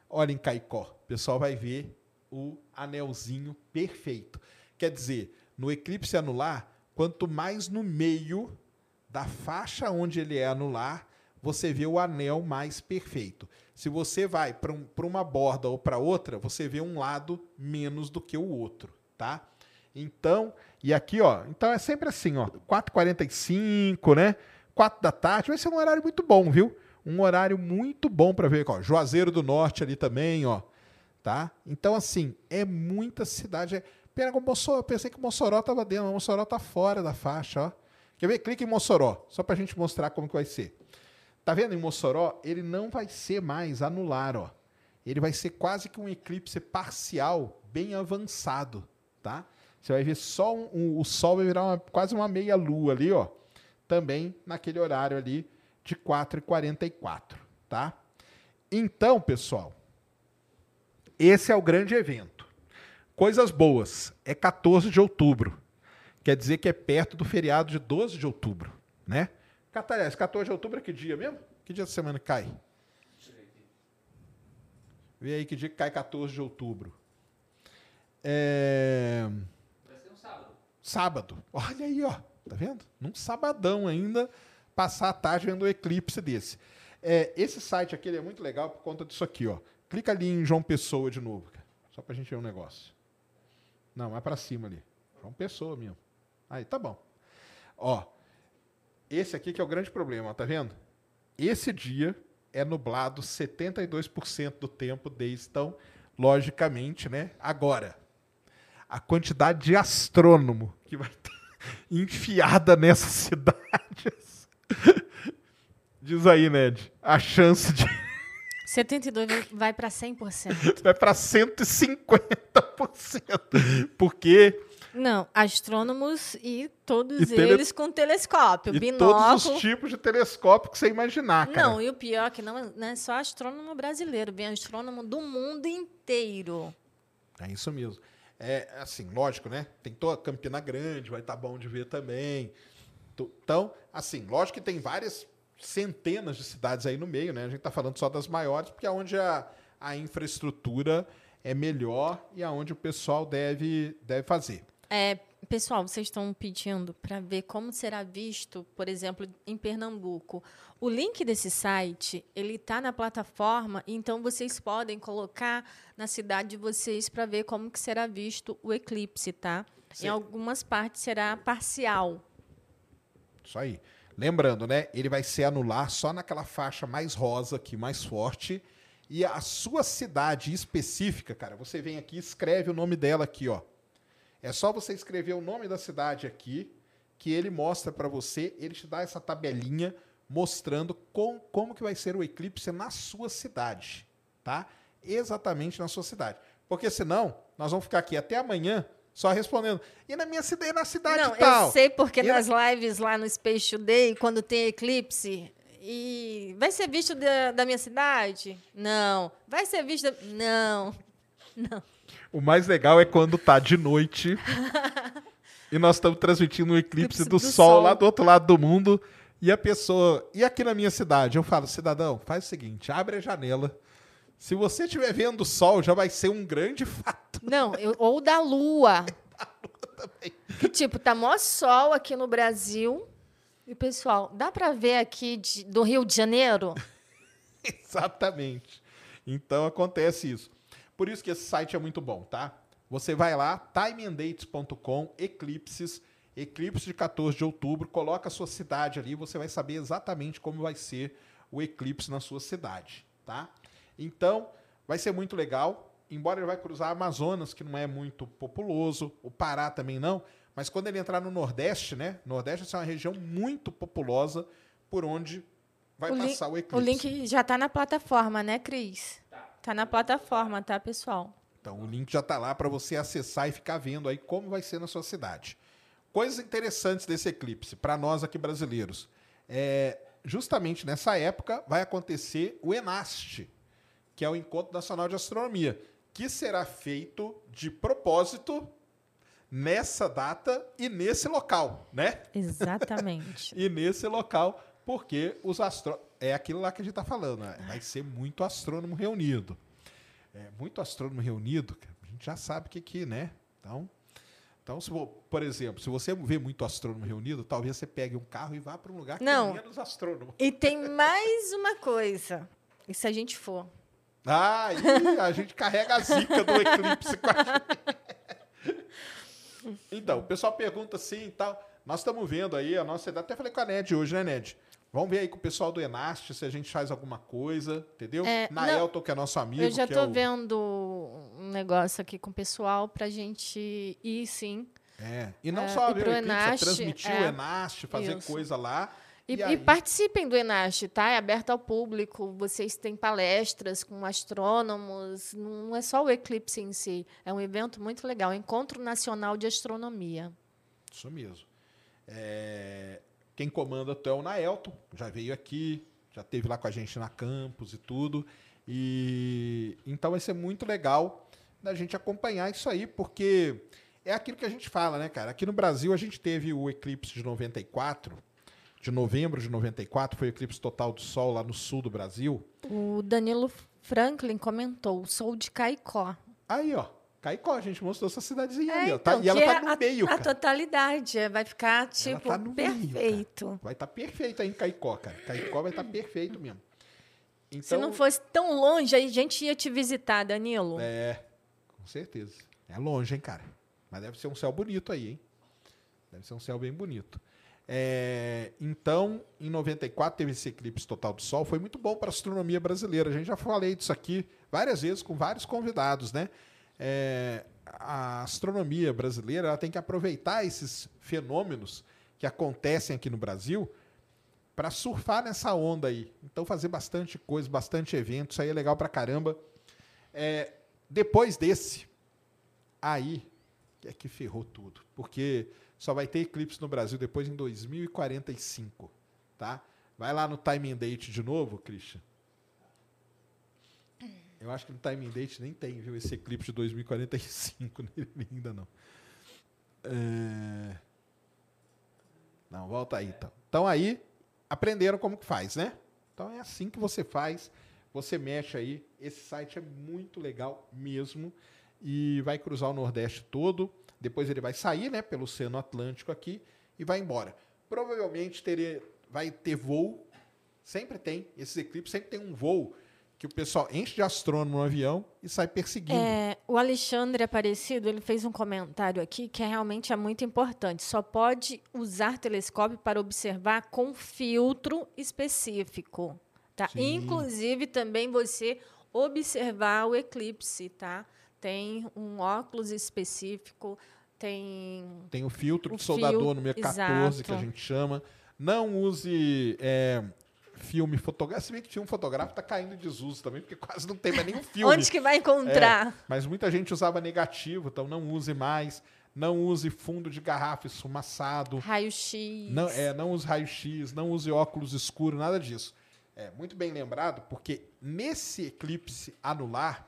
Olha em Caicó, o pessoal vai ver o anelzinho perfeito. Quer dizer, no eclipse anular, quanto mais no meio da faixa onde ele é anular, você vê o anel mais perfeito. Se você vai para um, uma borda ou para outra, você vê um lado menos do que o outro, tá? Então, e aqui, ó, então é sempre assim, ó, 4h45, né? 4 da tarde, vai ser um horário muito bom, viu? Um horário muito bom para ver, ó, Juazeiro do Norte ali também, ó, tá? Então, assim, é muita cidade. É... Mossoró, eu pensei que Mossoró tava dentro, mas Mossoró tá fora da faixa, ó. Quer ver? Clique em Mossoró, só pra gente mostrar como que vai ser. Tá vendo em Mossoró? Ele não vai ser mais anular, ó. Ele vai ser quase que um eclipse parcial bem avançado, tá? Você vai ver só um, um, o Sol vai virar uma, quase uma meia lua ali, ó. Também naquele horário ali de 4h44, tá? Então, pessoal, esse é o grande evento. Coisas boas. É 14 de outubro. Quer dizer que é perto do feriado de 12 de outubro, né? Catarés, 14 de outubro é que dia mesmo? Que dia da semana cai? Vê aí que dia que cai 14 de outubro. É... Sábado. Olha aí, ó. Tá vendo? Num sabadão ainda, passar a tarde vendo um eclipse desse. É, esse site aqui é muito legal por conta disso aqui, ó. Clica ali em João Pessoa de novo, cara. Só pra gente ver um negócio. Não, é para cima ali. João Pessoa mesmo. Aí, tá bom. Ó, esse aqui que é o grande problema, tá vendo? Esse dia é nublado 72% do tempo desde então, logicamente, né? Agora, a quantidade de astrônomo que vai ter enfiada nessas cidades. Diz aí, Ned, a chance de 72 vai para 100%. Vai para 150%. Porque não, astrônomos e todos e tele... eles com telescópio, e binóculo. Todos os tipos de telescópio que você imaginar, cara. Não, e o pior é que não, é, não é só astrônomo brasileiro, vem astrônomo do mundo inteiro. É isso mesmo. É assim, lógico, né? Tem toda Campina Grande, vai estar tá bom de ver também. Então, assim, lógico que tem várias centenas de cidades aí no meio, né? A gente está falando só das maiores, porque é onde a, a infraestrutura é melhor e aonde o pessoal deve, deve fazer. É, pessoal, vocês estão pedindo para ver como será visto, por exemplo, em Pernambuco. O link desse site ele está na plataforma, então vocês podem colocar na cidade de vocês para ver como que será visto o eclipse, tá? Sim. Em algumas partes será parcial. Isso aí. Lembrando, né? Ele vai ser anular só naquela faixa mais rosa aqui, mais forte. E a sua cidade específica, cara, você vem aqui, escreve o nome dela aqui, ó. É só você escrever o nome da cidade aqui, que ele mostra para você, ele te dá essa tabelinha mostrando com, como que vai ser o eclipse na sua cidade, tá? Exatamente na sua cidade. Porque senão, nós vamos ficar aqui até amanhã só respondendo. E na minha cidade, na cidade Não, tal. eu sei porque E na- nas lives lá no Space Today, quando tem eclipse, e vai ser visto da, da minha cidade? Não. Vai ser visto. da- Não. O mais legal é quando tá de noite e nós estamos transmitindo um eclipse do, do sol, sol. lá do outro lado do mundo. E a pessoa. E aqui na minha cidade? Eu falo, cidadão, faz o seguinte: abre a janela. Se você estiver vendo o sol, já vai ser um grande fato. Não, eu- ou da lua. Que tipo, tá mó sol aqui no Brasil. E pessoal, dá pra ver aqui de- do Rio de Janeiro? Exatamente. Então acontece isso. Por isso que esse site é muito bom, tá? Você vai lá, timeandates.com, eclipses, eclipse de 14 de outubro, coloca a sua cidade ali, você vai saber exatamente como vai ser o eclipse na sua cidade, tá? Então, vai ser muito legal, embora ele vai cruzar Amazonas, que não é muito populoso, o Pará também não, mas quando ele entrar no Nordeste, né? Nordeste é uma região muito populosa por onde vai O passar o O eclipse. link já tá na plataforma, né, Cris? Tá na plataforma, tá, pessoal? Então o link já está lá para você acessar e ficar vendo aí como vai ser na sua cidade. Coisas interessantes desse eclipse para nós aqui brasileiros. É, justamente nessa época vai acontecer o ENAST, que é o Encontro Nacional de Astronomia, que será feito de propósito nessa data e nesse local, né? Exatamente. E nesse local, porque os astro... é aquilo lá que a gente está falando, né? vai ser muito astrônomo reunido. É, muito astrônomo reunido, a gente já sabe o que que, né? Então, então se, por exemplo, se você vê muito astrônomo reunido, talvez você pegue um carro e vá para um lugar que Não. tem menos astrônomo. E tem mais uma coisa. E se a gente for? Ah, e a gente carrega a zica do eclipse com a gente. Então, o pessoal pergunta assim e tal. Nós estamos vendo aí a nossa idade. Até falei com a Ned hoje, né, Ned? Vamos ver aí com o pessoal do Enast se a gente faz alguma coisa, entendeu? É, Naelton, que é nosso amigo. Eu já tô é o- vendo um negócio aqui com o pessoal pra gente ir, sim. É. E não É, só e ver o Enast, transmitir é. o Enast, fazer Isso. coisa lá. E, E e aí? participem do Enaste, tá? É aberto ao público. Vocês têm palestras com astrônomos. Não é só o eclipse em si. É um evento muito legal. Encontro Nacional de Astronomia. Isso mesmo. É, Quem comanda é o Naelton, já veio aqui, já teve lá com a gente na campus e tudo. E então vai ser muito legal da gente acompanhar isso aí, porque é aquilo que a gente fala, né, cara? Aqui no Brasil a gente teve o eclipse de 94, de novembro de 94, foi o eclipse total do Sol lá no sul do Brasil. O Danilo Franklin comentou: sou de Caicó. Aí, ó, Caicó, a gente mostrou essa cidadezinha É, ali, ó. Tá- então, e ela tá é no a, meio, a cara. totalidade. é, Vai ficar, tipo, tá no meio, perfeito. Vai estar perfeito aí em Caicó, cara. Caicó vai estar perfeito mesmo. Então, Se não fosse tão longe, aí a gente ia te visitar, Danilo. É, com certeza. É longe, hein, cara. Mas deve ser um céu bonito aí, hein? Deve ser um céu bem bonito. É, então, em 94 teve esse eclipse total do Sol. Foi muito bom para a astronomia brasileira. A gente já falei disso aqui várias vezes com vários convidados, né? É, a astronomia brasileira tem que aproveitar esses fenômenos que acontecem aqui no Brasil para surfar nessa onda aí. Então, fazer bastante coisa, bastante evento. Isso aí é legal pra caramba. É, depois desse, aí é que ferrou tudo. Porque só vai ter eclipse no Brasil depois em 2045, tá? Vai lá no Time and Date de novo, Christian. Eu acho que no Time Date nem tem, viu? Esse eclipse de 2045 nele ainda não. É... Não, volta aí então. Então aí, aprenderam como que faz, né? Então é assim que você faz. Você mexe aí. Esse site é muito legal mesmo. E vai cruzar o Nordeste todo. Depois ele vai sair, né, pelo Oceano Atlântico aqui e vai embora. Provavelmente teria, vai ter voo. Sempre tem. Esses eclipses sempre tem um voo que o pessoal enche de astrônomo no avião e sai perseguindo. É, o Alexandre Aparecido ele fez um comentário aqui que é, realmente é muito importante. Só pode usar telescópio para observar com filtro específico. Tá? Sim. Inclusive, também você observar o eclipse. Tá? Tem um óculos específico, tem Tem o filtro O de soldador fil- número 14, que a exato. gente chama. Não use é, filme fotográfico. Se bem que filme fotográfico tá caindo em desuso também, porque quase não tem mais nenhum filme. Onde que vai encontrar? É, mas muita gente usava negativo, então não use mais. Não use fundo de garrafa esfumaçado. Raio-X. Não, é, não use raio-x, não use óculos escuros, nada disso. É muito bem lembrado, porque nesse eclipse anular,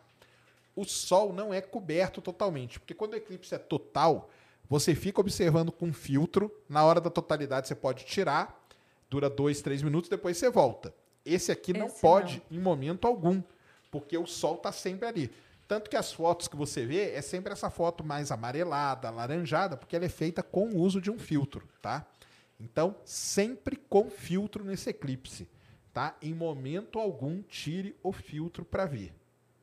o Sol não é coberto totalmente. Porque quando o eclipse é total, você fica observando com filtro. Na hora da totalidade, você pode tirar, dura dois, três minutos, depois você volta. Esse aqui não Esse pode em momento algum, porque o Sol está sempre ali. Tanto que as fotos que você vê é sempre essa foto mais amarelada, alaranjada, porque ela é feita com o uso de um filtro, tá? Então, sempre com filtro nesse eclipse, tá? Em momento algum, tire o filtro para ver,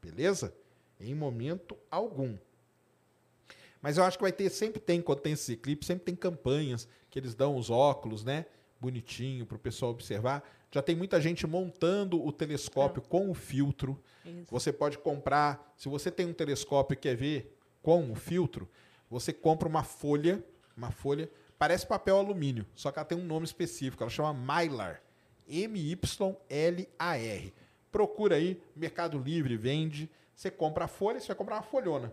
beleza? Em momento algum. Mas eu acho que vai ter, sempre tem, quando tem esse eclipse, sempre tem campanhas que eles dão os óculos, né? Bonitinho para o pessoal observar. Já tem muita gente montando o telescópio com o filtro. Isso. Você pode comprar, se você tem um telescópio e quer ver com o filtro, você compra uma folha, uma folha, parece papel alumínio, só que ela tem um nome específico, ela chama Mylar. M-Y-L-A-R. Procura aí, Mercado Livre vende, você compra a folha, você vai comprar uma folhona.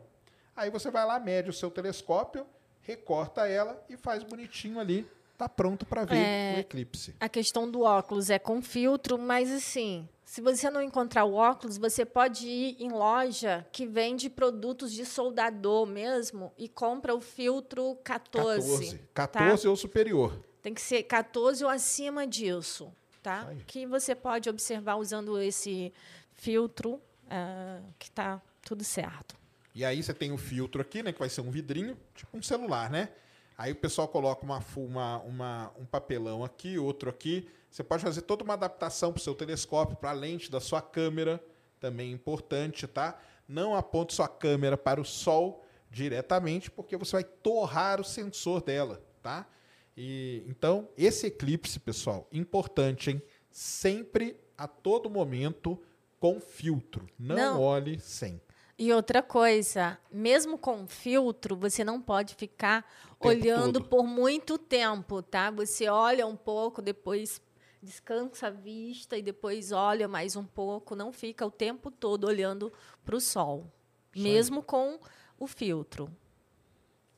Aí você vai lá, mede o seu telescópio, recorta ela e faz bonitinho ali, tá pronto para ver É. o eclipse. A questão do óculos é com filtro, mas assim, se você não encontrar o óculos, você pode ir em loja que vende produtos de soldador mesmo e compra o filtro 14. 14. 14 ou superior. Tem que ser 14 ou acima disso, tá? Aí. Que você pode observar usando esse filtro, ah, que tá tudo certo. E aí você tem o filtro aqui, né? Que vai ser um vidrinho, tipo um celular, né? Aí o pessoal coloca uma, uma, uma- um papelão aqui, outro aqui. Você pode fazer toda uma adaptação para o seu telescópio, para a lente da sua câmera, também importante, tá? Não aponte sua câmera para o sol diretamente, porque você vai torrar o sensor dela, tá? E, então, esse eclipse, pessoal, importante, hein? Sempre, a todo momento, com filtro. Não, Não. olhe sem. E outra coisa, mesmo com filtro, você não pode ficar olhando todo. por muito tempo, tá? Você olha um pouco, depois descansa a vista e depois olha mais um pouco, não fica o tempo todo olhando para o sol, Isso aí. mesmo com o filtro.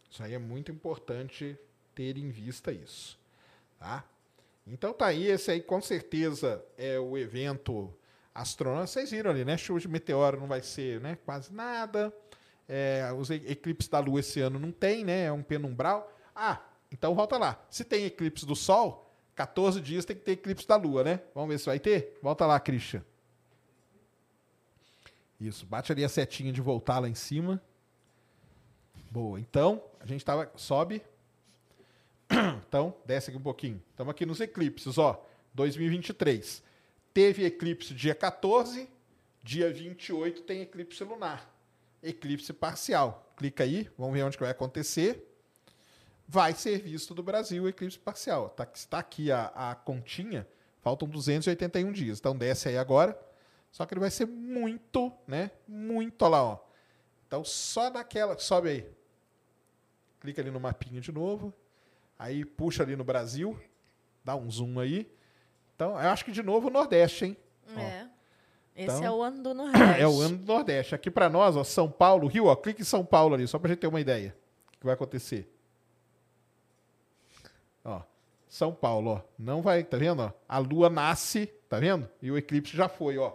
Isso aí é muito importante ter em vista isso, tá? Então tá aí, esse aí com certeza é o evento astronômico. Vocês viram ali, né? Chuva de meteoro não vai ser, né? Quase nada. É, os eclipses da Lua esse ano não tem, né? É um penumbral. Ah, então volta lá. Se tem eclipse do Sol, 14 dias tem que ter eclipse da Lua, né? Vamos ver se vai ter? Volta lá, Christian. Isso, bate ali a setinha de voltar lá em cima. Boa. Então, a gente tava. Sobe. Então, desce aqui um pouquinho. Estamos aqui nos eclipses, ó. 2023. Teve eclipse dia 14, dia 28 tem eclipse lunar. Eclipse parcial. Clica aí, vamos ver onde que vai acontecer. Vai ser visto do Brasil o eclipse parcial. Tá, está aqui a, a continha, faltam 281 dias. Então desce aí agora. Só que ele vai ser muito, né? Muito, olha lá, ó. Então só daquela, sobe aí. Clica ali no mapinha de novo. Aí puxa ali no Brasil, dá um zoom aí. Então, eu acho que de novo o Nordeste, hein? Ó. É. Esse Então, é o ano do Nordeste. É o ano do Nordeste. Aqui pra nós, ó, São Paulo, Rio, ó, clica em São Paulo ali, só pra gente ter uma ideia. O que vai acontecer? Ó, São Paulo, ó. Não vai, tá vendo, ó? A lua nasce, tá vendo? E o eclipse já foi, ó.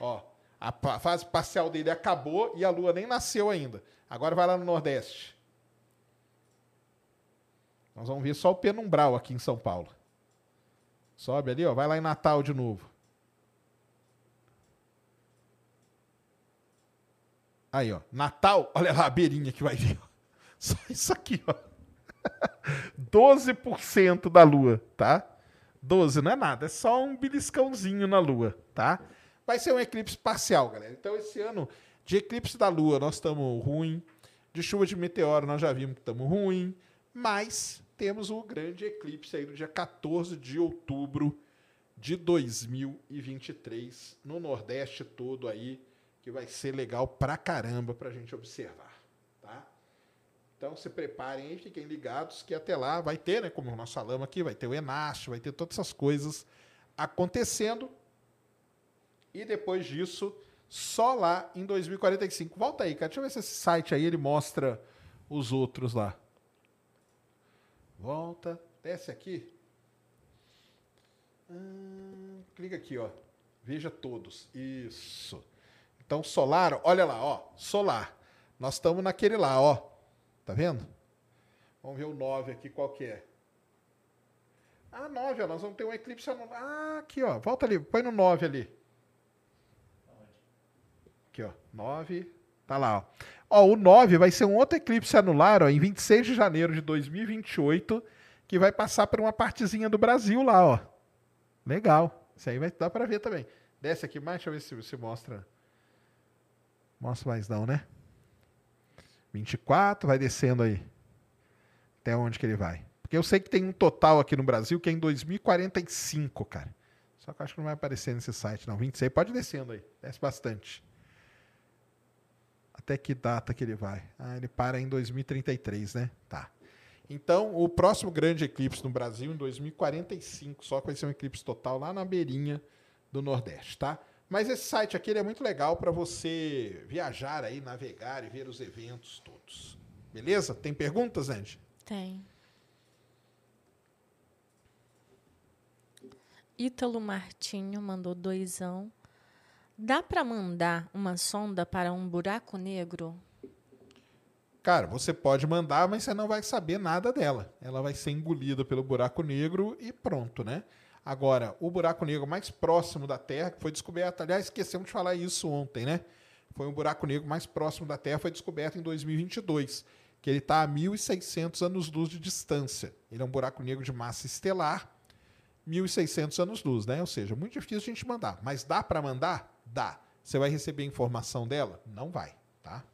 Ó, a fase parcial dele acabou e a lua nem nasceu ainda. Agora vai lá no Nordeste. Nós vamos ver só o penumbral aqui em São Paulo. Sobe ali, ó. Vai lá em Natal de novo. Aí, ó. Natal, olha lá a beirinha que vai vir. Só isso aqui, ó. 12% da lua, tá? 12 não é nada, é só um beliscãozinho na lua, tá? Vai ser um eclipse parcial, galera. Então, esse ano, de eclipse da lua, nós estamos ruim. De chuva de meteoro, nós já vimos que estamos ruim. Mas temos o grande eclipse aí no dia 14 de outubro de 2023, no Nordeste todo aí, que vai ser legal pra caramba pra gente observar, tá? Então se preparem aí, fiquem ligados que até lá vai ter, né? Como nós falamos aqui, vai ter o Enacho, vai ter todas essas coisas acontecendo. E depois disso, só lá em 2045. Volta aí, cara. Deixa eu ver se esse site aí ele mostra os outros lá. Volta, desce aqui. Hum, clica aqui, ó. Veja todos. Isso. Então, solar, olha lá, ó. Solar. Nós estamos naquele lá, ó. Tá vendo? Vamos ver o 9 aqui, qual que é. Ah, 9, ó. Nós vamos ter um eclipse. Ah, aqui, ó. Volta ali, põe no 9 ali. Aqui, ó. 9. Tá lá, ó. Ó, o 9 vai ser um outro eclipse anular, ó, em 26 de janeiro de 2028, que vai passar por uma partezinha do Brasil lá, ó. Legal. Isso aí vai dar para ver também. Desce aqui mais, deixa eu ver se, se mostra. Mostra mais não, né? 24, vai descendo aí. Até onde que ele vai. Porque eu sei que tem um total aqui no Brasil que é em 2045, cara. Só que eu acho que não vai aparecer nesse site, não. 26, pode descendo aí. Desce bastante. Até que data que ele vai? Ah, ele para em 2033, né? Tá. Então, o próximo grande eclipse no Brasil em 2045, só que vai ser um eclipse total lá na beirinha do Nordeste, tá? Mas esse site aqui é muito legal para você viajar aí, navegar e ver os eventos todos. Beleza? Tem perguntas, Andy? Tem. Ítalo Martinho mandou doisão. Dá para mandar uma sonda para um buraco negro? Cara, você pode mandar, mas você não vai saber nada dela. Ela vai ser engolida pelo buraco negro e pronto, né? Agora, o buraco negro mais próximo da Terra, que foi descoberto, aliás, esquecemos de falar isso ontem, né? Foi um buraco negro mais próximo da Terra, foi descoberto em 2022, que ele está a 1.600 anos-luz de distância. Ele é um buraco negro de massa estelar, 1.600 anos-luz, né? Ou seja, muito difícil a gente mandar. Mas dá para mandar? Dá. Você vai receber informação dela? Não vai, tá?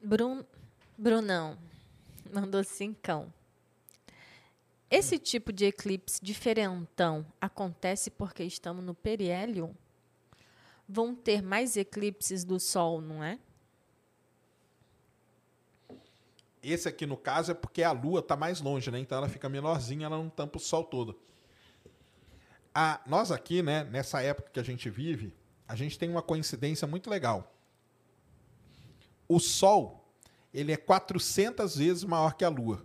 Brun... Brunão mandou cincão. Esse tipo de eclipse diferentão acontece porque estamos no periélio? Vão ter mais eclipses do Sol, não é? Esse aqui, no caso, é porque a Lua está mais longe, né? Então ela fica menorzinha, ela não tampa o Sol todo. A, nós aqui, né, nessa época que a gente vive, a gente tem uma coincidência muito legal. O Sol, ele é 400 vezes maior que a Lua.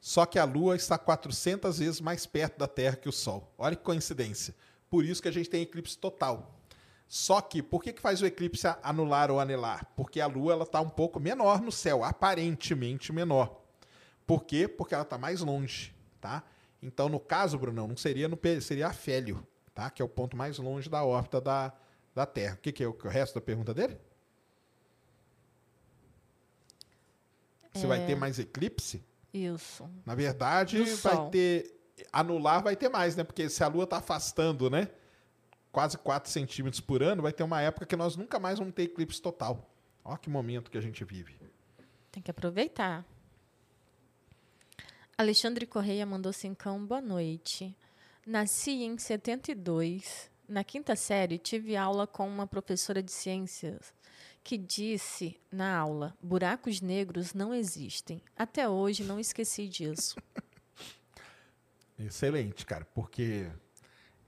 Só que a Lua está 400 vezes mais perto da Terra que o Sol. Olha que coincidência. Por isso que a gente tem eclipse total. Só que, por que, que faz o eclipse anular ou anelar? Porque a Lua está um pouco menor no céu, aparentemente menor. Por quê? Porque ela está mais longe, tá? Então, no caso, Brunão, não seria no seria afélio, tá? Que é o ponto mais longe da órbita da, da Terra. O que, que é o, o resto da pergunta dele? Você é... vai ter mais eclipse? Isso. Na verdade, vai ter. Anular vai ter mais, né? Porque se a Lua está afastando, né? Quase 4 centímetros por ano, vai ter uma época que nós nunca mais vamos ter eclipse total. Olha que momento que a gente vive. Tem que aproveitar. Alexandre Correia mandou cincão, boa noite. Nasci em 72. Na quinta série, tive aula com uma professora de ciências que disse na aula: buracos negros não existem. Até hoje não esqueci disso. Excelente, cara, porque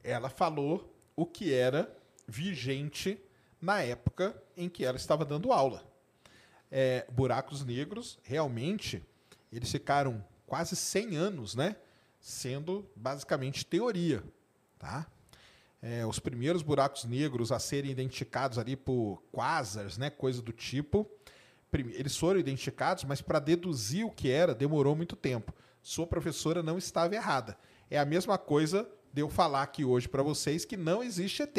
ela falou o que era vigente na época em que ela estava dando aula. É, buracos negros, realmente, eles ficaram quase 100 anos, né? Sendo basicamente teoria, tá? é, os primeiros buracos negros a serem identificados ali por quasars, né, coisa do tipo. Eles foram identificados, mas para deduzir o que era demorou muito tempo. Sua professora não estava errada. É a mesma coisa de eu falar aqui hoje para vocês que não existe ET.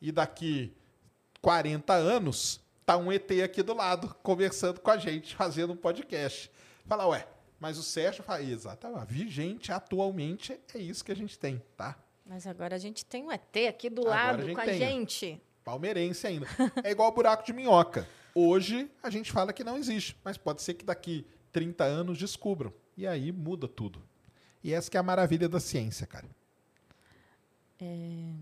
E daqui 40 anos tá um ET aqui do lado conversando com a gente, fazendo um podcast. Fala, ué, mas o Sérgio fala, exatamente, vigente atualmente é isso que a gente tem, tá? Mas agora a gente tem um ET aqui do agora lado a com a tem. gente. Palmeirense ainda. é igual o buraco de minhoca. Hoje a gente fala que não existe, mas pode ser que daqui 30 anos descubram. E aí muda tudo. E essa que é a maravilha da ciência, cara. É...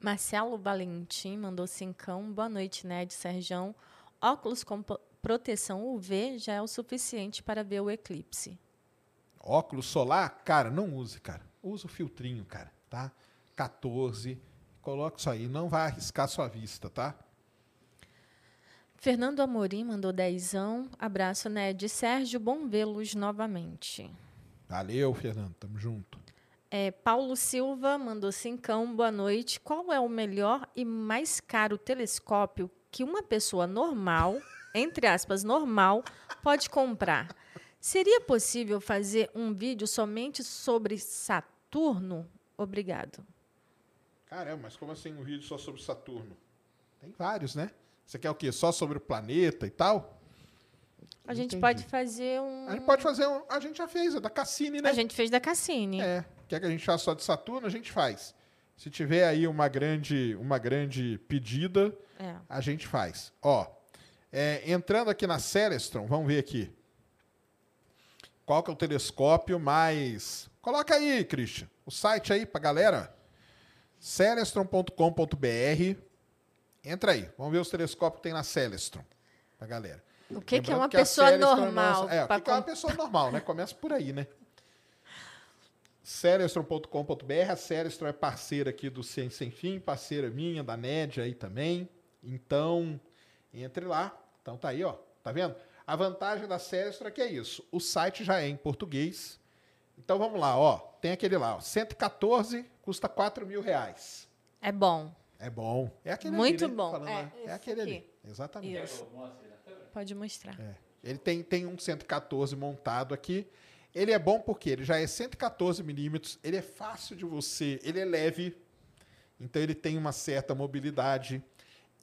Marcelo Valentim mandou cincão. Boa noite, Ned Serjão. óculos com po- proteção UV já é o suficiente para ver o eclipse. Óculos solar, cara, não use, cara. Usa o filtrinho, cara, tá? 14. Coloca isso aí, não vai arriscar sua vista, tá? Fernando Amorim mandou dezão. Abraço, Ned. Sérgio, bom vê-los novamente. Valeu, Fernando, tamo junto. É, Paulo Silva mandou cincão, boa noite. Qual é o melhor e mais caro telescópio que uma pessoa normal, entre aspas, normal, pode comprar? Seria possível fazer um vídeo somente sobre Saturno? Obrigado. Caramba, mas como assim um vídeo só sobre Saturno? Tem vários, né? Você quer o quê? Só sobre o planeta e tal? A gente Entendi. pode fazer um. A gente pode fazer um. A gente já fez, é da Cassini, né? A gente fez da Cassini. É. Quer que a gente faça só de Saturno? A gente faz. Se tiver aí uma grande, uma grande pedida, É. a gente faz. Ó, é, entrando aqui na Celestron, vamos ver aqui. Qual que é o telescópio mais... Coloca aí, Christian, o site aí pra galera. celestron.com.br Entra aí, vamos ver os telescópios que tem na Celestron pra galera. O que, que é uma a pessoa Celestron é normal? nossa- É, o que, que é uma pessoa normal, né? Começa por aí, né? Celestron.com.br. A Celestron é parceira aqui do Ciência Sem Fim, parceira minha, da NED aí também. Então, entre lá. Então tá aí, ó. Tá vendo? A vantagem da Celestron é que é isso. O site já é em português. Então vamos lá, ó. Tem aquele lá, ó. 114 custa 4 mil reais. É bom. É bom. É aquele Muito ali, né? bom. Falando É. É, aquele ali. aqui. Exatamente. Isso. Pode mostrar. É. Ele tem, tem um 114 montado aqui. Ele é bom porque ele já é 114 milímetros, ele é fácil de você, ele é leve, então ele tem uma certa mobilidade.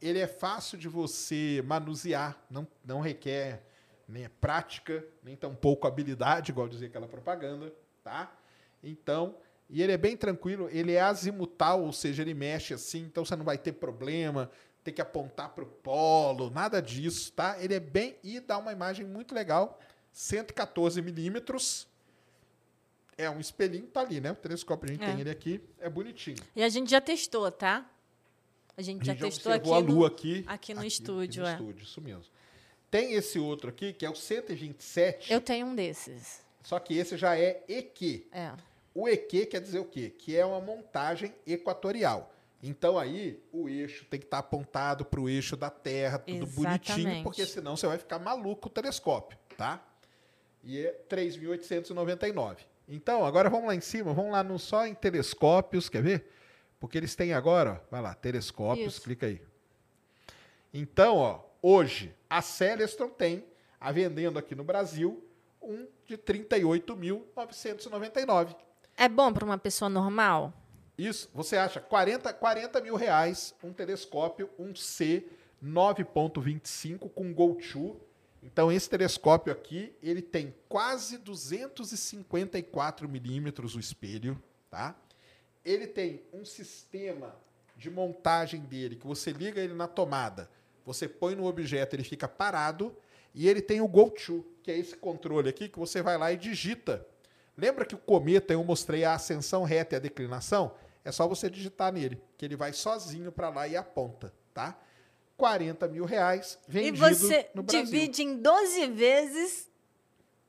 Ele é fácil de você manusear, não, não requer nem prática, nem tampouco habilidade, igual dizia aquela propaganda, tá? Então, e ele é bem tranquilo, ele é azimutal, ou seja, ele mexe assim, então você não vai ter problema, ter que apontar para o polo, nada disso, tá? Ele é bem e dá uma imagem muito legal, 114 milímetros. É um espelhinho, tá ali, né? O telescópio a gente É. tem ele aqui, é bonitinho. E a gente já testou, tá? A gente A já gente já testou aqui a lua no, aqui, aqui no aqui, estúdio. aqui é. no estúdio, isso mesmo. Tem esse outro aqui, que é o 127, Eu tenho um desses. só que esse já é EQ. É. O EQ quer dizer o quê? Que é uma montagem equatorial. Então aí o eixo tem que estar apontado para o eixo da Terra, tudo bonitinho, Exatamente. porque senão você vai ficar maluco o telescópio, tá? E é 3.899. Então, agora vamos lá em cima, vamos lá no só em telescópios, quer ver? Porque eles têm agora, ó, vai lá, telescópios, Isso. clica aí. Então, ó, hoje a Celestron tem a vendendo aqui no Brasil um de 38.999. É bom para uma pessoa normal? Isso, você acha 40, 40 mil reais um telescópio, um C 9.25 com Go 2. Então esse telescópio aqui, ele tem quase 254 milímetros o espelho, tá? Ele tem um sistema de montagem dele, que você liga ele na tomada, você põe no objeto, ele fica parado, e ele tem o Go 2, que é esse controle aqui que você vai lá e digita. Lembra que o cometa eu mostrei a ascensão reta e a declinação? É só você digitar nele, que ele vai sozinho para lá e aponta, tá? 40 mil reais E vendido você no Brasil. divide em 12 vezes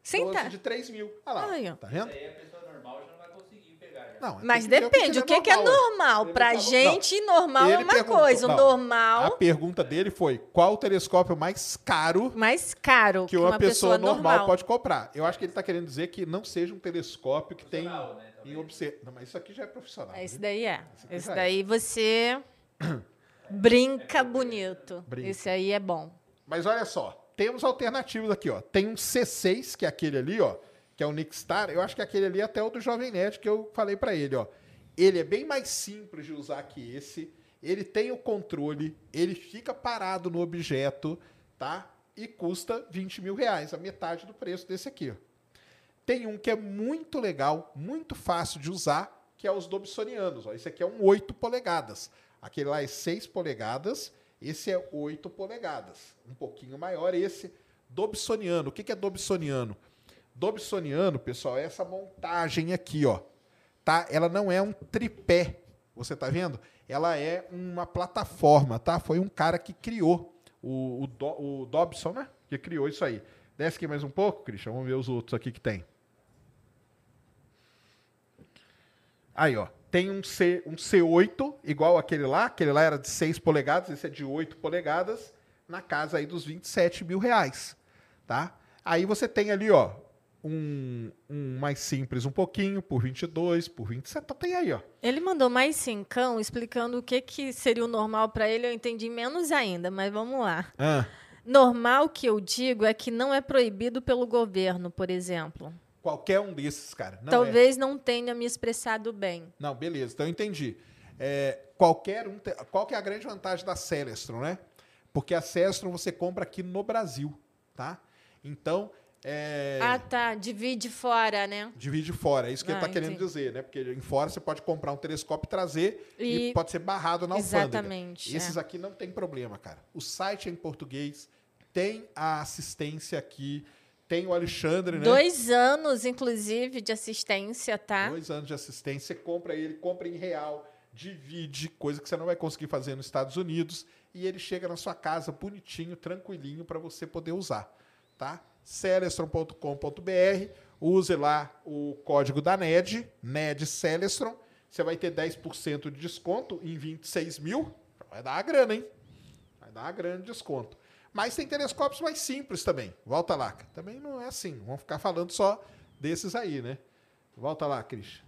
sem 12 tá. de 3 mil. Olha lá, ó. tá vendo? Isso aí a pessoa normal já não vai conseguir pegar. Já. Não, Mas tem que ver depende, o que, que é normal? Pra falou- gente, normal é Ele uma perguntou- coisa. O não, A normal, pergunta dele foi: qual o telescópio mais caro mais caro que uma, pessoa, normal, pode comprar? Eu acho que ele está querendo dizer que não seja um telescópio que tem né, em observ... Não, mas isso aqui já é profissional. Esse viu? daí é. Esse Esse já é. daí você brinca bonito. Brinca. Esse aí é bom. Mas olha só, temos alternativas aqui, ó. Tem um C6, que é aquele ali, ó, que é o Nixstar. Eu acho que aquele ali é até o do Jovem Nerd que eu falei para ele, ó. Ele é bem mais simples de usar que esse. Ele tem o controle, ele fica parado no objeto, tá? E custa 20 mil reais, a metade do preço desse aqui. Tem um que é muito legal, muito fácil de usar, que é os Dobsonianos. Ó. Esse aqui é um 8 polegadas. Aquele lá é 6 polegadas, esse é 8 polegadas. Um pouquinho maior esse Dobsoniano. O que é Dobsoniano? Dobsoniano, pessoal, é essa montagem aqui, ó. Tá? Ela não é um tripé, você tá vendo? Ela é uma plataforma, tá? Foi um cara que criou o, o, Do- o Dobson, né? Que criou isso aí. Desce aqui mais um pouco, Christian. Vamos ver os outros aqui que tem. Aí, ó. Tem um, C, um C8, igual aquele lá. Aquele lá era de 6 polegadas, esse é de 8 polegadas, na casa aí dos 27 mil reais. Tá? Aí você tem ali, ó, um, um mais simples um pouquinho, por 22, por 27. Então tem aí, ó. Ele mandou mais cincão explicando o que, que seria o normal para ele. Eu entendi menos ainda, mas vamos lá. Ah, Normal que eu digo é que não é proibido pelo governo, por exemplo. qualquer um desses, cara. Não é. Talvez não tenha me expressado bem. Não, beleza, então eu entendi. É, qualquer um. te- Qual que é a grande vantagem da Celestron, né? Porque a Celestron você compra aqui no Brasil, tá? Então, é, Ah, tá. Divide fora, né? divide fora. É isso que ele Ah, está querendo dizer, né? Porque em fora você pode comprar um telescópio e trazer e, E- pode ser barrado na alfândega. Exatamente, Esses é. aqui não tem problema, cara. O site é em português, tem a assistência aqui, tem o Alexandre, né? Dois anos, inclusive, de assistência, tá? Dois anos de assistência, você compra ele, compra em real, divide, coisa que você não vai conseguir fazer nos Estados Unidos, e ele chega na sua casa bonitinho, tranquilinho, para você poder usar, tá? Celestron.com.br, use lá o código da NED, NED Celestron, você vai ter 10% de desconto em 26 mil, vai dar uma grana, hein? Vai dar uma grana de desconto. Mas tem telescópios mais simples também. Volta lá. Também não é assim. Vamos ficar falando só desses aí, né? Volta lá, Cris.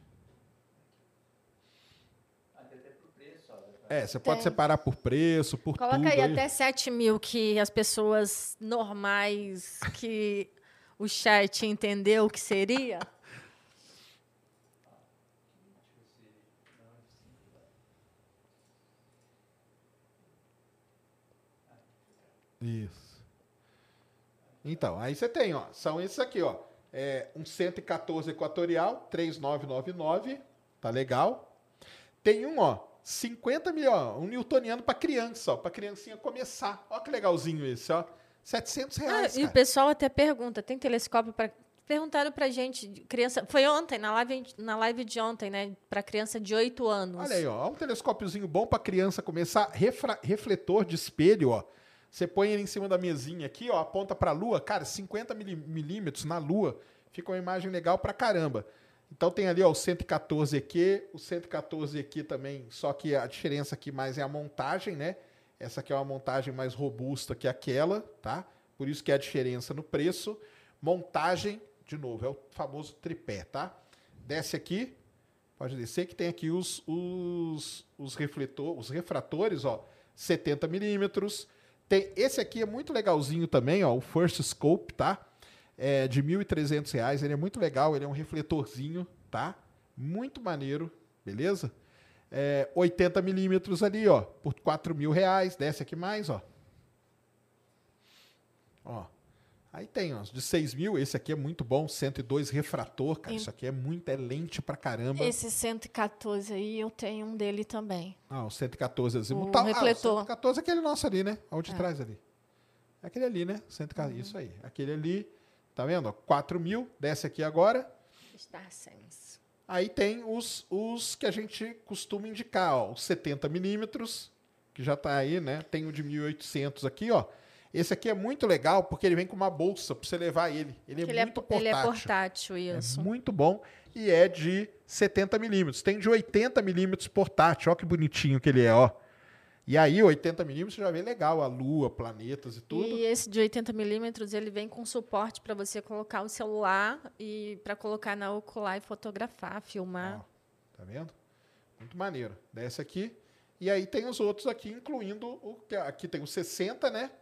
Até até pro preço, ó. É, você pode Tem. separar por preço, por Coloca tudo. aí até 7 mil, que as pessoas normais que o chat entendeu o que seria. Isso. Então, aí você tem, ó. São esses aqui, ó. É um 114 equatorial, 3999. Tá legal. Tem um, ó. 50 mil, ó. Um newtoniano pra criança, ó. Pra criancinha começar. Ó que legalzinho esse, ó. 700 Ah, reais, e o pessoal até pergunta, tem telescópio para Perguntaram pra gente, criança, foi ontem, na live, na live de ontem, né, Pra criança de 8 anos. Olha aí, ó. Um telescópiozinho bom pra criança começar. Refra- refletor de espelho, ó. Você põe ele em cima da mesinha aqui, ó, aponta pra lua. Cara, 50 mili- milímetros na lua. Fica uma imagem legal pra caramba. Então tem ali, ó, o 114 EQ, o 114 EQ também, só que a diferença aqui mais é a montagem, né? Essa aqui é uma montagem mais robusta que aquela, tá? Por isso que é a diferença no preço. Montagem, de novo, é o famoso tripé, tá? Desce aqui, Pode descer que tem aqui os, os, os, refletor, os refratores, ó, 70 milímetros. Tem esse aqui é muito legalzinho também, ó, o First Scope, tá? É de 1.300 reais. Ele é muito legal, ele é um refletorzinho, tá? Muito maneiro, beleza? É, 80 milímetros ali, ó, por 4 mil reais. Desce aqui mais, ó. Ó. Aí tem, ó, de 6 mil, esse aqui é muito bom, 102 refrator, cara. Em- Isso aqui é muito, é lente pra caramba. Esse 114 aí, eu tenho um dele também. Ah, o 114 azimutal. O Ah, refletor. o 114 é aquele nosso ali, né? Onde É. traz ali. É aquele ali, né? 114, Uhum. Isso aí. Aquele ali, tá vendo? ó? 4 mil, desce aqui agora. Star Sense. Aí tem os, os que a gente costuma indicar, ó. Os 70 milímetros, que já tá aí, né? Tem o de 1800 aqui, ó. Esse aqui é muito legal porque ele vem com uma bolsa pra você levar ele. Ele é ele, muito é, portátil. ele é portátil, isso. É muito bom e é de 70 milímetros. Tem de 80 milímetros portátil, ó que bonitinho que ele é, ó. E aí, 80 milímetros você já vê legal, a lua, planetas e tudo. E esse de 80 milímetros, ele vem com suporte para você colocar o celular e para colocar na ocular e fotografar, filmar. Ó, tá vendo? Muito maneiro. Desce aqui. E aí tem os outros aqui, incluindo o que aqui tem o 60, né?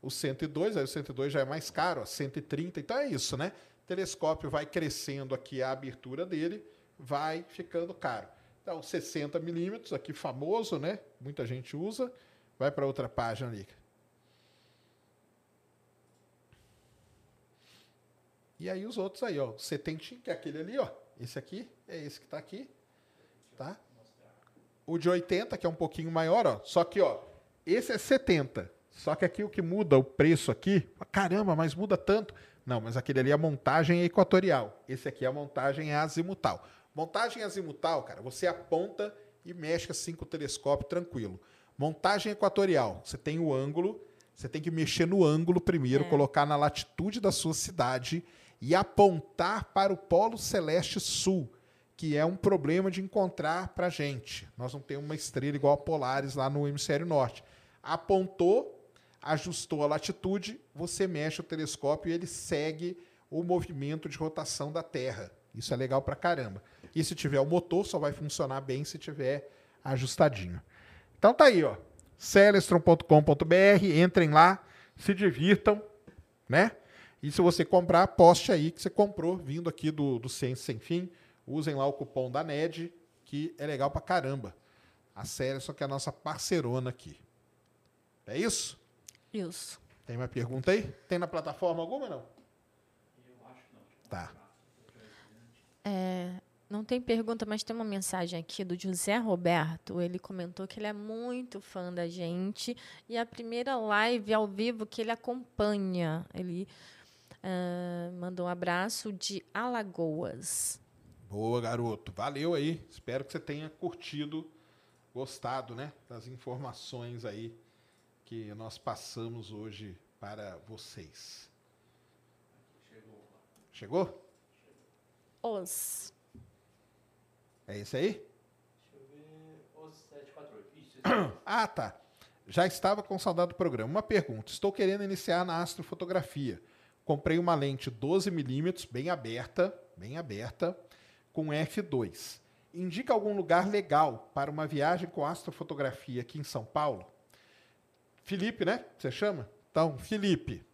O 102, aí o 102 já é mais caro, ó, 130. Então é isso, né? O telescópio vai crescendo aqui a abertura dele, vai ficando caro. Então, 60 milímetros, aqui famoso, né? Muita gente usa. Vai para outra página ali. E aí os outros aí, ó. O setentinho, que é aquele ali, ó. Esse aqui é esse que está aqui, tá? O de 80, que é um pouquinho maior, ó. Só que, ó, esse é 70. Só que aqui o que muda o preço aqui, caramba, mas muda tanto. Não, mas aquele ali é a montagem equatorial. Esse aqui é a montagem azimutal. Montagem azimutal, cara, você aponta e mexe assim com o telescópio tranquilo. Montagem equatorial, você tem o ângulo, Você tem que mexer no ângulo primeiro, É. colocar na latitude da sua cidade e apontar para o Polo Celeste Sul, que é um problema de encontrar para gente. Nós não temos uma estrela igual a Polaris lá no hemisfério norte. Apontou, ajustou a latitude, você mexe o telescópio e ele segue o movimento de rotação da Terra. Isso é legal pra caramba. E se tiver o motor, só vai funcionar bem se tiver ajustadinho. Então tá aí, ó. celestron.com.br, entrem lá, se divirtam, né? E se você comprar, poste aí que você comprou, vindo aqui do, do Ciência Sem Fim. Usem lá o cupom da NED, que é legal pra caramba. A Celestron que é a nossa parceirona aqui. É isso? Isso. Tem uma pergunta aí? Tem na plataforma alguma não? Tá. Não tem pergunta, mas tem uma mensagem aqui do José Roberto. Ele comentou que ele é muito fã da gente e a primeira live ao vivo que ele acompanha. Ele ah, mandou um abraço de Alagoas. Boa, garoto. Valeu aí. Espero que você tenha curtido, gostado, né? Das informações aí que nós passamos hoje para vocês. Chegou? Os. É isso aí? Deixa eu ver. Os 748. Isso, esse Ah, tá. Já estava com saudade do programa. Uma pergunta. Estou querendo iniciar na astrofotografia. Comprei uma lente 12mm, bem aberta, bem aberta, com f2. Indica algum lugar legal para uma viagem com astrofotografia aqui em São Paulo? Felipe, né? Você chama? Então, Felipe.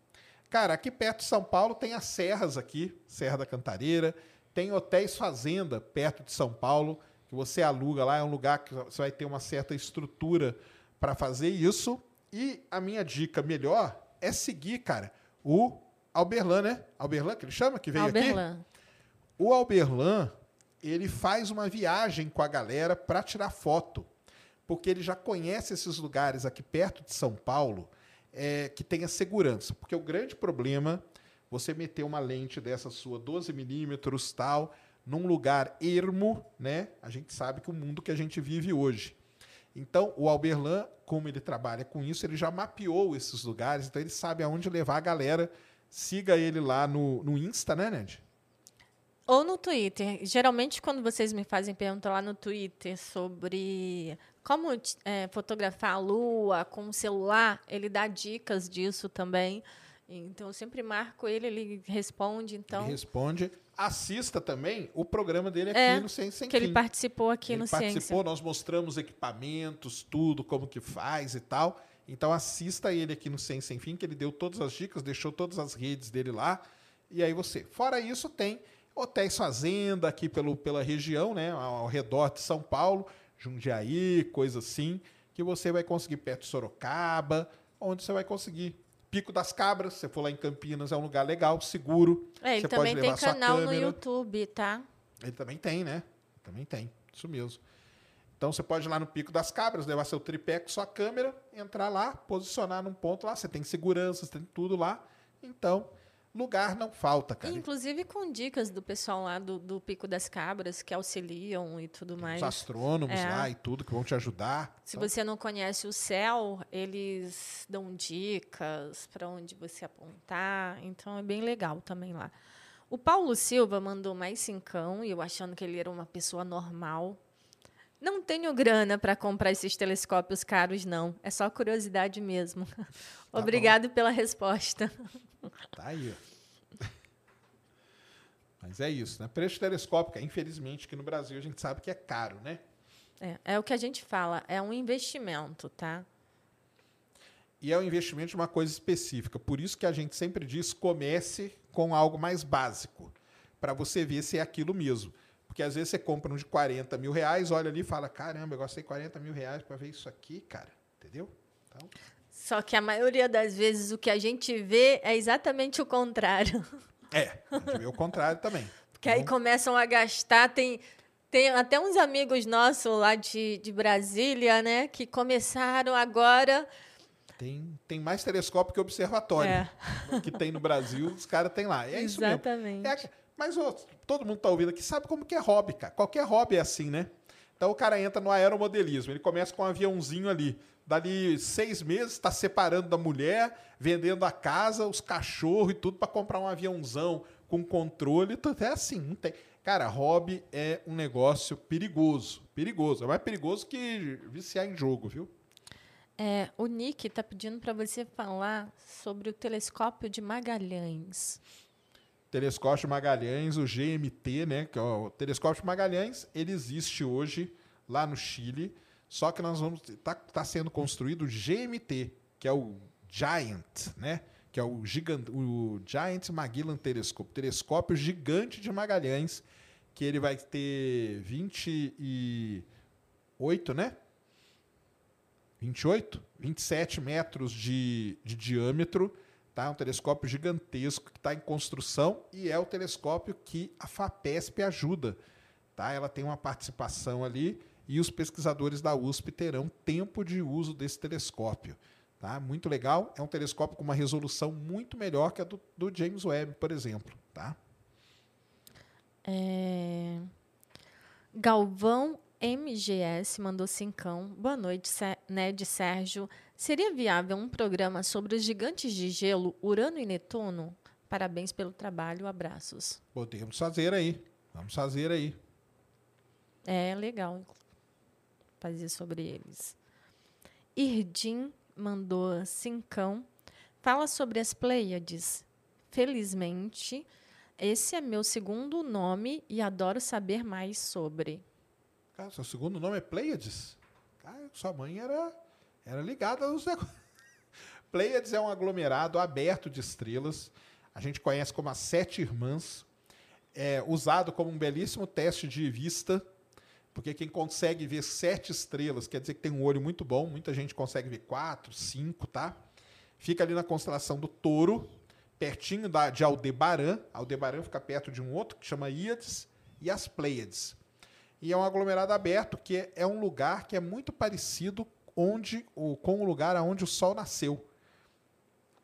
Cara, aqui perto de São Paulo tem as serras aqui, Serra da Cantareira, tem hotéis fazenda perto de São Paulo, que você aluga lá, é um lugar que você vai ter uma certa estrutura para fazer isso. E a minha dica melhor é seguir, cara, o Alberlan, né? Alberlan, que ele chama, que veio aqui? Alberlan. O Alberlan, ele faz uma viagem com a galera para tirar foto, porque ele já conhece esses lugares aqui perto de São Paulo é, que tenha segurança. Porque o grande problema, você meter uma lente dessa sua 12 milímetros tal, num lugar ermo, né? A gente sabe que o mundo que a gente vive hoje. Então, o Alberlan, como ele trabalha com isso, ele já mapeou esses lugares, então ele sabe aonde levar a galera. Siga ele lá no, no Insta, né, Ned? Ou no Twitter. Geralmente, quando vocês me fazem pergunta lá no Twitter sobre como eh, fotografar a lua com o celular, ele dá dicas disso também. Então, eu sempre marco ele, ele responde. Então, Ele responde. Assista também o programa dele aqui É, no Ciência Sem que ele participou aqui Ele no participou, Ciência. nós mostramos equipamentos, tudo, como que faz e tal. Então assista ele aqui no Ciência Sem Fim, que ele deu todas as dicas, deixou todas as redes dele lá. E aí você. Fora isso, tem hotéis fazenda aqui pelo, pela região, né? Ao, ao redor de São Paulo, Jundiaí, coisa assim, que você vai conseguir perto de Sorocaba, onde você vai conseguir. Pico das Cabras, se você for lá em Campinas, é um lugar legal, seguro. É, ele você também pode tem canal no. YouTube, tá? Ele também tem, né? Também tem. Isso mesmo. Então você pode ir lá no Pico das Cabras, levar seu tripé com sua câmera, entrar lá, posicionar num ponto lá. Você tem segurança, você tem tudo lá. Então, lugar não falta, cara. Inclusive com dicas do pessoal lá do, do Pico das Cabras, que auxiliam e tudo mais. Os astrônomos É. lá e tudo que vão te ajudar. Se Então, você não conhece o céu, eles dão dicas para onde você apontar. Então é bem legal também lá. O Paulo Silva mandou mais cincão e eu achando que ele era uma pessoa normal. Não tenho grana para comprar esses telescópios caros, não. É só curiosidade mesmo. bom. Obrigado pela resposta. Tá aí. Mas é isso, né? Preço telescópico, infelizmente, que no Brasil a gente sabe que é caro, né? É, é o que a gente fala, é um investimento, tá? E é um investimento de uma coisa específica. Por isso que a gente sempre diz: comece com algo mais básico, para você ver se é aquilo mesmo. Porque às vezes você compra um de 40 mil reais, olha ali e fala: caramba, eu gastei 40 mil reais para ver isso aqui, cara. Entendeu? Então, Só que a maioria das vezes o que a gente vê é exatamente o contrário. é, a gente vê o contrário também. Porque aí Então, começam a gastar. Tem, tem até uns amigos nossos lá de, de Brasília, né? Que começaram agora. tem, tem mais telescópio que observatório É. que tem no Brasil, os caras têm lá. É isso mesmo. Exatamente. É, mas todo mundo tá ouvindo aqui sabe como que é hobby, cara. Qualquer hobby é assim, né? Então o cara entra no aeromodelismo, ele começa com um aviãozinho ali. Dali seis meses, está separando da mulher, vendendo a casa, os cachorros e tudo para comprar um aviãozão com controle. Tudo. É assim, não tem. Cara, hobby é um negócio perigoso. Perigoso. É mais perigoso que viciar em jogo, viu? É, o Nick está pedindo para você falar sobre o telescópio de Magalhães. Telescópio de Magalhães, o GMT, né? Que é o telescópio de Magalhães, ele existe hoje lá no Chile. Só que nós vamos. Está tá sendo construído o GMT, que é o Giant, né? Que é o, gigante, o Giant Magellan Telescope, telescópio gigante de Magalhães, que ele vai ter 28, né? 28? 27 metros de, de diâmetro. Tá? Um telescópio gigantesco que está em construção e é o telescópio que a FAPESP ajuda. Tá? Ela tem uma participação ali e os pesquisadores da USP terão tempo de uso desse telescópio. Tá? Muito legal. É um telescópio com uma resolução muito melhor que a do, do James Webb, por exemplo. Tá? É... Galvão MGS mandou cincão. Boa noite, Ned Sérgio. Seria viável um programa sobre os gigantes de gelo Urano e Netuno? Parabéns pelo trabalho, abraços. Podemos fazer aí. Vamos fazer aí. É legal fazer sobre eles. Irdim mandou cincão. Fala sobre as Pleiades. Felizmente, esse é meu segundo nome e adoro saber mais sobre. Cara, seu segundo nome é Pleiades? Cara, sua mãe era, era ligada aos negócios. Pleiades é um aglomerado aberto de estrelas. A gente conhece como as Sete Irmãs. É usado como um belíssimo teste de vista porque quem consegue ver sete estrelas quer dizer que tem um olho muito bom. Muita gente consegue ver quatro, cinco, tá? Fica ali na constelação do Touro, pertinho da, de Aldebaran. Aldebaran fica perto de um outro que chama Íades e as Pleiades. E é um aglomerado aberto que é, um lugar que é muito parecido onde, com o lugar onde o Sol nasceu.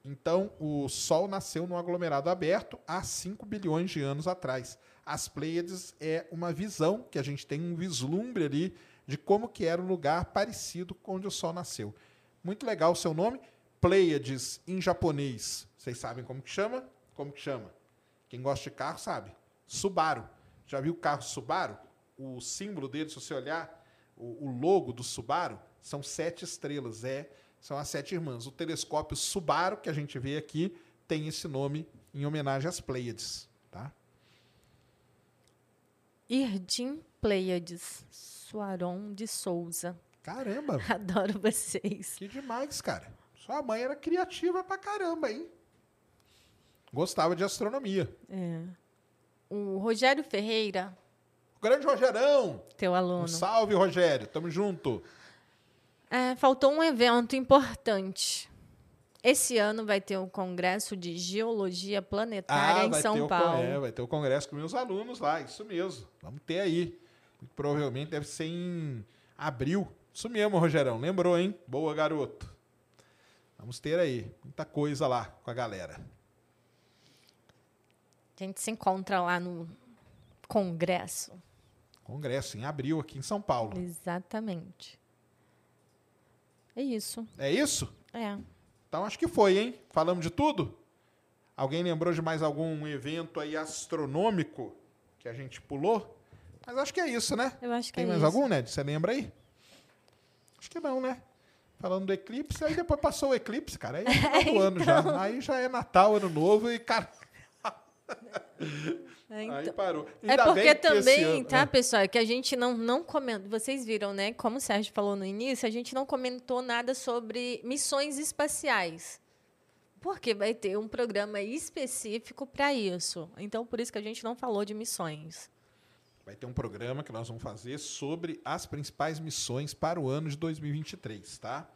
Então, o Sol nasceu num aglomerado aberto há 5 bilhões de anos atrás. As Pleiades é uma visão que a gente tem um vislumbre ali de como que era um lugar parecido com onde o Sol nasceu. Muito legal o seu nome. Pleiades em japonês. Vocês sabem como que chama? Como que chama? Quem gosta de carro sabe. Subaru. Já viu o carro Subaru? O símbolo dele, se você olhar, o, o logo do Subaru são sete estrelas. É, são as sete irmãs. O telescópio Subaru que a gente vê aqui tem esse nome em homenagem às Pleiades. Irdim Pleiades, Suaron de Souza. Caramba! Adoro vocês. Que demais, cara. Sua mãe era criativa pra caramba, hein? Gostava de astronomia. É. O Rogério Ferreira. O grande Rogerão! Teu aluno. Um salve, Rogério. Tamo junto. É, faltou um evento importante. Esse ano vai ter um congresso de geologia planetária ah, em São Paulo. É, vai ter o um congresso com meus alunos lá, isso mesmo. Vamos ter aí. Provavelmente deve ser em abril. Isso mesmo, Rogerão. Lembrou, hein? Boa, garoto. Vamos ter aí muita coisa lá com a galera. A gente se encontra lá no congresso. Congresso em abril aqui em São Paulo. Exatamente. É isso. É isso? É. Então acho que foi, hein? Falamos de tudo? Alguém lembrou de mais algum evento aí astronômico que a gente pulou? Mas acho que é isso, né? Eu acho que Tem é mais isso. algum, Ned? Você lembra aí? Acho que não, né? Falando do eclipse, aí depois passou o eclipse, cara. Aí é final do ano já. Então. Aí já é Natal, Ano Novo e, cara. É, então, Aí parou. É Ainda é porque também, ano, tá, é. pessoal, que a gente não, não comentou. Vocês viram, né? Como o Sérgio falou no início, a gente não comentou nada sobre missões espaciais. Porque vai ter um programa específico para isso. Então, por isso que a gente não falou de missões. Vai ter um programa que nós vamos fazer sobre as principais missões para o ano de 2023, tá?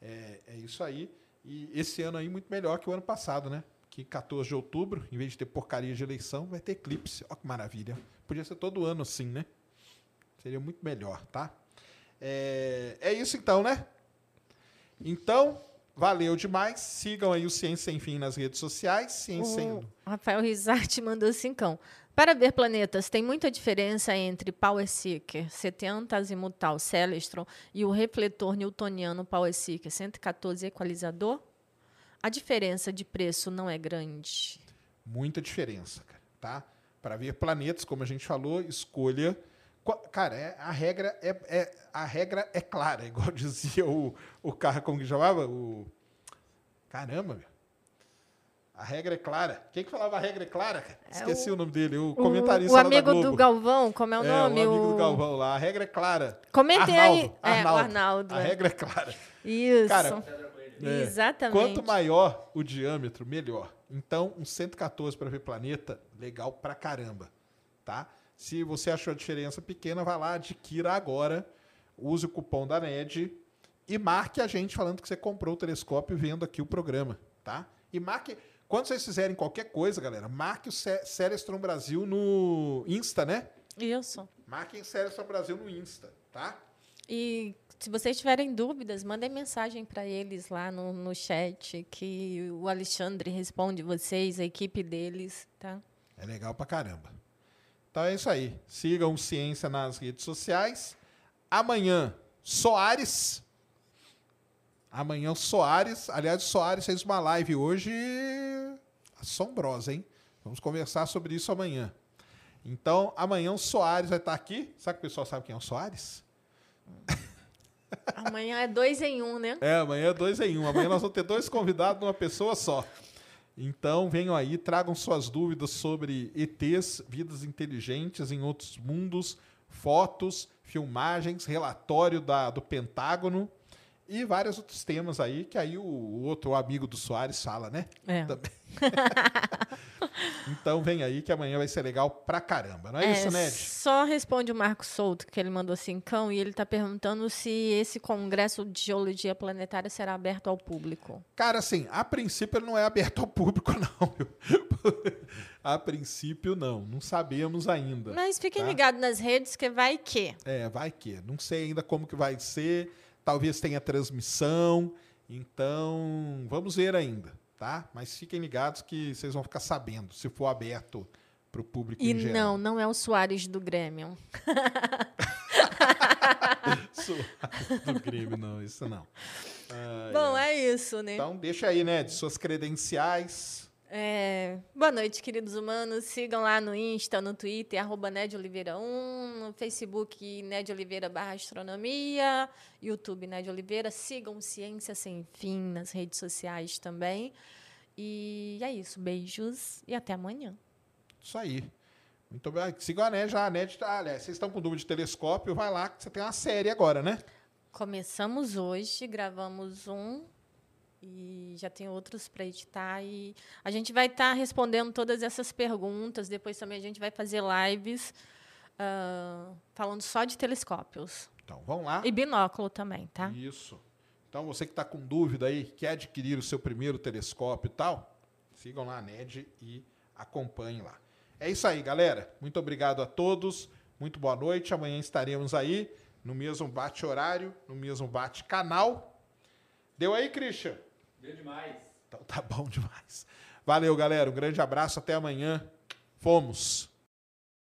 É, é isso aí. E esse ano aí muito melhor que o ano passado, né? Que 14 de outubro, em vez de ter porcaria de eleição, vai ter eclipse. Olha que maravilha. Podia ser todo ano assim, né? Seria muito melhor, tá? É, é isso então, né? Então, valeu demais. Sigam aí o Ciência Sem Fim nas redes sociais. Ciência Sem... O Rafael Rizarte mandou cincão. Para ver planetas, tem muita diferença entre Power Seeker 70 azimutal Celestron e o refletor newtoniano Power Seeker 114 equalizador? A diferença de preço não é grande. Muita diferença, cara, tá? Para ver planetas, como a gente falou, escolha. Cara, é- a, regra é, é- a regra é clara, igual dizia o, o cara, como que chamava? O. Caramba, meu. A regra é clara. Quem que falava a regra é clara? cara? Esqueci o, nome dele, o comentarista o da amigo do Galvão, como é o É, nome? o amigo O- do Galvão lá. A regra é clara. Comentem Arnaldo, aí. É, o Arnaldo. Arnaldo. A é. regra é clara. Isso. Cara, É. Exatamente. Quanto maior o diâmetro, melhor. Então, um 114 para ver planeta, legal pra caramba, tá? Se você achou a diferença pequena, vai lá, adquira agora, use o cupom da NED e marque a gente falando que você comprou o telescópio vendo aqui o programa, tá? E marque, quando vocês fizerem qualquer coisa, galera, marque o Ce- Celestron Brasil no Insta, né? Isso. Marquem Celestron Brasil no Insta, tá? E se vocês tiverem dúvidas, mandem mensagem para eles lá no, no chat, que o Alexandre responde vocês, a equipe deles, tá? É legal pra caramba. Então é isso aí. Sigam Ciência nas redes sociais. Amanhã, Soares. Amanhã, Soares. Aliás, o Soares fez uma live hoje assombrosa, hein? Vamos conversar sobre isso amanhã. Então, amanhã o Soares vai estar aqui. Sabe que o pessoal sabe quem é o Soares? Amanhã é dois em um, né? É, amanhã é dois em um. Amanhã nós vamos ter dois convidados numa pessoa só. Então, venham aí, tragam suas dúvidas sobre ETs, vidas inteligentes em outros mundos, fotos, filmagens, relatório da, do Pentágono e vários outros temas aí que aí o, o outro amigo do Soares fala, né? É. Também. então, vem aí que amanhã vai ser legal pra caramba. Não é, isso, Ned? Só responde o Marco Souto, que ele mandou cincão, e ele está perguntando se esse congresso de geologia planetária será aberto ao público. Cara, assim, a princípio ele não é aberto ao público, não. a princípio, não. Não sabemos ainda. Mas fiquem Tá. ligados nas redes, que vai que. É, vai que. Não sei ainda como que vai ser. Talvez tenha transmissão. Então, vamos ver ainda, tá? Mas fiquem ligados que vocês vão ficar sabendo se for aberto para o público E em geral. não, não é o Soares do Grêmio. Suave do Grêmio, não, isso não. Ai, Bom, ai. é isso, né? Então, deixa aí, né, de suas credenciais. É, Boa noite, queridos humanos. Sigam lá no Insta, no Twitter, arroba Ned Oliveira 1, no Facebook, Ned Oliveira barra Astronomia, YouTube Ned Oliveira. Sigam Ciência Sem Fim nas redes sociais também. E é isso. Beijos e até amanhã. Isso aí. Muito bem. Sigam a NED já. A NED tá. Aliás, vocês estão com dúvida de telescópio, vai lá que você tem uma série agora, né? Começamos hoje, gravamos um e já tem outros para editar. E a gente vai estar respondendo todas essas perguntas. Depois também a gente vai fazer lives ah, falando só de telescópios. Então, vão lá. E binóculo também, tá? Isso. Então, você que está com dúvida aí, quer adquirir o seu primeiro telescópio e tal, sigam lá a NED e acompanhem lá. É isso aí, galera. Muito obrigado a todos. Muito boa noite. Amanhã estaremos aí no mesmo bate-horário, no mesmo bate-canal. Deu aí, Christian? Deu demais. Então tá bom demais. Valeu, galera. Um grande abraço. Até amanhã. Fomos.